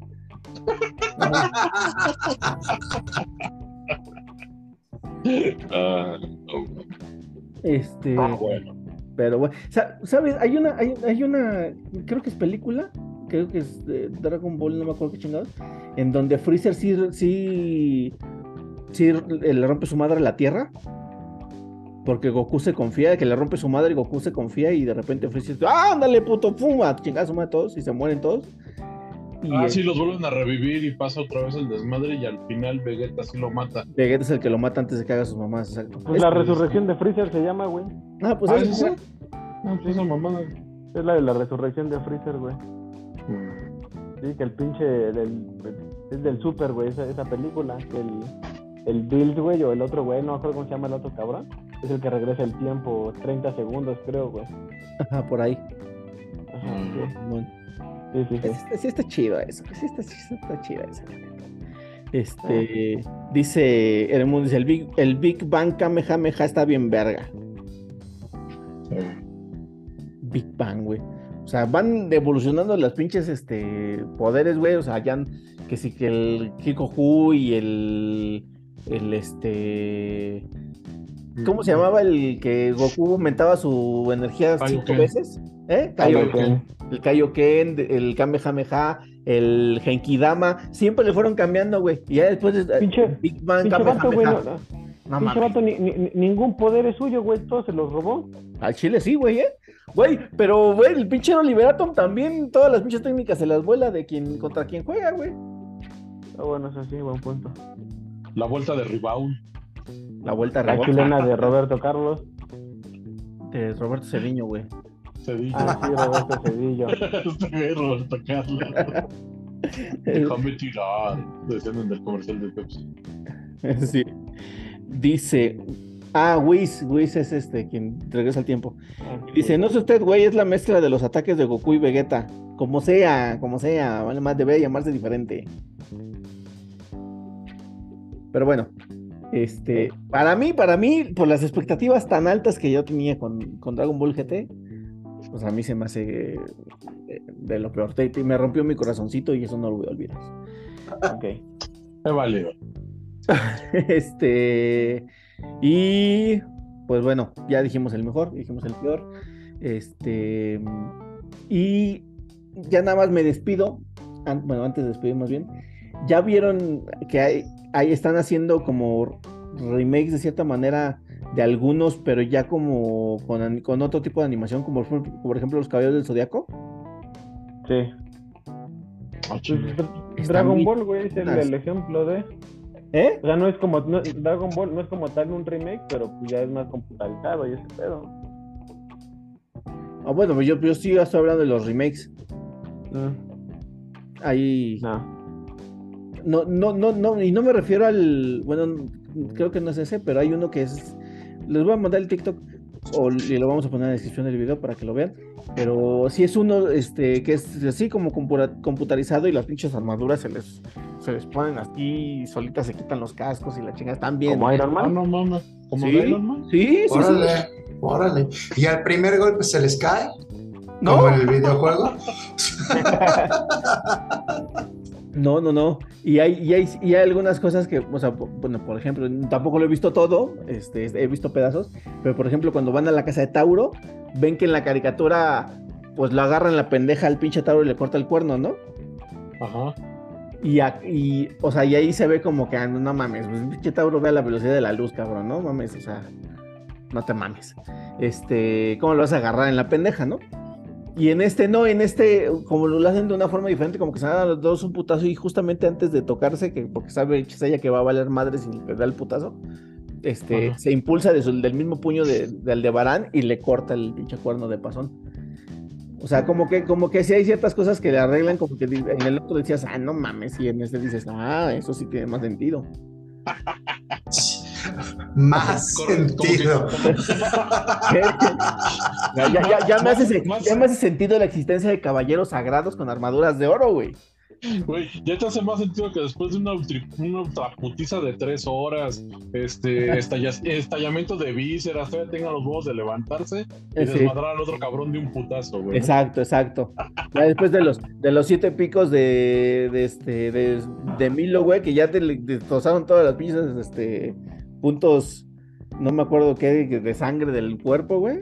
Ah. Este, Ah, bueno. pero bueno, sa- ¿sabes? Hay una, hay, hay una, creo que es película, creo que es de Dragon Ball, no me acuerdo qué chingados, en donde Freezer sí, sí, sí le rompe su madre a la Tierra. Porque Goku se confía, que le rompe su madre y Goku se confía y de repente Freezer, ¡ah, ándale, puto, fuma! Chingada su madre a todos y se mueren todos. Y Ah, el- sí, los vuelven a revivir y pasa otra vez el desmadre y al final Vegeta sí lo mata. Vegeta es el que lo mata antes de que haga sus mamás, exacto. Pues Es- la resurrección de Freezer se llama, güey. Ah, pues Ah, es-. No, pues esa mamada. Es la de la resurrección de Freezer, güey. Sí, que el pinche del, es del Super, güey, esa, esa película. Que el, el Bills, güey, o el otro güey, no me acuerdo cómo se llama el otro cabrón. Es el que regresa el tiempo, 30 segundos, creo, güey. Ajá, por ahí. Ajá, Mm. sí. Bueno. Sí, sí, sí. Sí está, sí está chido eso. Sí está, sí está chido eso. Este dice el mundo dice el Big, el Big Bang Kamehameha está bien verga. Big Bang, güey. O sea, van evolucionando las pinches este poderes, güey. O sea, ya que sí que el Kikoku y el el este ¿Cómo se llamaba el que Goku aumentaba su energía cinco veces? ¿Eh? Kaioken. El Kaioken, el Kamehameha, el Genkidama, siempre le fueron cambiando, güey. Y ya después de Pinche- Big Bang Pinche vato, güey, Kamehameha. no, No pinche vato, ni, ni- ni- ningún poder es suyo, güey, todo se los robó. Al Chile sí, güey, ¿eh? Güey, pero, güey, el pinche Liberatum también, todas las pinches técnicas se las vuela de quien contra quien juega, güey. Ah, bueno, eso sí, buen punto. La vuelta de Ribaul. La vuelta La chilena de Roberto Carlos. de Roberto Cediño, güey. Cedillo. Ah, sí, Roberto Cedillo. *laughs* Este Roberto Carlos. *laughs* Déjame tirar. Decían en el comercial de Pepsi. *laughs* Sí. Dice, ah, Whis, Whis es este quien regresa al tiempo. Dice, no sé usted, güey, es la mezcla de los ataques de Goku y Vegeta. Como sea, como sea, vale más debe llamarse diferente. Pero bueno, este, para mí, para mí, por las expectativas tan altas que yo tenía con, con Dragon Ball GT, pues a mí se me hace eh, de lo peor. Te- te- me rompió mi corazoncito y eso no lo voy a olvidar. *laughs* Ok. Me vale. *laughs* Este, y pues bueno, ya dijimos el mejor, dijimos el peor. Este, y ya nada más me despido. an- bueno, antes de despedirnos bien. Ya vieron que hay, ahí están haciendo como remakes de cierta manera de algunos, pero ya como con, otro tipo de animación, como por, por ejemplo los caballeros del Zodiaco. Sí. Ah. Está Dragon muy- Ball, güey, es el, el ejemplo de. ¿Eh? O sea, no es como. no- Dragon Ball no es como tal un remake, pero pues ya es más computarizado y ese pedo. Ah, bueno, pues yo, yo sí estoy hablando de los remakes. Mm, Ahí. no. No, no, no, no, y no me refiero al, bueno, creo que no es ese, pero hay uno que es, les voy a mandar el TikTok o y lo vamos a poner en la descripción del video para que lo vean, pero sí es uno, este, que es así como computarizado y las pinches armaduras se les, se les ponen así, y solitas se quitan los cascos y la chingada están bien. Como Iron Ah, Man. no mames. Como Sí, Iron Man. sí, sí, sí. Órale, órale. Y al primer golpe se les cae, No, como en el videojuego. *laughs* *laughs* No, no, no. Y hay, y hay, y hay algunas cosas que, o sea, bueno, por ejemplo, tampoco lo he visto todo, este, he visto pedazos, pero por ejemplo, cuando van a la casa de Tauro, ven que en la caricatura, pues lo agarran la pendeja al pinche Tauro y le corta el cuerno, ¿no? Ajá. Y, y o sea, y ahí se ve como que, ah, no, mames, pues el pinche Tauro ve a la velocidad de la luz, cabrón, no mames, o sea, no te mames. Este, ¿cómo lo vas a agarrar en la pendeja, no? Y en este no, en este, como lo hacen de una forma diferente, como que se dan los dos un putazo y justamente antes de tocarse, que porque sabe Chisaya que va a valer madre si le da el putazo, este, Ajá. se impulsa de su- del mismo puño de, de Aldebarán y le corta el pinche cuerno de pasón. O sea, como que, como que sí hay ciertas cosas que le arreglan, como que en el otro decías, ah, no mames, y en este dices, ah, eso sí tiene más sentido. Más sentido. *laughs* ya, ya, ya, ya me hace, se- Más- ya me hace sentido la existencia de caballeros sagrados con armaduras de oro, güey. Güey, ya te hace más sentido que después de una, una ultraputiza de tres horas, este, *laughs* estalla- estallamiento de vísceras, todavía tengan los huevos de levantarse y sí. desmadrar al otro cabrón de un putazo, güey. Exacto, exacto. Ya después de los, de los siete picos de, de este, de, de Milo, güey, que ya te destrozaron todas las pinches, este, puntos, no me acuerdo qué, de sangre del cuerpo, güey.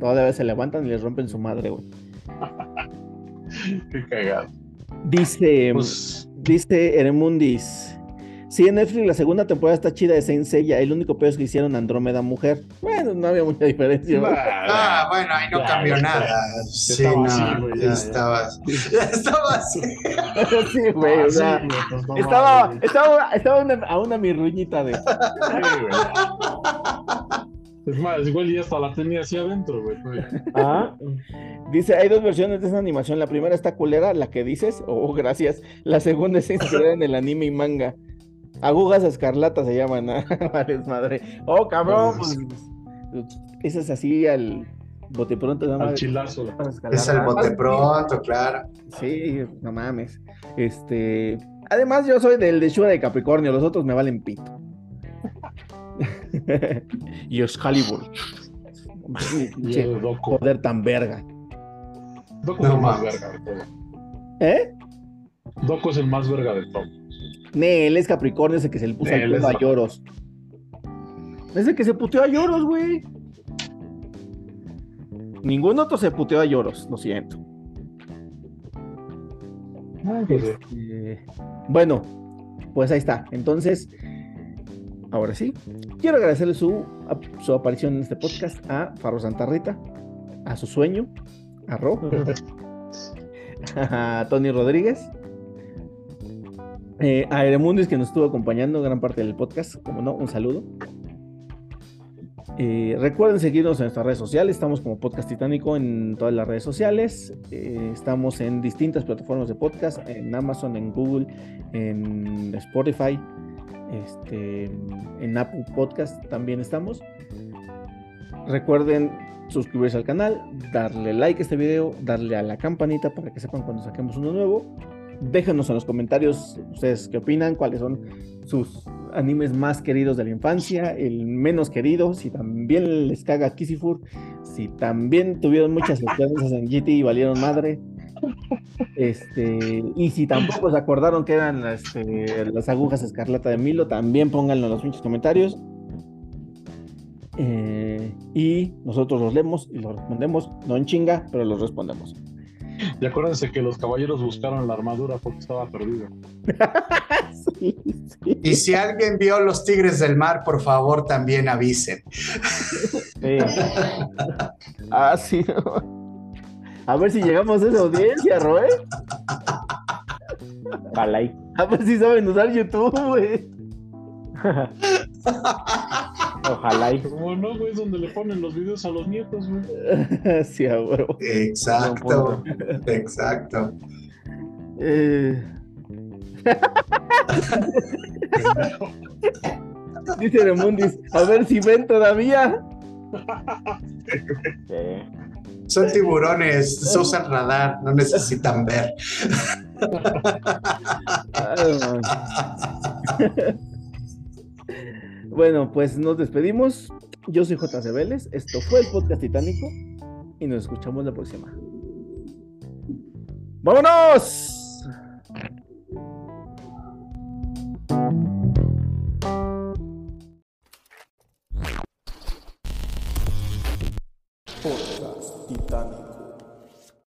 Todavía se levantan y les rompen su madre, güey. *laughs* Qué cagado. Dice, Pues, dice Eremundis. Sí, en Netflix la segunda temporada está chida de Saint Seiya. El único peor es que hicieron Andrómeda mujer. Bueno, no había mucha diferencia. güey. Ah, bueno, ahí no Ya, cambió ya, nada. ya Sí, estaba no, así, güey, ya, ya. estaba, ya estaba así. *laughs* *laughs* sí, güey, o ah, sea, pues, no estaba, estaba, estaba una- a una mirruñita de. Sí, güey. *laughs* Es más, igual ya hasta la tenía así adentro, güey. *laughs* Ah, dice, hay dos versiones de esa animación. La primera está culera, la que dices, oh, gracias. La segunda es inspirada en el anime y manga. Agujas escarlatas se llaman. *laughs* ah, Vale, madre. Oh, cabrón. pues, esa es así al bote pronto. Al chilazo. Es el bote pronto, claro. Sí, no mames. Este. Además, yo soy del de Shura de Capricornio, los otros me valen pito. Y Excalibur. Y el. Poder tan verga. Doco No es el más verga de todo. ¿Eh? Doco es el más verga de todo. Ne, él es Capricornio, ese que se le puso es- a lloros. Ese que se puteó a lloros, güey. Ningún otro se puteó a lloros, lo siento. Este, bueno, pues ahí está. Entonces, ahora sí, quiero agradecerle su, su aparición en este podcast a Farro Santa Rita, a su sueño, a Ro, *laughs* a Tony Rodríguez, eh, a Eremundis que nos estuvo acompañando gran parte del podcast, como no, un saludo. Eh, recuerden seguirnos en nuestras redes sociales, estamos como Podcast Titánico en todas las redes sociales, eh, estamos en distintas plataformas de podcast, en Amazon, en Google, en Spotify, este, en Apple Podcast también estamos. Recuerden suscribirse al canal, darle like a este video, darle a la campanita para que sepan cuando saquemos uno nuevo. Déjenos en los comentarios ustedes qué opinan, cuáles son sus animes más queridos de la infancia, el menos querido, si también les caga Kisifur, si también tuvieron muchas experiencias en GT y valieron madre. Este, y si tampoco se acordaron que eran este, las agujas escarlata de Milo, también pónganlo en los pinches comentarios. Eh, y nosotros los leemos y los respondemos, no en chinga, pero los respondemos. Y acuérdense que los caballeros buscaron la armadura porque estaba perdida. *laughs* Sí, sí. Y si alguien vio Los Tigres del Mar, por favor, también avisen. Sí. *laughs* Ah, sí. ¿no? A ver si llegamos a esa audiencia, Roe. Ojalá y- A ver si saben usar YouTube, güey. Ojalá y. Como no, güey, es donde le ponen los videos a los nietos, güey. *laughs* Sí, a huevo. Exacto, exacto. Eh, *laughs* Dice Remundis, a ver si ven todavía. Sí. Son tiburones, se usan radar, no necesitan ver. *laughs* Bueno, pues nos despedimos. Yo soy JC Vélez. Esto fue el podcast titánico. Y nos escuchamos la próxima. ¡Vámonos! Podcast Titánico.